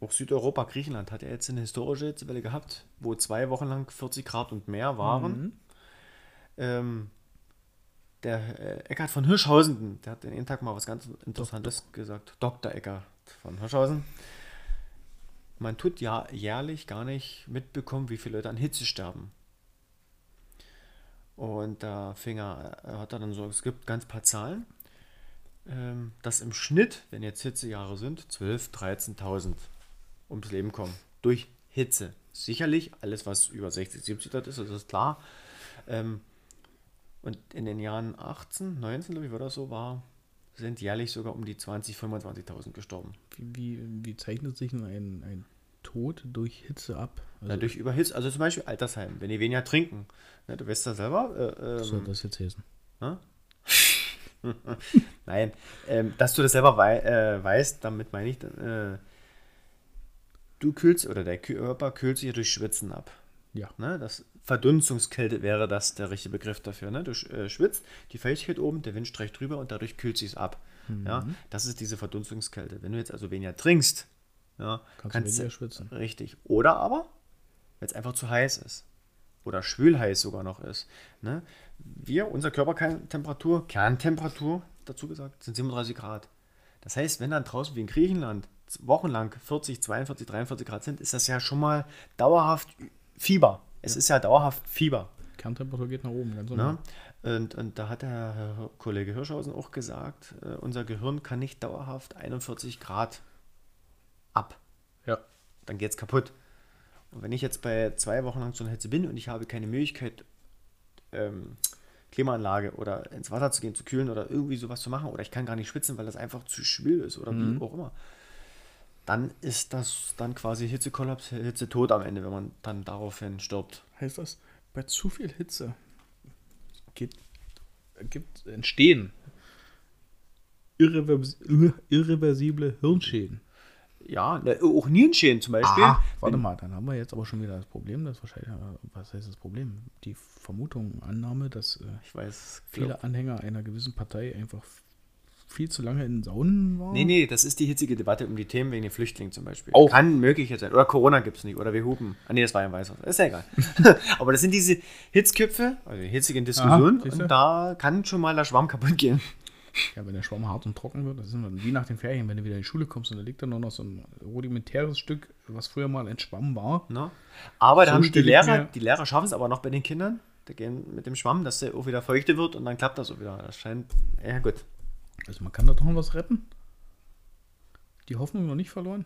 auch Südeuropa, Griechenland hat ja jetzt eine historische Hitzewelle gehabt, wo zwei Wochen lang 40 Grad und mehr waren. Ähm, der äh, Eckhard von Hirschhausen, der hat den Tag mal was ganz Interessantes gesagt. Dr. Eckhard von Hirschhausen. Man tut ja jährlich gar nicht mitbekommen, wie viele Leute an Hitze sterben. Und da fing er, hat er dann so, es gibt ganz paar Zahlen, ähm, dass im Schnitt, wenn jetzt Hitzejahre sind, 12.000, 13.000 ums Leben kommen. Durch Hitze. Sicherlich, alles was über 60, 70 Grad ist, das ist klar. Ähm, und in den Jahren 18, 19, glaube ich, war das so, war, sind jährlich sogar um die 20, 25.000 gestorben. Wie, wie, wie zeichnet sich denn ein, ein Tod durch Hitze ab? Also, Ja, durch Überhitze, also zum Beispiel Altersheim, wenn die weniger trinken. Ne, du weißt ja selber. Äh, ähm, soll das jetzt heißen? Nein, ähm, dass du das selber wei äh, weißt, damit meine ich, äh, du kühlst oder der Körper kühlt sich ja durch Schwitzen ab. Ja. Ne? Das Verdunstungskälte wäre das der richtige Begriff dafür. Ne? Du äh, schwitzt, die Feuchtigkeit oben, der Wind streicht drüber und dadurch kühlt sich es ab. Ja? Das ist diese Verdunstungskälte. Wenn du jetzt also weniger trinkst, ja, Kannst du weniger schwitzen. Richtig. Oder aber, wenn es einfach zu heiß ist. Oder schwülheiß sogar noch ist. Ne? Wir, unsere Körpertemperatur, Kerntemperatur, dazu gesagt, sind 37 Grad. Das heißt, wenn dann draußen wie in Griechenland wochenlang 40, 42, 43 Grad sind, ist das ja schon mal dauerhaft Fieber. Es ist ja dauerhaft Fieber. Kerntemperatur geht nach oben, ganz Ne? normal. Und, und da hat der Herr Kollege Hirschhausen auch gesagt, äh, unser Gehirn kann nicht dauerhaft 41 Grad ab Ja. dann geht es kaputt. Und wenn ich jetzt bei zwei Wochen lang so einer Hitze bin und ich habe keine Möglichkeit, ähm, Klimaanlage oder ins Wasser zu gehen, zu kühlen oder irgendwie sowas zu machen, oder ich kann gar nicht schwitzen, weil das einfach zu schwül ist oder wie auch immer, dann ist das dann quasi Hitzekollaps, Hitzetod am Ende, wenn man dann daraufhin stirbt. Heißt das, bei zu viel Hitze geht, gibt, entstehen irrevers irreversible Hirnschäden. Ja, ne, auch Nierenschäden zum Beispiel. Ah, warte mal, dann haben wir jetzt aber schon wieder das Problem, das wahrscheinlich, äh, was heißt das Problem? Die Vermutung, Annahme, dass äh, Ich weiß, viele glaub, Anhänger einer gewissen Partei einfach viel zu lange in Saunen war? Nee, nee, das ist die hitzige Debatte um die Themen wegen den Flüchtlingen zum Beispiel. Auch. Kann möglich jetzt sein. Oder Corona gibt es nicht. Oder wir hupen. Ah, nee, das war ja ein Weißer. Ist ja egal. Aber das sind diese Hitzköpfe, also die hitzigen Diskussionen. siehste. und da kann schon mal der Schwamm kaputt gehen. Ja, wenn der Schwamm hart und trocken wird, das ist dann wie nach den Ferien, wenn du wieder in die Schule kommst und da liegt dann nur noch so ein rudimentäres Stück, was früher mal ein Schwamm war. Ne? Aber da So haben die Lehrer, die Lehrer schaffen es aber noch bei den Kindern. Die gehen mit dem Schwamm, dass der auch wieder feuchte wird und dann klappt das auch wieder. Das scheint, ja gut. Also man kann da doch noch was retten. Die Hoffnung noch nicht verloren.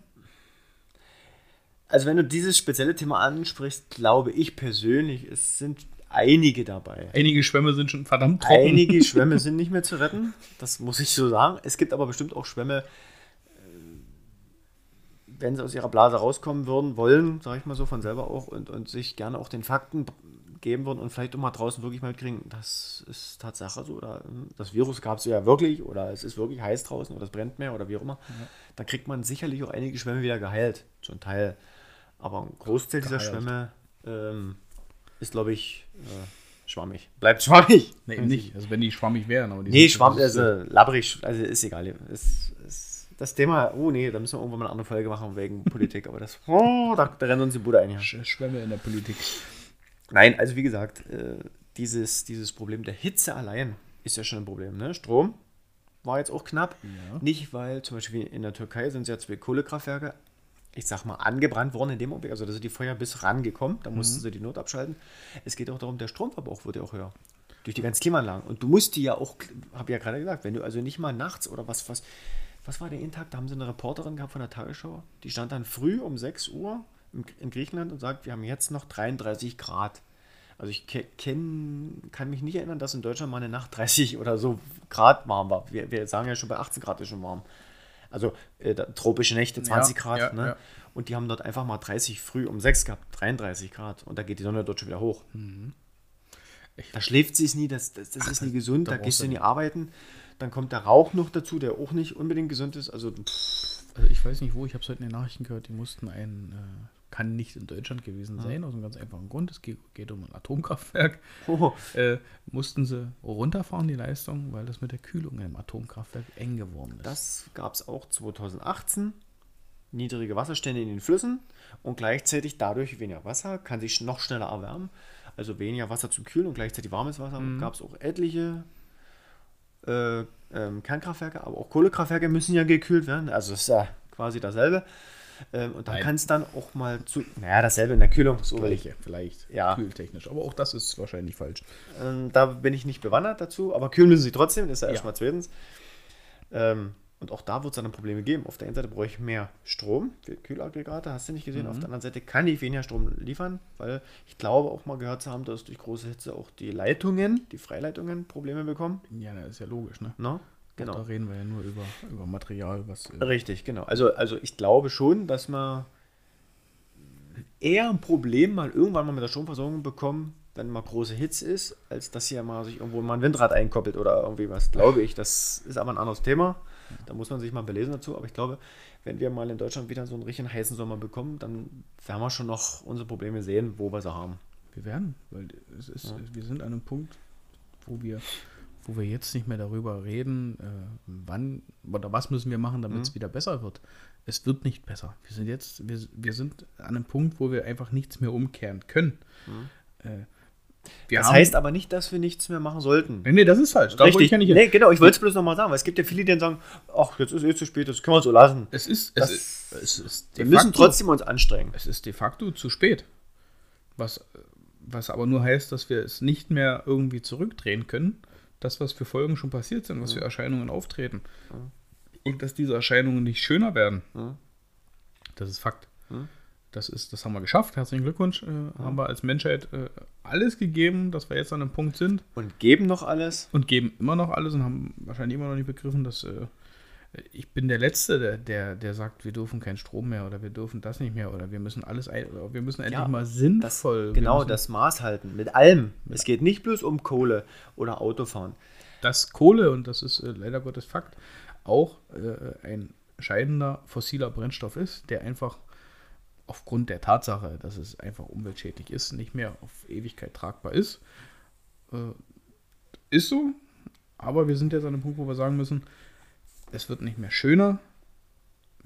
Also wenn du dieses spezielle Thema ansprichst, glaube ich persönlich, es sind einige dabei. Einige Schwämme sind schon verdammt trocken. Einige Schwämme sind nicht mehr zu retten, das muss ich so sagen. Es gibt aber bestimmt auch Schwämme, äh, wenn sie aus ihrer Blase rauskommen würden, wollen, sage ich mal so, von selber auch und, und sich gerne auch den Fakten geben würden und vielleicht auch mal draußen wirklich mal mitkriegen, das ist Tatsache so oder hm, das Virus gab es ja wirklich oder es ist wirklich heiß draußen oder es brennt mehr oder wie auch immer, dann kriegt man sicherlich auch einige Schwämme wieder geheilt, zum Teil. Aber ein Großteil dieser Geheilt. Schwämme ähm, ist, glaube ich, äh, schwammig. Bleibt schwammig. Nee, eben nicht. Also wenn die schwammig wären. Aber die Nee, sind- Schwamm, also labbrig, also ist egal. Ist, ist das Thema, oh nee, da müssen wir irgendwann mal eine andere Folge machen wegen Politik, aber das, oh, da, da rennt uns die Bude ein. Schwämme in der Politik. Nein, also wie gesagt, äh, dieses, dieses Problem der Hitze allein ist ja schon ein Problem. Ne? Strom war jetzt auch knapp. Ja. Nicht, weil zum Beispiel in der Türkei sind ja zwei Kohlekraftwerke, ich sag mal, angebrannt worden in dem Augenblick. Also da sind die Feuer bis rangekommen, da mussten sie die Not abschalten. Es geht auch darum, der Stromverbrauch wird ja auch höher. Durch die ganzen Klimaanlagen. Und du musst die ja auch, habe ja gerade gesagt, wenn du also nicht mal nachts oder was, was, was war der Intag? Da haben sie eine Reporterin gehabt von der Tagesschau, die stand dann früh um 6 Uhr in Griechenland und sagt, wir haben jetzt noch 33 Grad. Also ich ke- kenn, kann mich nicht erinnern, dass in Deutschland mal eine Nacht 30 oder so Grad warm war. Wir, wir sagen ja schon bei 18 Grad ist schon warm. Also äh, tropische Nächte 20 Ja, Grad. ja, ne? ja. Und die haben dort einfach mal 30 früh um 6 gehabt, 33 Grad. Und da geht die Sonne dort schon wieder hoch. Da schläft sie es nie, das, das, das ist nie gesund. da Da gehst du nie arbeiten. Dann kommt der Rauch noch dazu, der auch nicht unbedingt gesund ist. Also pff, Also ich weiß nicht wo, ich habe es heute in den Nachrichten gehört, die mussten ein, äh, kann nicht in Deutschland gewesen sein, aus einem ganz einfachen Grund, es geht, geht um ein Atomkraftwerk, oh, äh, mussten sie runterfahren, die Leistung, weil das mit der Kühlung im Atomkraftwerk eng geworden ist. Das gab es auch 2018. Niedrige Wasserstände in den Flüssen und gleichzeitig dadurch weniger Wasser, kann sich noch schneller erwärmen. Also weniger Wasser zum Kühlen und gleichzeitig warmes Wasser. Gab es auch etliche äh, ähm, Kernkraftwerke, aber auch Kohlekraftwerke müssen ja gekühlt werden. Also ist ja quasi dasselbe. Ähm, und da kann es dann auch mal zu. Naja, dasselbe in der Kühlung. So. Gleiche, vielleicht, Ja. kühltechnisch, aber auch das ist wahrscheinlich falsch. Ähm, da bin ich nicht bewandert dazu, aber kühlen müssen sie trotzdem, das ist ja, Ja. erstmal zweitens. Ähm, und auch da wird es dann Probleme geben. Auf der einen Seite brauche ich mehr Strom für Kühlaggregate, hast du nicht gesehen. Auf der anderen Seite kann ich weniger Strom liefern, weil ich glaube auch mal gehört zu haben, dass durch große Hitze auch die Leitungen, die Freileitungen Probleme bekommen. Ja, das ist ja logisch, ne? Ne? Da Genau. reden wir ja nur über, über Material, was. Äh, Richtig, genau. Also, also ich glaube schon, dass man eher ein Problem mal irgendwann mal mit der Stromversorgung bekommen, wenn mal große Hitze ist, als dass hier mal sich irgendwo mal ein Windrad einkoppelt oder irgendwie was, glaube ich. Das ist aber ein anderes Thema. Da muss man sich mal belesen dazu. Aber ich glaube, wenn wir mal in Deutschland wieder so einen richtigen heißen Sommer bekommen, dann werden wir schon noch unsere Probleme sehen, wo wir sie haben. wir werden, weil es ist, wir sind an einem Punkt, wo wir, wo wir jetzt nicht mehr darüber reden, äh, wann oder was müssen wir machen, damit es wieder besser wird. Es wird nicht besser. Wir sind jetzt, wir, wir sind an einem Punkt, wo wir einfach nichts mehr umkehren können. Äh, wir Das haben- heißt aber nicht, dass wir nichts mehr machen sollten. Nee, nee, das ist falsch. Da wollte ich ja nee, genau, ich wollte es bloß nochmal sagen, weil es gibt ja viele, die dann sagen, ach, jetzt ist eh zu spät, das können wir so lassen. Es ist, Das- es ist, es ist Wir müssen facto- trotzdem uns anstrengen. Es ist de facto zu spät. Was, was aber nur heißt, dass wir es nicht mehr irgendwie zurückdrehen können. Das, was für Folgen schon passiert sind, was für Erscheinungen auftreten. Und dass diese Erscheinungen nicht schöner werden. Das ist Fakt. Das, ist, das haben wir geschafft. Herzlichen Glückwunsch. Äh, Haben wir als Menschheit äh, alles gegeben, dass wir jetzt an einem Punkt sind Und geben noch alles. und geben immer noch alles und haben wahrscheinlich immer noch nicht begriffen, dass äh, ich bin der Letzte, der, der, der sagt, wir dürfen keinen Strom mehr oder wir dürfen das nicht mehr oder wir müssen alles wir müssen endlich Ja, mal Das, sinnvoll. wir genau, müssen, das Maß halten. Mit allem. Es geht nicht bloß um Kohle oder Autofahren. dass Kohle, und das ist äh, leider Gottes Fakt, auch äh, ein scheidender fossiler Brennstoff ist, der einfach aufgrund der Tatsache, dass es einfach umweltschädlich ist, nicht mehr auf Ewigkeit tragbar ist. Äh, ist so, aber wir sind jetzt an einem Punkt, wo wir sagen müssen, es wird nicht mehr schöner.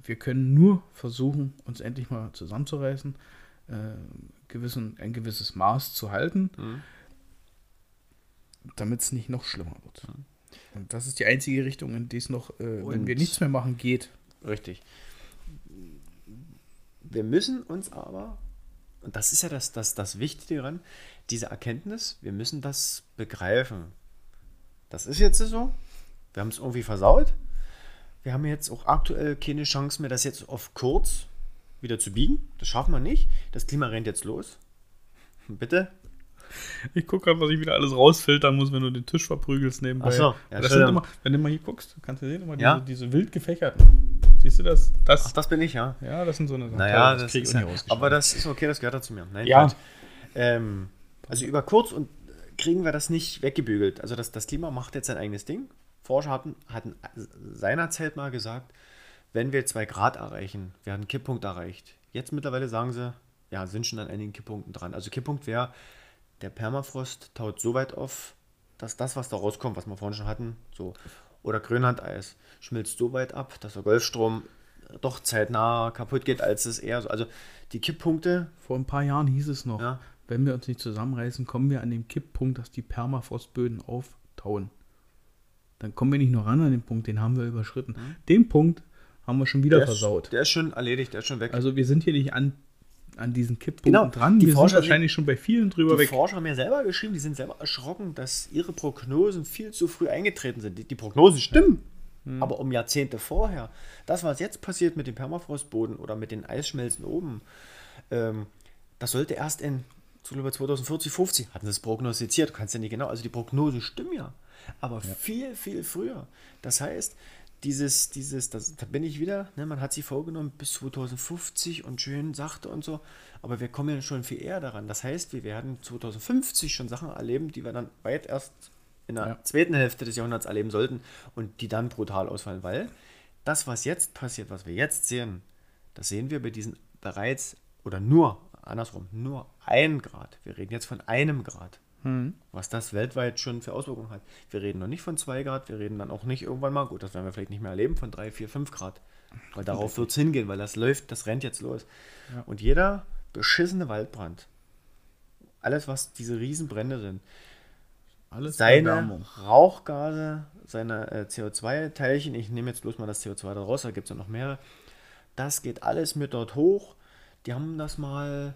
Wir können nur versuchen, uns endlich mal zusammenzureißen, äh, gewissen, ein gewisses Maß zu halten, Mhm. damit es nicht noch schlimmer wird. Und das ist die einzige Richtung, in die es noch, äh, wenn wir nichts mehr machen, geht. Richtig. Wir müssen uns aber, und das ist ja das, das, das Wichtige daran, diese Erkenntnis, wir müssen das begreifen. Das ist jetzt so. Wir haben es irgendwie versaut. Wir haben jetzt auch aktuell keine Chance mehr, das jetzt auf kurz wieder zu biegen. Das schaffen wir nicht. Das Klima rennt jetzt los. Bitte? Ich gucke gerade, was ich wieder alles rausfiltern muss, wenn du den Tisch verprügelst nebenbei. Ach so, ja, das immer, wenn du mal hier guckst, kannst du sehen, immer Ja. diese, diese wild gefächerten. Siehst du das? das Ach, das bin ich, ja. ja, das sind so eine Naja, Toll, das krieg ich ja, aber das ist okay, das gehört dazu mir. Nein, Ja. Ähm, also über kurz und kriegen wir das nicht weggebügelt. Also das, das Klima macht jetzt sein eigenes Ding. Forscher hatten, hatten seinerzeit mal gesagt, wenn wir zwei Grad erreichen, werden einen Kipppunkt erreicht. Jetzt mittlerweile sagen sie, ja, sind schon an einigen Kipppunkten dran. Also Kipppunkt wäre, der Permafrost taut so weit auf, dass das, was da rauskommt, was wir vorhin schon hatten, so, oder Grönlandeis, schmilzt so weit ab, dass der Golfstrom doch zeitnah kaputt geht, als es eher so. Also die Kipppunkte, Vor ein paar Jahren hieß es noch, Ja. wenn wir uns nicht zusammenreißen, kommen wir an den Kipppunkt, dass die Permafrostböden auftauen. Dann kommen wir nicht nur ran an den Punkt, den haben wir überschritten. Den Punkt haben wir schon wieder Mhm. der versaut. ist, der ist schon erledigt, der ist schon weg. also wir sind hier nicht an, an diesen Kipppunkten Genau, dran. die wir Forscher sind wahrscheinlich schon bei vielen drüber die weg. Forscher haben ja selber geschrieben, die sind selber erschrocken, dass ihre Prognosen viel zu früh eingetreten sind. Die, die Prognosen stimmen, Hm. aber um Jahrzehnte vorher. Das, was jetzt passiert mit dem Permafrostboden oder mit den Eisschmelzen oben, ähm, das sollte erst in so glaube ich, 2040, 50, hatten sie es prognostiziert, du kannst ja nicht genau, also die Prognosen stimmen ja, aber viel, viel früher. Das heißt, dieses, dieses, das, da bin ich wieder, ne, man hat sich vorgenommen bis 2050 und schön sachte und so, aber wir kommen ja schon viel eher daran. Das heißt, wir werden 2050 schon Sachen erleben, die wir dann weit erst in der Ja. zweiten Hälfte des Jahrhunderts erleben sollten und die dann brutal ausfallen, weil das, was jetzt passiert, was wir jetzt sehen, das sehen wir bei diesen bereits oder nur, andersrum, nur ein Grad. Wir reden jetzt von einem Grad. Was das weltweit schon für Auswirkungen hat. Wir reden noch nicht von 2 Grad, wir reden dann auch nicht irgendwann mal, gut, das werden wir vielleicht nicht mehr erleben, von 3, 4, 5 Grad. Weil darauf wird es hingehen, weil das läuft, das rennt jetzt los. Ja. Und jeder beschissene Waldbrand, alles, was diese Riesenbrände sind, Alles seine. Rauchgase, seine äh, CO2-Teilchen, ich nehme jetzt bloß mal das CO2 da raus, da gibt es ja noch mehrere, das geht alles mit dort hoch. Die haben das mal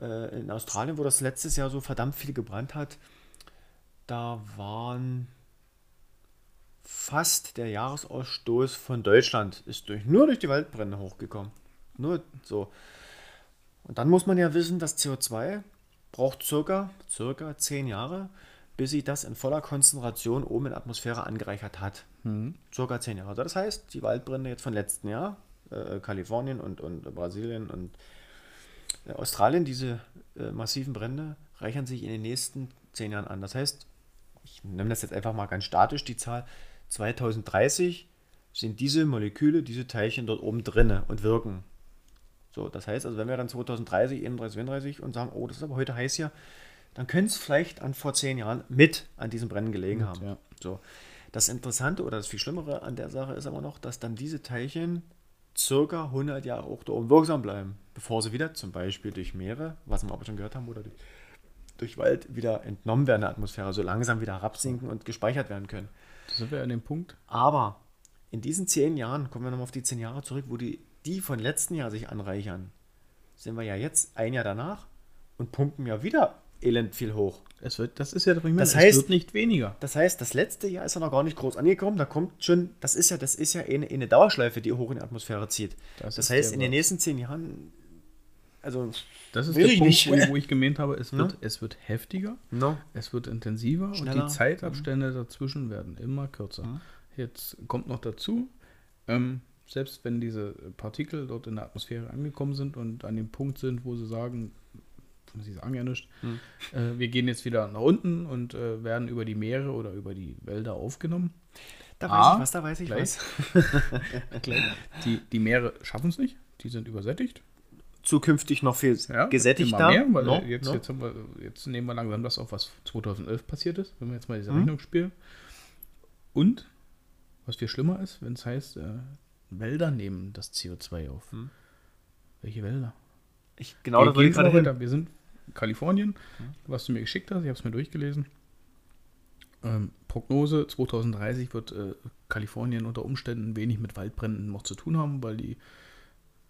äh, in Australien, wo das letztes Jahr so verdammt viel gebrannt hat, da waren fast der Jahresausstoß von Deutschland ist durch, nur durch die Waldbrände hochgekommen. Nur so. Und dann muss man ja wissen, dass CO2 braucht circa, circa 10 Jahre, bis sie das in voller Konzentration oben in der Atmosphäre angereichert hat. Circa 10 Jahre. Also das heißt, die Waldbrände jetzt von letzten Jahr, äh, Kalifornien und, und Brasilien und Australien, diese äh, massiven Brände, reichern sich in den nächsten 10 Jahren an. Das heißt, ich nehme das jetzt einfach mal ganz statisch, die Zahl 2030 sind diese Moleküle, diese Teilchen dort oben drinne und wirken. So, das heißt, also wenn wir dann 2030, 31, 32 und sagen, oh, das ist aber heute heiß hier, dann könnte es vielleicht an vor zehn Jahren mit an diesem Brennen gelegen haben. ja. So. Das Interessante oder das viel Schlimmere an der Sache ist aber noch, dass dann diese Teilchen circa 100 Jahre auch da oben wirksam bleiben, bevor sie wieder zum Beispiel durch Meere, was wir aber schon gehört haben, oder durch, durch Wald wieder entnommen werden in der Atmosphäre, so langsam wieder herabsinken und gespeichert werden können. Da sind wir an dem Punkt. Aber in diesen zehn Jahren, kommen wir nochmal auf die zehn Jahre zurück, wo die, die von letzten Jahr sich anreichern, sind wir ja jetzt ein Jahr danach und pumpen ja wieder elend viel hoch. Es wird, das ist ja, meine, Das es heißt- wird nicht weniger. Das heißt, das letzte Jahr ist ja noch gar nicht groß angekommen. Da kommt schon, das ist ja, das ist ja eine, eine Dauerschleife, die hoch in die Atmosphäre zieht. Das Das, heißt, in den nächsten zehn Jahren, also Das ist der Punkt, nicht. Wo, ich, wo ich gemeint habe, es Ne? wird, es wird heftiger, no. es wird intensiver Schneller. Mhm. und die Zeitabstände dazwischen werden immer kürzer. Jetzt kommt noch dazu, ähm, selbst wenn diese Partikel dort in der Atmosphäre angekommen sind und an dem Punkt sind, wo sie sagen, sie sagen ja nicht, Hm. äh, wir gehen jetzt wieder nach unten und äh, werden über die Meere oder über die Wälder aufgenommen. da weiß Ah, ich was, da weiß ich gleich. was. Die, die Meere schaffen es nicht, die sind übersättigt. Zukünftig noch viel Ja, gesättigter. Mehr, weil No, jetzt, no. Jetzt, wir, jetzt nehmen wir langsam das auf, was 2011 passiert ist, wenn wir jetzt mal diese Mhm. Rechnung spielen. Und, was viel schlimmer ist, wenn es heißt, äh, Wälder nehmen das CO2 auf. Hm. Welche Wälder? Ich, genau, Wir da wollte ich gerade hin. Wir sind in Kalifornien, was du mir geschickt hast. Ich habe es mir durchgelesen. Ähm, Prognose 2030 wird äh, Kalifornien unter Umständen wenig mit Waldbränden noch zu tun haben, weil die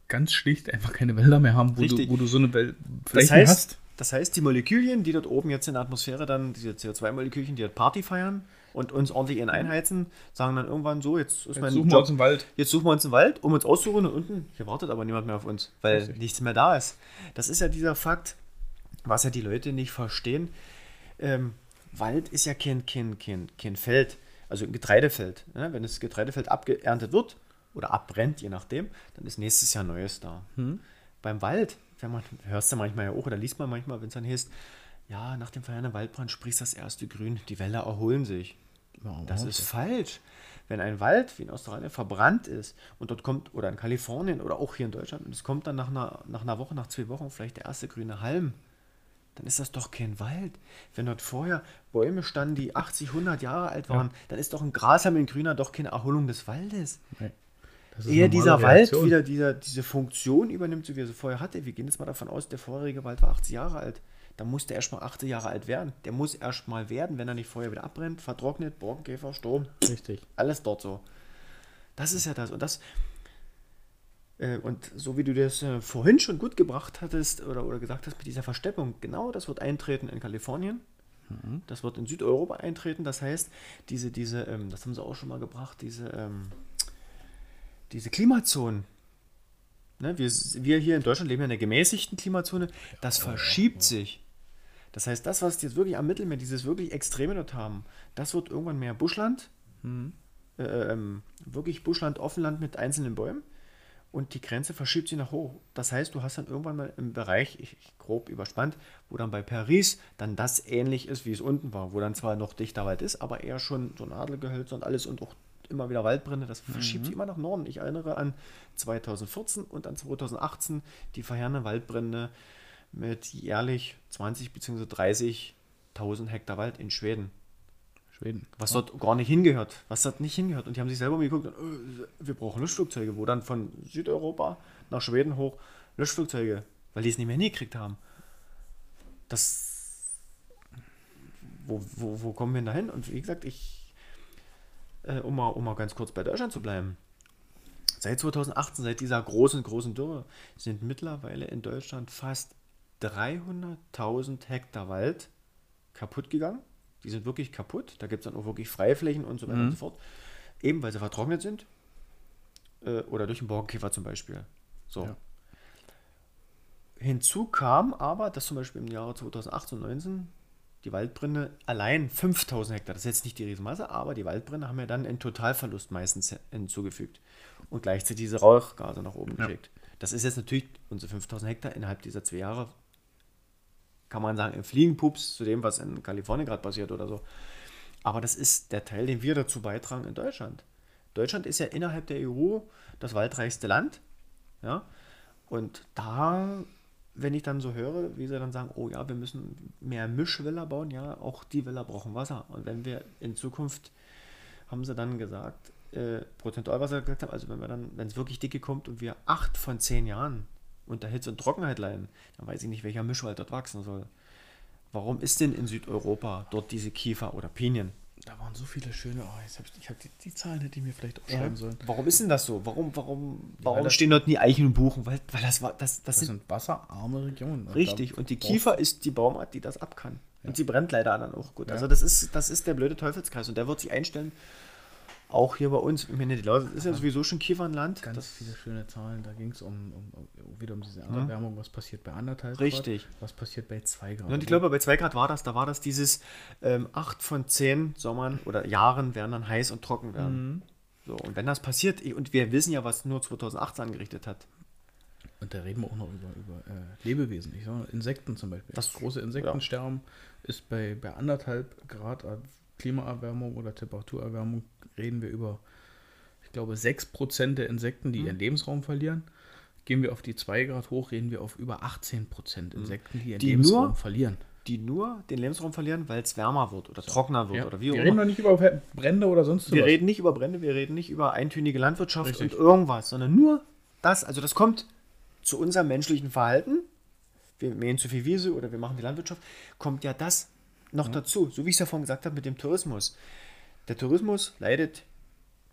ganz schlicht einfach keine Wälder mehr haben, wo, du, wo du so eine Welt Das heißt, hast. das heißt, die Molekülchen, die dort oben jetzt in der Atmosphäre dann, diese CO2-Molekülchen, die dort Party feiern und uns ordentlich in einheizen, sagen dann irgendwann so, jetzt ist mein Suchen wir Job, uns einen Wald. jetzt suchen wir uns einen Wald, um uns auszuruhen und unten, hier wartet aber niemand mehr auf uns, weil Richtig. nichts mehr da ist. Das ist ja dieser Fakt, was ja die Leute nicht verstehen. Ähm, Wald ist ja kein, kein, kein, kein Feld, also ein Getreidefeld. Ne? Wenn das Getreidefeld abgeerntet wird oder abbrennt, je nachdem, dann ist nächstes Jahr Neues da. Beim Wald, wenn man, hörst du manchmal ja auch oder liest man manchmal, wenn es dann heißt, ja, nach dem verheerenden Waldbrand sprießt das erste Grün, die Wälder erholen sich. Ja, Das ist falsch. Wenn ein Wald wie in Australien verbrannt ist und dort kommt, oder in Kalifornien oder auch hier in Deutschland, und es kommt dann nach einer, nach einer Woche, nach zwei Wochen vielleicht der erste grüne Halm, dann ist das doch kein Wald. Wenn dort vorher Bäume standen, die 80, 100 Jahre alt waren, dann ist doch ein Grashalm in grüner doch keine Erholung des Waldes. Nee. Eher dieser Wald Reaktion. wieder dieser, diese Funktion übernimmt, so wie er sie vorher hatte. Wir gehen jetzt mal davon aus, der vorherige Wald war 80 Jahre alt. Dann muss der erstmal 80 Jahre alt werden. Der muss erstmal werden, wenn er nicht vorher wieder abbrennt, vertrocknet, Borkenkäfer, Sturm, Richtig. alles dort so. Das ist ja das. Und das. Äh, und so wie du das äh, vorhin schon gut gebracht hattest oder, oder gesagt hast mit dieser Versteppung, genau das wird eintreten in Kalifornien. Das wird in Südeuropa eintreten. Das heißt, diese, diese, ähm, das haben sie auch schon mal gebracht, diese, ähm, diese Klimazonen. Ne, wir, wir hier in Deutschland leben ja in einer gemäßigten Klimazone. Das verschiebt sich. Das heißt, das, was jetzt wirklich am Mittelmeer, dieses wirklich Extreme dort haben, das wird irgendwann mehr Buschland, äh, ähm, wirklich Buschland, Offenland mit einzelnen Bäumen und die Grenze verschiebt sich nach hoch. Das heißt, du hast dann irgendwann mal im Bereich, ich, ich grob überspannt, wo dann bei Paris dann das ähnlich ist, wie es unten war, wo dann zwar noch dichter Wald ist, aber eher schon so Nadelgehölze und alles und auch immer wieder Waldbrände, das verschiebt sich immer nach Norden. Ich erinnere an 2014 und an 2018 die verheerenden Waldbrände mit jährlich 20 bzw. 30.000 Hektar Wald in Schweden. Schweden. Was dort gar nicht hingehört. Was dort nicht hingehört. Und die haben sich selber mal geguckt, und, äh, wir brauchen Löschflugzeuge, wo dann von Südeuropa nach Schweden hoch Löschflugzeuge, weil die es nicht mehr hingekriegt haben. Das. Wo, wo, wo kommen wir denn da hin? Und wie gesagt, ich. Äh, um, mal, um mal ganz kurz bei Deutschland zu bleiben. Seit 2018, seit dieser großen, großen Dürre, sind mittlerweile in Deutschland fast 300.000 Hektar Wald kaputt gegangen. Die sind wirklich kaputt. Da gibt es dann auch wirklich Freiflächen und so weiter und so fort. Eben weil sie vertrocknet sind. Äh, oder durch den Borkenkäfer zum Beispiel. So. Ja. Hinzu kam aber, dass zum Beispiel im Jahre 2018 und 2019 die Waldbrände allein 5000 Hektar, das ist jetzt nicht die Riesenmasse, aber die Waldbrände haben ja dann einen Totalverlust meistens hinzugefügt und gleichzeitig diese Rauchgase nach oben Ja. geschickt. Das ist jetzt natürlich unsere 5000 Hektar innerhalb dieser zwei Jahre, kann man sagen, im Fliegenpups zu dem, was in Kalifornien gerade passiert oder so. Aber das ist der Teil, den wir dazu beitragen in Deutschland. Deutschland ist ja innerhalb der EU das waldreichste Land. Ja? Und da, wenn ich dann so höre, wie sie dann sagen, oh ja, wir müssen mehr Mischwälder bauen, ja, auch die Wälder brauchen Wasser. Und wenn wir in Zukunft, haben sie dann gesagt, äh, prozentual, was sie gesagt haben, also wenn wir dann, wenn es wirklich dicke kommt und wir acht von zehn Jahren unter Hitze und Trockenheit leiden, dann weiß ich nicht, welcher Mischwald dort wachsen soll. Warum ist denn in Südeuropa dort diese Kiefer oder Pinien? Da waren so viele schöne. Oh, jetzt hab ich ich hab die, die Zahlen hätte ich mir vielleicht aufschreiben sollen. Warum ist denn das so? Warum, warum, warum das- stehen dort nie Eichen und Buchen? Weil, weil das war, das, das, Das sind sind wasserarme Regionen. Und richtig. Und die Kiefer ist die Baumart, die das ab kann. Und sie brennt leider dann auch gut. Ja. Also das ist, das ist der blöde Teufelskreis und der wird sich einstellen. Auch hier bei uns. Ich meine, die Lausitz ist ja sowieso schon Kiefernland. Ganz viele schöne Zahlen. Da ging es um, um, um, wieder um diese Erderwärmung. Was passiert bei anderthalb Richtig. Grad? Was passiert bei zwei Grad? und ich glaube, bei 2 Grad war das, da war das dieses ähm, 8 von 10 Sommern oder Jahren werden dann heiß und trocken werden. So, und wenn das passiert, und wir wissen ja, was nur 2018 angerichtet hat. Und da reden wir auch noch über, über äh, Lebewesen. Ich sag Insekten zum Beispiel. Das- große Insektensterben ist bei, bei anderthalb Grad Klimaerwärmung oder Temperaturerwärmung reden wir über, ich glaube, 6% der Insekten, die ihren Lebensraum verlieren. Gehen wir auf die 2 Grad hoch, reden wir auf über 18% Insekten, die ihren Die Lebensraum nur- verlieren. die nur den Lebensraum verlieren, weil es wärmer wird oder trockener wird Ja. oder wie wir auch reden immer. noch nicht über Brände oder sonst Wir was. reden nicht über Brände, wir reden nicht über eintönige Landwirtschaft Richtig. und irgendwas, sondern nur das. Also das kommt zu unserem menschlichen Verhalten. Wir mähen zu viel Wiese oder wir machen die Landwirtschaft. Kommt ja das noch dazu. So wie ich es ja vorhin gesagt habe mit dem Tourismus. Der Tourismus leidet,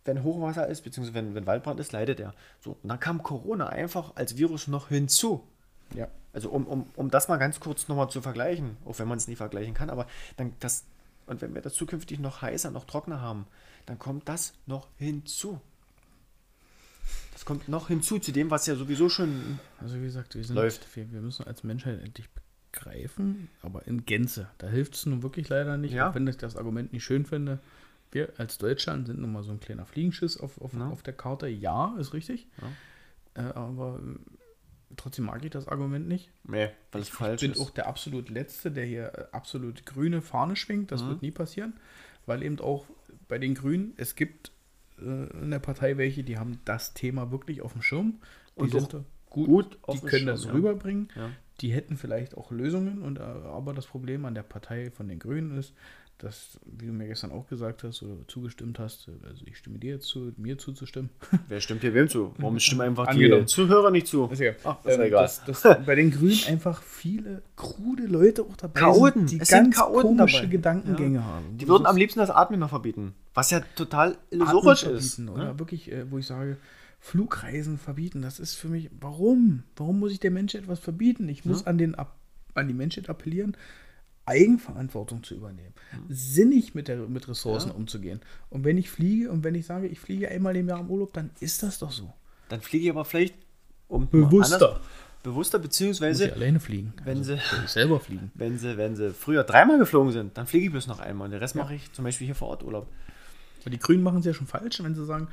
wenn Hochwasser ist, beziehungsweise wenn, wenn Waldbrand ist, leidet er. So, und dann kam Corona einfach als Virus noch hinzu. Ja. Also um, um, um das mal ganz kurz nochmal zu vergleichen, auch wenn man es nie vergleichen kann, aber dann das, und wenn wir das zukünftig noch heißer, noch trockener haben, dann kommt das noch hinzu. Das kommt noch hinzu zu dem, was ja sowieso schon. Also wie gesagt, wir, sind, Läuft. Wir, wir müssen als Menschheit endlich begreifen, aber in Gänze. Da hilft es nun wirklich leider nicht, Ja. auch wenn ich das Argument nicht schön finde. Wir als Deutschland sind nun mal so ein kleiner Fliegenschiss auf, auf, Ja. auf der Karte. Ja, ist richtig. Äh, aber äh, trotzdem mag ich das Argument nicht. Nee, weil es falsch Ich bin ist. auch der absolut Letzte, der hier äh, absolut grüne Fahne schwingt. Das wird nie passieren, weil eben auch bei den Grünen, es gibt äh, in der Partei welche, die haben das Thema wirklich auf dem Schirm. Die Und sind gut, gut die können Schirm, das ja. rüberbringen. Ja. Die hätten vielleicht auch Lösungen, und, äh, aber das Problem an der Partei von den Grünen ist, dass, wie du mir gestern auch gesagt hast oder zugestimmt hast, also ich stimme dir jetzt zu, mir zuzustimmen, Wer stimmt hier wem zu? Warum stimmen einfach die. Zuhörer nicht zu? Ist ja, Ach, ist ja ähm, egal. Dass, dass bei den Grünen einfach viele krude Leute auch dabei Chaoten. sind, die Es sind ganz Chaoten komische dabei. Gedankengänge Ja. haben. Die würden am liebsten das Atmen noch verbieten. Was ja total illusorisch ist. ne? Oder wirklich, äh, wo ich sage, Flugreisen verbieten, das ist für mich, warum? Warum muss ich der Menschheit etwas verbieten? Ich muss an, den, an die Menschheit appellieren, Eigenverantwortung zu übernehmen, sinnig mit, der, mit Ressourcen umzugehen. Und wenn ich fliege und wenn ich sage, ich fliege einmal im Jahr im Urlaub, dann ist das doch so. Dann fliege ich aber vielleicht um Bewusster. anders- bewusster, Muss ich beziehungsweise alleine fliegen. wenn also, sie- selber fliegen. wenn sie, wenn sie früher dreimal geflogen sind, dann fliege ich bloß noch einmal. Und den Rest mache ich zum Beispiel hier vor Ort Urlaub. Aber die Grünen machen es ja schon falsch, wenn sie sagen,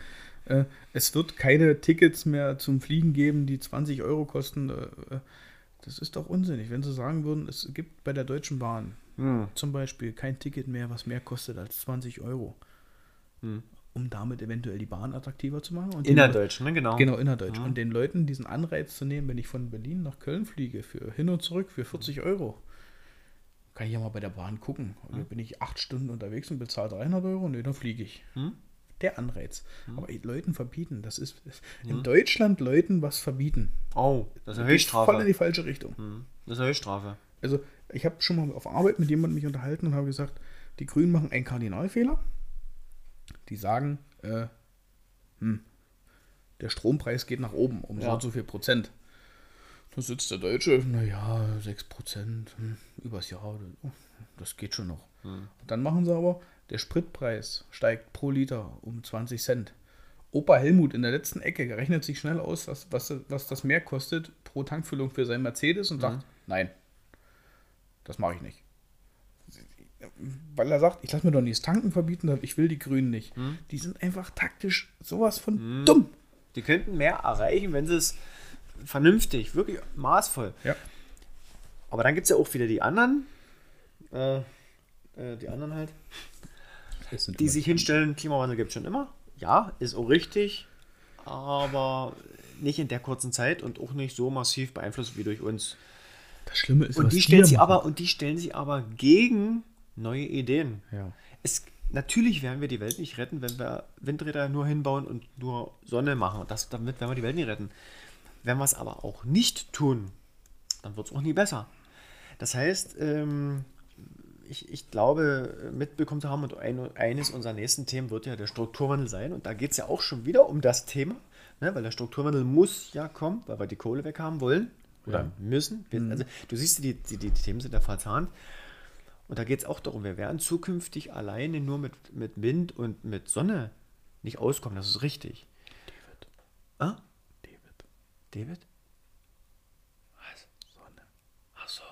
äh, es wird keine Tickets mehr zum Fliegen geben, die 20 Euro kosten. Äh, äh, das ist doch unsinnig. Wenn sie sagen würden, es gibt bei der Deutschen Bahn Hm. zum Beispiel kein Ticket mehr, was mehr kostet als 20 Euro, um damit eventuell die Bahn attraktiver zu machen. Und Innerdeutsch, ne? Genau. Genau, innerdeutsch. Und den Leuten diesen Anreiz zu nehmen, wenn ich von Berlin nach Köln fliege, für hin und zurück für 40 Euro, kann ich ja mal bei der Bahn gucken. Und Bin ich acht Stunden unterwegs und bezahle 300 Euro? Nö, dann fliege ich. Der Anreiz. Aber Leuten verbieten, das ist in Deutschland Leuten was verbieten. Oh, das ist eine Geht voll in Höchststrafe. die falsche Richtung. Hm, Das ist eine Höchststrafe. Also, ich habe schon mal auf Arbeit mit jemandem mich unterhalten und habe gesagt, die Grünen machen einen Kardinalfehler. Die sagen, äh, hm, der Strompreis geht nach oben um so Ja. und so viel Prozent. Da sitzt der Deutsche, naja, 6 Prozent hm, übers Jahr, das geht schon noch. Und dann machen sie aber, der Spritpreis steigt pro Liter um 20 Cent. Opa Helmut in der letzten Ecke rechnet sich schnell aus, was, was, was das mehr kostet pro Tankfüllung für sein Mercedes und sagt, nein, das mache ich nicht. Weil er sagt, ich lasse mir doch nicht das Tanken verbieten, ich will die Grünen nicht. Die sind einfach taktisch sowas von dumm. Die könnten mehr erreichen, wenn sie es vernünftig, wirklich maßvoll. Ja. Aber dann gibt es ja auch wieder die anderen, äh, äh, die anderen halt, die sich hinstellen, Klimawandel gibt es schon immer. Ja, ist auch richtig, aber nicht in der kurzen Zeit und auch nicht so massiv beeinflusst wie durch uns. Das Schlimme ist, Und die stellen sie aber und die stellen sich aber gegen neue Ideen. Ja. Es, natürlich werden wir die Welt nicht retten, wenn wir Windräder nur hinbauen und nur Sonne machen. Und das, damit werden wir die Welt nicht retten. Wenn wir es aber auch nicht tun, dann wird es auch nie besser. Das heißt, ähm, ich, ich glaube, mitbekommen zu haben, und ein, eines unserer nächsten Themen wird ja der Strukturwandel sein. Und da geht es ja auch schon wieder um das Thema, ne? weil der Strukturwandel muss ja kommen, weil wir die Kohle weghaben wollen oder müssen. Wir, Also, du siehst, die, die, die Themen sind da verzahnt. Und da geht es auch darum, wir werden zukünftig alleine nur mit, mit Wind und mit Sonne nicht auskommen. Das ist richtig. David. Ah? David, David? Was? Sonne. Ach so.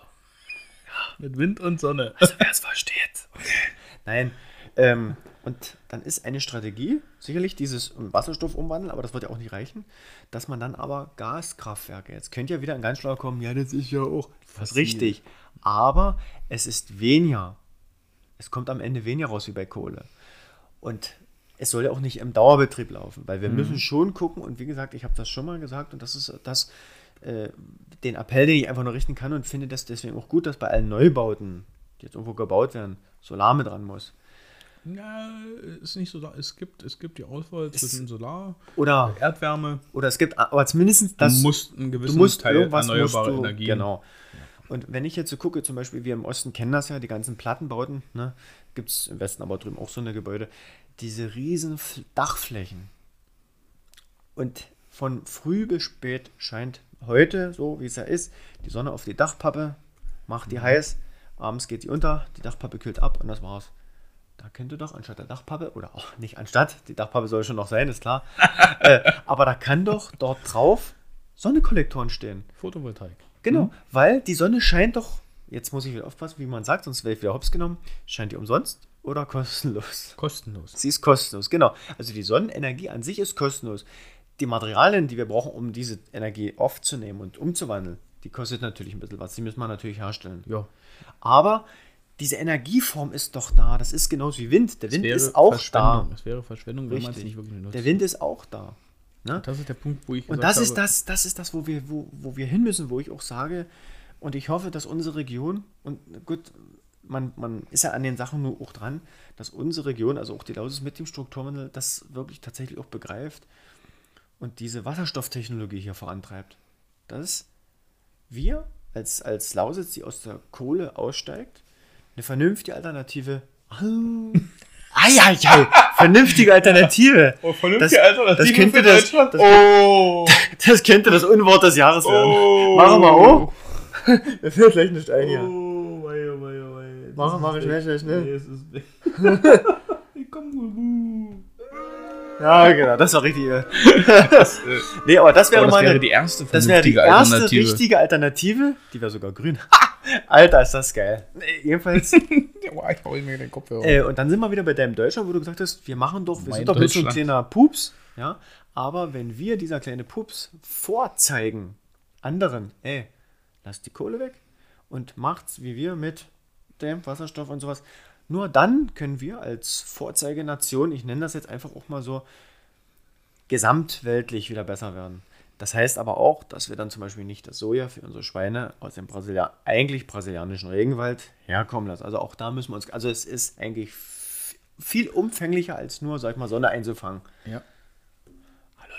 Mit Wind und Sonne. Also wer es versteht. Nein. Ähm, und dann ist eine Strategie, sicherlich dieses Wasserstoff umwandeln, aber das wird ja auch nicht reichen, dass man dann aber Gaskraftwerke, jetzt könnte ja wieder ein ganz schlauer kommen, ja, das ist ja auch das ist richtig, aber es ist weniger. Es kommt am Ende weniger raus wie bei Kohle. Und es soll ja auch nicht im Dauerbetrieb laufen, weil wir müssen schon gucken, und wie gesagt, ich habe das schon mal gesagt, und das ist das, äh, den Appell, den ich einfach nur richten kann und finde das deswegen auch gut, dass bei allen Neubauten, die jetzt irgendwo gebaut werden, Solar mit dran muss. Ja, ist nicht so da. Es gibt, es gibt die Auswahl zwischen Solar, Oder, Erdwärme. oder es gibt, aber zumindest das. du musst einen gewissen du musst Teil irgendwas erneuerbare musst du, Energien. Genau. Und wenn ich jetzt so gucke, zum Beispiel, wir im Osten kennen das ja, die ganzen Plattenbauten, ne? gibt es im Westen aber drüben auch so eine Gebäude, diese riesen Dachflächen. Und von früh bis spät scheint heute, so wie es ja ist, die Sonne auf die Dachpappe, macht Mhm. die heiß, abends geht die unter, die Dachpappe kühlt ab und das war's. Da könnte doch anstatt der Dachpappe, oder auch nicht anstatt, die Dachpappe soll schon noch sein, ist klar, äh, aber da kann doch dort drauf Sonnenkollektoren stehen. Photovoltaik. Genau, weil die Sonne scheint doch, jetzt muss ich wieder aufpassen, wie man sagt, sonst wäre ich wieder hops genommen, scheint die umsonst oder kostenlos? Kostenlos. Sie ist kostenlos, genau. Also die Sonnenenergie an sich ist kostenlos. Die Materialien, die wir brauchen, um diese Energie aufzunehmen und umzuwandeln, die kostet natürlich ein bisschen was. Die müssen wir natürlich herstellen. Ja. Aber diese Energieform ist doch da. Das ist genauso wie Wind. Der Wind ist auch da. Es wäre Verschwendung, wenn man es nicht wirklich nutzt. Der Wind ist auch da. Ne? das ist der Punkt, wo ich Und das ist habe, das, das ist das, wo wir, wo, wo wir hin müssen, wo ich auch sage, und ich hoffe, dass unsere Region, und gut, man, man ist ja an den Sachen nur auch dran, dass unsere Region, also auch die Lausis mit dem Strukturwandel, das wirklich tatsächlich auch begreift und diese Wasserstofftechnologie hier vorantreibt. Dass wir als, als Lausitz, die aus der Kohle aussteigt, eine vernünftige Alternative. Eieiei, vernünftige Alternative. Oh, das, das könnte das, das, oh! das könnte das Unwort des Jahres werden. Oh. Machen wir auch. Mir fällt gleich nicht ein hier. Oh, wei, oh, wei, oh, wei. Mach, mach schnell, schnell, schnell. Nee, es ist weg. Komm, Bubu. Ja, genau, das war richtig. äh. Das, äh, Nee, aber das wäre aber das mal wäre eine, die erste das wäre die erste Alternative. richtige Alternative. Die wäre sogar grün. Alter, ist das geil. Nee, jedenfalls. Boah, ich hau mir den Kopfhörer. äh, und dann sind wir wieder bei deinem Deutschland, wo du gesagt hast, wir machen doch, wir Mein sind doch bloß ein kleiner Pups. Ja, aber wenn wir dieser kleine Pups vorzeigen, anderen, ey, lasst die Kohle weg und macht's wie wir mit dem Wasserstoff und sowas. Nur dann können wir als Vorzeigenation, ich nenne das jetzt einfach auch mal so, gesamtweltlich wieder besser werden. Das heißt aber auch, dass wir dann zum Beispiel nicht das Soja für unsere Schweine aus dem Brasilia eigentlich brasilianischen Regenwald herkommen lassen. Also auch da müssen wir uns, also es ist eigentlich viel umfänglicher als nur, sag ich mal, Sonne einzufangen. ja. Hallo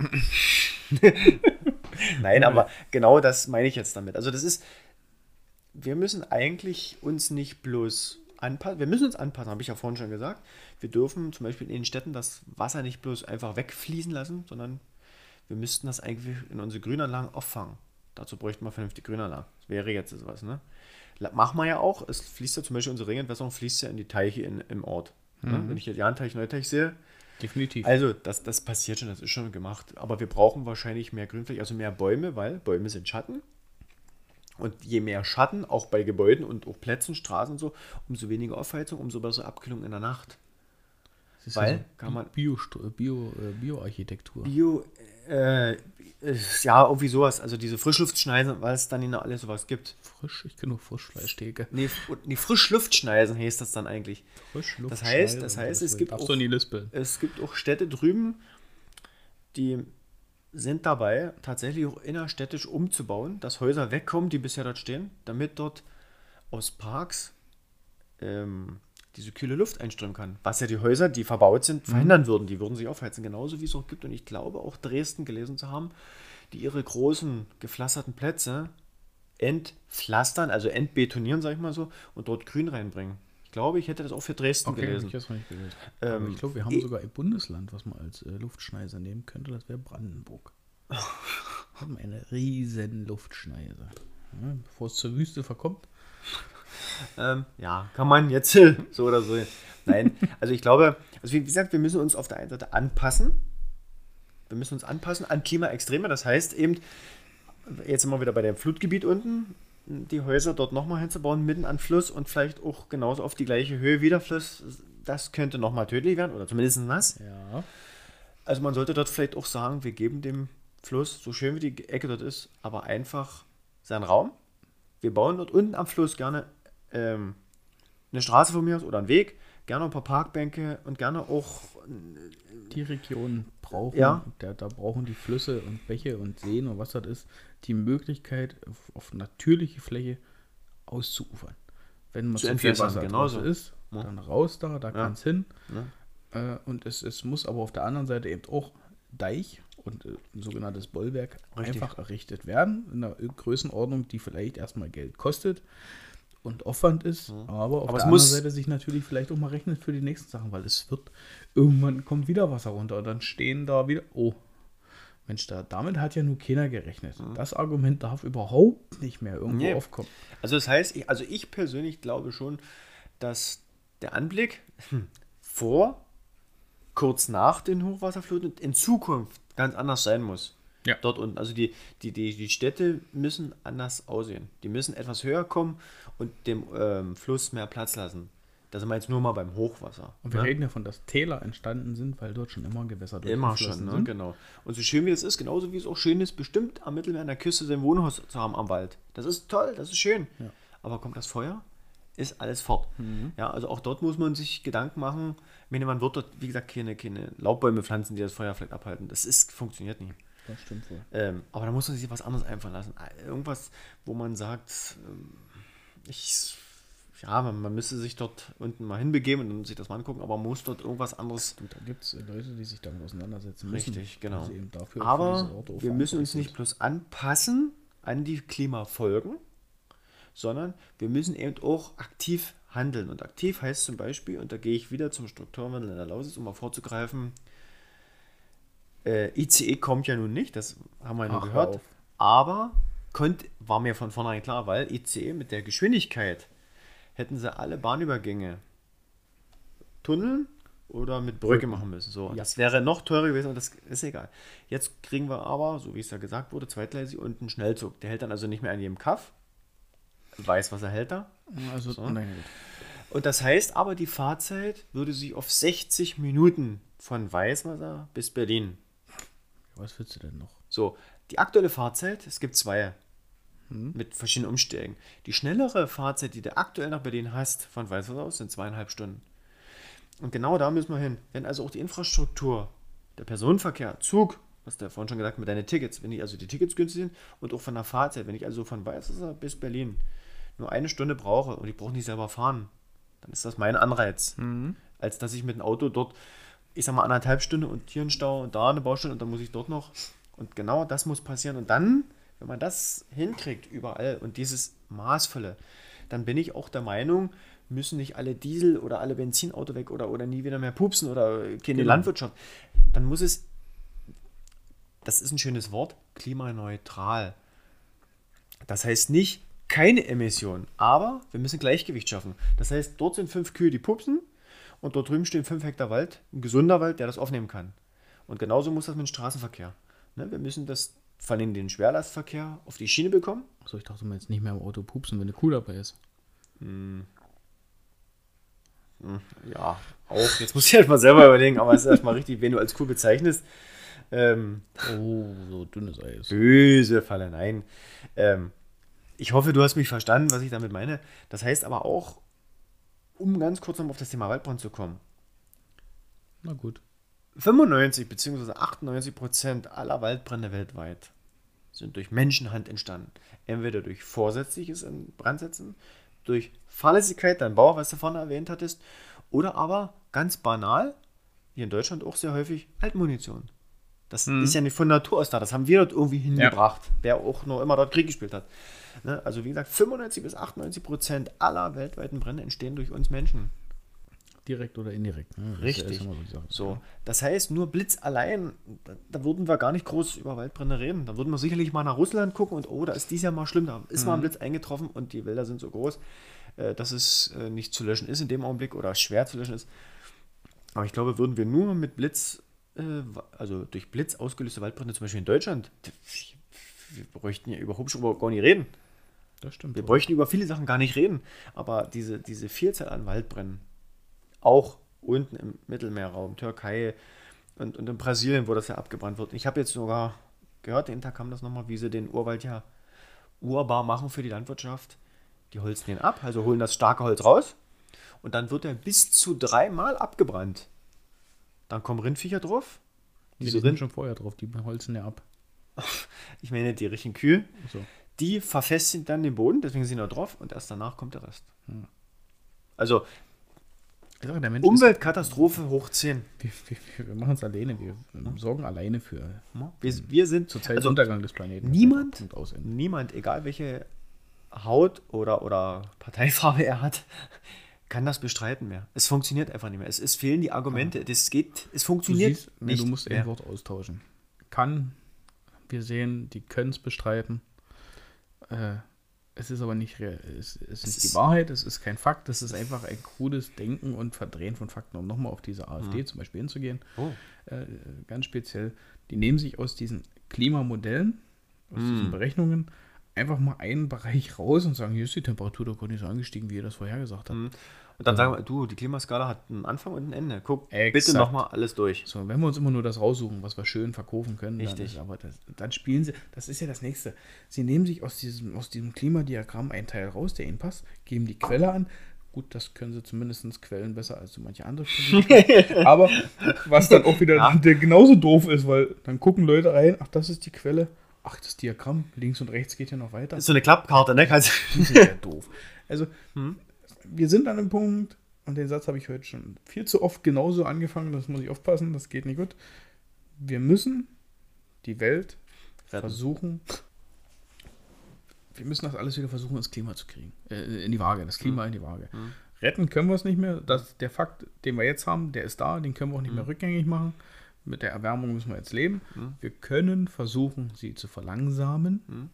David. Nein, aber genau das meine ich jetzt damit. Also das ist, wir müssen eigentlich uns nicht bloß anpassen, wir müssen uns anpassen, habe ich ja vorhin schon gesagt. Wir dürfen zum Beispiel in den Städten das Wasser nicht bloß einfach wegfließen lassen, sondern wir müssten das eigentlich in unsere Grünanlagen auffangen. Dazu bräuchten wir vernünftig Grünanlagen. Das wäre jetzt sowas, ne? Machen wir ja auch. Es fließt ja zum Beispiel unsere Regenentwässerung fließt ja in die Teiche in, im Ort. Ne? Wenn ich hier Jahnteich, Neuteich sehe, Definitiv. also, das, das passiert schon, das ist schon gemacht. Aber wir brauchen wahrscheinlich mehr Grünfläche, also mehr Bäume, weil Bäume sind Schatten. Und je mehr Schatten, auch bei Gebäuden und auch Plätzen, Straßen und so, umso weniger Aufheizung, umso bessere Abkühlung in der Nacht. Das ist weil ja so kann man- Bio, Bio, äh, Bioarchitektur. Bio, äh, ja, irgendwie sowas, also diese Frischluftschneisen, weil es dann noch alles sowas gibt. Frisch, ich kenne nur Frischfleischtheke. Nee, nee Frischluftschneisen heißt das dann eigentlich. Frischluft. Das heißt- das heißt, es gibt auch-. Es gibt auch Städte drüben, die sind dabei, tatsächlich auch innerstädtisch umzubauen, dass Häuser wegkommen, die bisher dort stehen, damit dort aus Parks ähm, diese kühle Luft einströmen kann. Was ja die Häuser, die verbaut sind, verhindern würden. Die würden sich aufheizen, genauso wie es auch gibt. Und ich glaube auch Dresden gelesen zu haben, die ihre großen gepflasterten Plätze entpflastern, also entbetonieren, sag ich mal so, und dort Grün reinbringen. Ich glaube, ich hätte das auch für Dresden Okay, gelesen. ich gelesen. Ähm, ich glaube, wir haben sogar ein Bundesland, was man als äh, Luftschneise nehmen könnte. Das wäre Brandenburg. Wir haben eine riesen Luftschneise. Ja, bevor es zur Wüste verkommt. Ähm, ja, kann man jetzt so oder so. Nein, also ich glaube, also wie gesagt, wir müssen uns auf der einen Seite anpassen. Wir müssen uns anpassen an Klimaextreme. Das heißt eben, jetzt sind wir wieder bei dem Flutgebiet unten, die Häuser dort nochmal hinzubauen, mitten an Fluss und vielleicht auch genauso auf die gleiche Höhe wie der Fluss. Das könnte nochmal tödlich werden oder zumindest nass. Ja. Also man sollte dort vielleicht auch sagen, wir geben dem Fluss, so schön wie die Ecke dort ist, aber einfach seinen Raum. Wir bauen dort unten am Fluss gerne ähm, eine Straße von mir aus oder einen Weg, gerne ein paar Parkbänke und gerne auch Die Regionen brauchen, Ja. da, da brauchen die Flüsse und Bäche und Seen und was das ist, die Möglichkeit, auf, auf natürliche Fläche auszuufern. Wenn man Zu zu viel Wasser genauso. ist, Ja. dann raus da, da kann es hin. Ja. Äh, und es, es muss aber auf der anderen Seite eben auch Deich und äh, ein sogenanntes Bollwerk Richtig. einfach errichtet werden, in einer Größenordnung, die vielleicht erstmal Geld kostet und Aufwand ist, aber auf Aber der anderen Seite sich natürlich vielleicht auch mal rechnet für die nächsten Sachen, weil es wird, irgendwann kommt wieder Wasser runter und dann stehen da wieder, oh, Mensch, da, damit hat ja nur keiner gerechnet. Das Argument darf überhaupt nicht mehr irgendwo Nee. aufkommen. Also das heißt, ich, also ich persönlich glaube schon, dass der Anblick vor, kurz nach den Hochwasserfluten in Zukunft ganz anders sein muss. Ja. Dort unten. Also die, die, die, die Städte müssen anders aussehen. Die müssen etwas höher kommen und dem ähm, Fluss mehr Platz lassen. Das sind wir jetzt nur mal beim Hochwasser. Und wir ne? reden davon, dass Täler entstanden sind, weil dort schon immer Gewässer Immer schon, ne? sind. genau. Und so schön wie es ist, genauso wie es auch schön ist, bestimmt am Mittelmeer an der Küste sein Wohnhaus zu haben am Wald. Das ist toll, das ist schön. Aber kommt das Feuer, ist alles fort. Mhm. Ja, also auch dort muss man sich Gedanken machen. Ich meine, man wird dort, wie gesagt, keine, keine Laubbäume pflanzen, die das Feuer vielleicht abhalten. Das ist, funktioniert nicht. Das stimmt wohl. Ähm, aber da muss man sich was anderes einfallen lassen. Irgendwas, wo man sagt, ähm, ich, ja, man, man müsste sich dort unten mal hinbegeben und sich das mal angucken, aber man muss dort irgendwas anderes Du, da gibt es Leute, die sich damit auseinandersetzen müssen. Richtig, genau. Aber wir müssen uns nicht bloß anpassen an die Klimafolgen, sondern wir müssen eben auch aktiv handeln. Und aktiv heißt zum Beispiel, und da gehe ich wieder zum Strukturwandel in der Lausitz, um mal vorzugreifen, äh, ICE kommt ja nun nicht, das haben wir ja nur gehört, aber konnt, war mir von vornherein klar, weil ICE mit der Geschwindigkeit hätten sie alle Bahnübergänge tunneln oder mit Brücke machen müssen. So, das wäre noch teurer gewesen und das ist egal. Jetzt kriegen wir aber, so wie es ja gesagt wurde, zweitgleisig und einen Schnellzug. Der hält dann also nicht mehr an jedem Kaff. Weiß, was er hält da. Also, So. nein. Und das heißt aber, die Fahrzeit würde sich auf 60 Minuten von Weißwasser bis Berlin. Was willst du denn noch? So, die aktuelle Fahrzeit, es gibt zwei mit verschiedenen Umsteigen. Die schnellere Fahrzeit, die du aktuell nach Berlin hast, von Weißwasser aus, sind zweieinhalb Stunden. Und genau da müssen wir hin. Wenn also auch die Infrastruktur, der Personenverkehr, Zug, was der vorhin schon gesagt hat, mit deinen Tickets, wenn die also die Tickets günstig sind und auch von der Fahrzeit, wenn ich also von Weißwasser bis Berlin nur eine Stunde brauche und ich brauche nicht selber fahren, dann ist das mein Anreiz. Als dass ich mit dem Auto dort, ich sag mal, anderthalb Stunden und hier ein Stau und da eine Baustelle und dann muss ich dort noch. Und genau das muss passieren. Und dann, wenn man das hinkriegt überall und dieses Maßvolle, dann bin ich auch der Meinung, müssen nicht alle Diesel oder alle Benzinauto weg oder, oder nie wieder mehr pupsen oder keine Landwirtschaft. Dann muss es, das ist ein schönes Wort, klimaneutral. Das heißt nicht keine Emission, aber wir müssen Gleichgewicht schaffen. Das heißt, dort sind fünf Kühe, die pupsen und dort drüben stehen fünf Hektar Wald, ein gesunder Wald, der das aufnehmen kann. Und genauso muss das mit dem Straßenverkehr. Ne, wir müssen das, vor allem den Schwerlastverkehr, auf die Schiene bekommen. So, ich dachte mal jetzt nicht mehr im Auto pupsen, wenn eine Kuh dabei ist. Ja, auch. Jetzt muss ich halt mal selber überlegen, aber es ist erstmal richtig, wen du als Kuh bezeichnest. Ähm, Oh, so dünnes Eis. böse Falle, nein. Ähm, ich hoffe, du hast mich verstanden, was ich damit meine. Das heißt aber auch, um ganz kurz noch auf das Thema Waldbrand zu kommen, Na gut. 95 bzw. 98 Prozent aller Waldbrände weltweit sind durch Menschenhand entstanden. Entweder durch vorsätzliches Brandsetzen, durch Fahrlässigkeit, dein Bauer, was du vorne erwähnt hattest, oder aber ganz banal, hier in Deutschland auch sehr häufig, Altmunition. Das ist ja nicht von Natur aus da, das haben wir dort irgendwie hingebracht, wer auch noch immer dort Krieg gespielt hat. Ne? Also wie gesagt, 95 bis 98 Prozent aller weltweiten Brände entstehen durch uns Menschen. Direkt oder indirekt. Ne? Ja Richtig. erstmal so. So, das heißt, nur Blitz allein, da, da würden wir gar nicht groß über Waldbrände reden. Da würden wir sicherlich mal nach Russland gucken und oh, da ist dies Jahr mal schlimm, da ist mal ein Blitz eingetroffen und die Wälder sind so groß, äh, dass es äh, nicht zu löschen ist in dem Augenblick oder schwer zu löschen ist. Aber ich glaube, würden wir nur mit Blitz, äh, also durch Blitz ausgelöste Waldbrände, zum Beispiel in Deutschland, wir bräuchten ja über Hubschrauber gar nicht reden. Das stimmt. Wir bräuchten über viele Sachen gar nicht reden, aber diese, diese Vielzahl an Waldbränden, auch unten im Mittelmeerraum, Türkei und, und in Brasilien, wo das ja abgebrannt wird. Ich habe jetzt sogar gehört, den Tag kam das nochmal, wie sie den Urwald ja urbar machen für die Landwirtschaft. Die holzen den ab, also holen das starke Holz raus und dann wird er bis zu dreimal abgebrannt. Dann kommen Rindviecher drauf. Die Diese sind Rind, schon vorher drauf, die holzen ja ab. ich meine die richtigen Kühe, So. die verfestigen dann den Boden, deswegen sind da drauf und erst danach kommt der Rest. Also Ist, Umweltkatastrophe hoch 10. wir, wir, wir machen es alleine, wir sorgen alleine für Wir, wir sind zur Zeit also Untergang des Planeten. niemand- niemand, egal welche Haut oder, oder Parteifarbe er hat, kann das bestreiten mehr. Es funktioniert einfach nicht mehr. Es, es fehlen die Argumente. Das geht, es Du funktioniert siehst, nee, nicht. du musst mehr. ein Wort austauschen. Kann, wir sehen, die können es bestreiten. Äh, es ist aber nicht, real- es, es ist nicht die ist- Wahrheit, es ist kein Fakt, es ist einfach ein krudes Denken und Verdrehen von Fakten, um nochmal auf diese AfD zum Beispiel hinzugehen. Oh. Äh, ganz speziell, die nehmen sich aus diesen Klimamodellen, aus diesen Berechnungen, einfach mal einen Bereich raus und sagen, hier ist die Temperatur doch gar nicht so angestiegen, wie ihr das vorhergesagt habt. Und dann sagen wir, du, die Klimaskala hat einen Anfang und ein Ende. Guck bitte Exakt. nochmal alles durch. So, wenn wir uns immer nur das raussuchen, was wir schön verkaufen können, dann, Richtig. ist, aber das, dann spielen sie, das ist ja das nächste. Sie nehmen sich aus diesem, aus diesem Klimadiagramm einen Teil raus, der ihnen passt, geben die Quelle an. Gut, das können sie zumindest quellen besser als so manche andere. Aber was dann auch wieder der genauso doof ist, weil dann gucken Leute rein, ach, das ist die Quelle, ach, das Diagramm, links und rechts geht ja noch weiter. Das ist so eine Klappkarte, ne? Kannst Das ist ja doof. Also, wir sind an einem Punkt, und den Satz habe ich heute schon viel zu oft genauso angefangen, das muss ich aufpassen, das geht nicht gut. Wir müssen die Welt Retten. versuchen, wir müssen das alles wieder versuchen, ins Klima zu kriegen. Äh, in die Waage, das Klima in die Waage. Retten können wir es nicht mehr. Das, der Fakt, den wir jetzt haben, der ist da, den können wir auch nicht mehr rückgängig machen. Mit der Erwärmung müssen wir jetzt leben. Wir können versuchen, sie zu verlangsamen.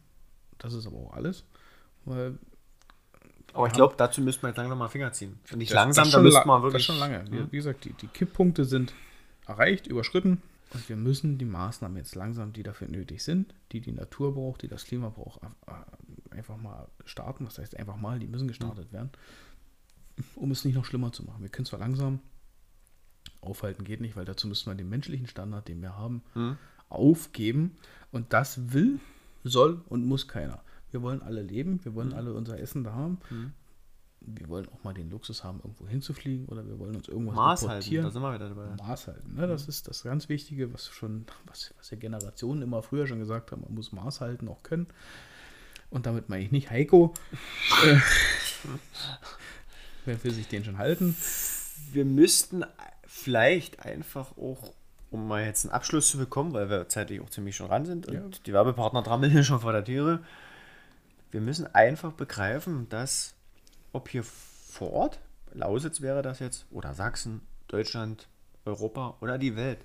Das ist aber auch alles. Weil Aber ich glaube, dazu müsste man jetzt langsam mal Finger ziehen. Und nicht das- langsam, das da müsste man Das wirklich. schon lange. Wie, wie gesagt, die, die Kipppunkte sind erreicht, überschritten. Und wir müssen die Maßnahmen jetzt langsam, die dafür nötig sind, die die Natur braucht, die das Klima braucht, äh, einfach mal starten. Das heißt einfach mal, die müssen gestartet werden, um es nicht noch schlimmer zu machen. Wir können zwar langsam aufhalten, geht nicht, weil dazu müssen wir den menschlichen Standard, den wir haben, aufgeben. Und das will, soll und muss keiner. Wir wollen alle leben, wir wollen alle unser Essen da haben. Wir wollen auch mal den Luxus haben, irgendwo hinzufliegen oder wir wollen uns irgendwas Maß halten, da sind wir wieder dabei. Maß halten. Ne? Das ist das ganz Wichtige, was schon, was, was ja Generationen immer früher schon gesagt haben, man muss Maß halten, auch können. Und damit meine ich nicht Heiko. äh, wer will sich den schon halten? Wir müssten vielleicht einfach auch, um mal jetzt einen Abschluss zu bekommen, weil wir zeitlich auch ziemlich schon ran sind und Ja. die Werbepartner trammeln hier schon vor der Türe. Wir müssen einfach begreifen, dass ob hier vor Ort, Lausitz wäre das jetzt, oder Sachsen, Deutschland, Europa oder die Welt,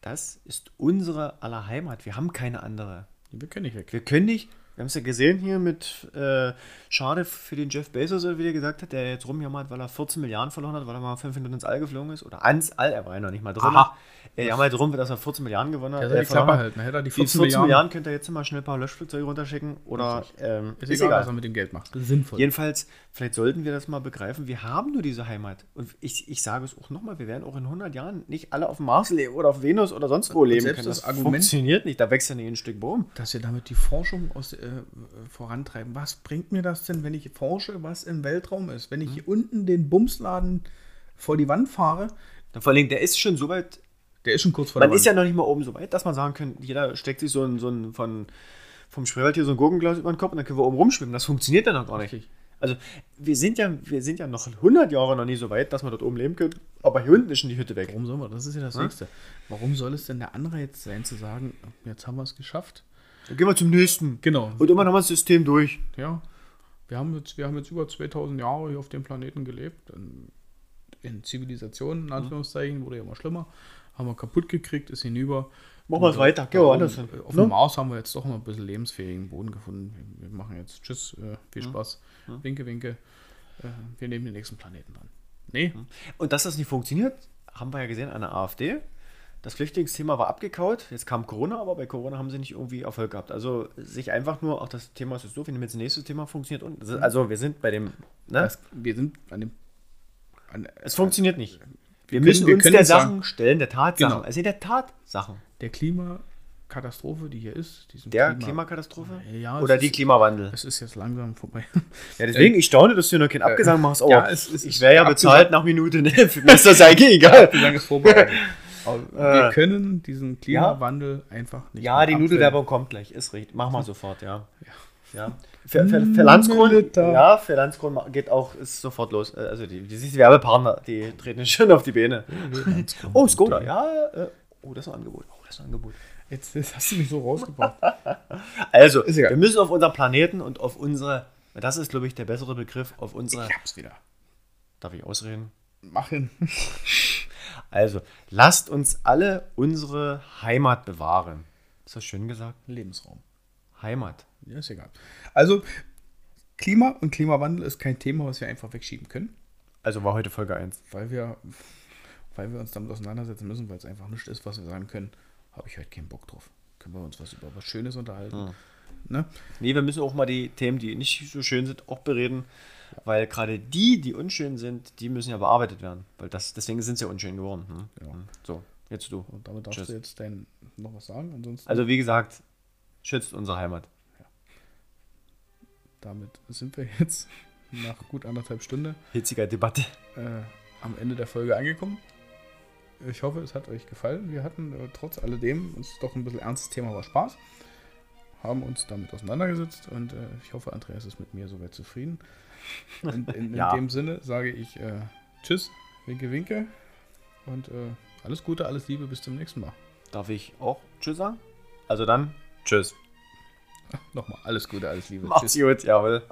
das ist unsere aller Heimat. Wir haben keine andere. Wir können nicht weg. Wir können nicht, wir haben es ja gesehen hier mit, äh, schade für den Jeff Bezos, wie er gesagt hat, der jetzt rumjammert, weil er 14 Milliarden verloren hat, weil er mal fünf Minuten ins All geflogen ist. Oder ans All, er war ja noch nicht mal drin. Aha. Er jammert drum, dass er 14 Milliarden gewonnen hat. Soll äh, die Klappe halten. Hätte er die Die 14 14 Milliarden. Milliarden könnt ihr jetzt mal schnell ein paar Löschflugzeuge runterschicken oder ähm, Ist, egal, was er mit dem Geld macht. Sinnvoll. Jedenfalls, vielleicht sollten wir das mal begreifen. Wir haben nur diese Heimat. Und ich, ich sage es auch nochmal, wir werden auch in 100 Jahren nicht alle auf dem Mars leben oder auf Venus oder sonst wo leben selbst können. das Das, Argument- funktioniert nicht. Da wächst ja nicht ein Stück Baum. dass wir damit die Forschung aus, äh, vorantreiben. Was bringt mir das denn, wenn ich forsche, was im Weltraum ist? Wenn ich hier unten den Bumsladen vor die Wand fahre, Vor allem, der ist schon so weit der ist schon kurz vor Man ist ja noch nicht mal oben so weit, dass man sagen kann, jeder steckt sich so ein, so ein von, vom Spreewald hier so ein Gurkenglas über den Kopf und dann können wir oben rumschwimmen. Das funktioniert ja noch gar nicht. Also wir sind ja, wir sind ja noch 100 Jahre noch nie so weit, dass wir dort oben leben können. Aber hier unten ist schon die Hütte weg. Warum soll man? Das ist ja das Nächste. Warum soll es denn der Anreiz sein, zu sagen, jetzt haben wir es geschafft? Dann gehen wir zum nächsten. Genau. Und immer haben wir das System durch. Ja. Wir haben jetzt, wir haben jetzt über 2000 Jahre hier auf dem Planeten gelebt. In, in Zivilisationen, in Anführungszeichen, wurde ja immer schlimmer. Haben wir kaputt gekriegt, ist hinüber. Machen wir es weiter. Gehen wir woanders hin. Auf Ne? dem Mars haben wir jetzt doch mal ein bisschen lebensfähigen Boden gefunden. Wir machen jetzt Tschüss, äh, viel Spaß. Winke, winke. Äh, wir nehmen den nächsten Planeten an. Nee, Und dass das nicht funktioniert, haben wir ja gesehen an der AfD. Das Flüchtlingsthema war abgekaut. Jetzt kam Corona, aber bei Corona haben sie nicht irgendwie Erfolg gehabt. Also sich einfach nur, auch das Thema ist jetzt so, wir nehmen jetzt das nächste Thema, funktioniert. Und also wir sind bei dem, ne? das, wir sind an dem. An, Es funktioniert nicht. Wir, können- müssen wir uns der Sachen sagen- stellen, der Tatsachen. Genau. Sind der Tatsachen. der Katastrophe, die hier ist, Der Klima- Klimakatastrophe? Ja, Oder die ist- Klimawandel? Es ist jetzt langsam vorbei. Ja, deswegen, ich staune, dass du noch keinen Abgesang machst. Aber ja, es- es ich wäre ja bezahlt nach Minute. Ne? Mir ist das eigentlich egal. Wie lange ist vorbereitet? Aber wir Äh. können diesen Klimawandel einfach nicht Ja, die. Nudelwerbung kommt gleich. Ist richtig. Mach mal sofort, ja. Ja. Für, für, für Landskron, ja, für Landskron geht auch, ist sofort los. Äh, Also die, die, die Werbepartner, die treten schon auf die Beine. Oh, Skoda, ja. Äh, oh, das ist ein Angebot. Oh, das ist ein Angebot. Jetzt, jetzt hast du mich so rausgebracht. Also, wir müssen auf unseren Planeten und auf unsere, das ist, glaube ich, der bessere Begriff, auf unsere, Ich hab's wieder. darf ich ausreden? Machen. Also, lasst uns alle unsere Heimat bewahren. Ist das schön gesagt? Lebensraum. Heimat. Ja, ist egal. Also, Klima und Klimawandel ist kein Thema, was wir einfach wegschieben können, Also war heute Folge 1. weil wir, weil wir uns damit auseinandersetzen müssen, weil es einfach nichts ist, was wir sagen können. Habe ich heute keinen Bock drauf. Können wir uns was über was Schönes unterhalten. Ne? Nee, wir müssen auch mal die Themen, die nicht so schön sind, auch bereden. Weil gerade die, die unschön sind, die müssen ja bearbeitet werden. Weil das, deswegen sind sie ja unschön geworden. Hm? Ja. So, jetzt du. Und damit darfst Tschüss. du jetzt dein, noch was sagen. Ansonsten, Also wie gesagt, schützt unsere Heimat. Damit sind wir jetzt nach gut anderthalb Stunden Hitziger Debatte. äh, am Ende der Folge angekommen. Ich hoffe, es hat euch gefallen. Wir hatten äh, trotz alledem uns doch ein bisschen ernstes Thema, aber Spaß. Haben uns damit auseinandergesetzt und äh, ich hoffe, Andreas ist mit mir soweit zufrieden. In, in, in Ja. dem Sinne sage ich äh, Tschüss, winke, winke und äh, alles Gute, alles Liebe, bis zum nächsten Mal. Darf ich auch Tschüss sagen? Also dann, Tschüss. Nochmal alles Gute, alles Liebe. Macht's gut, jawohl.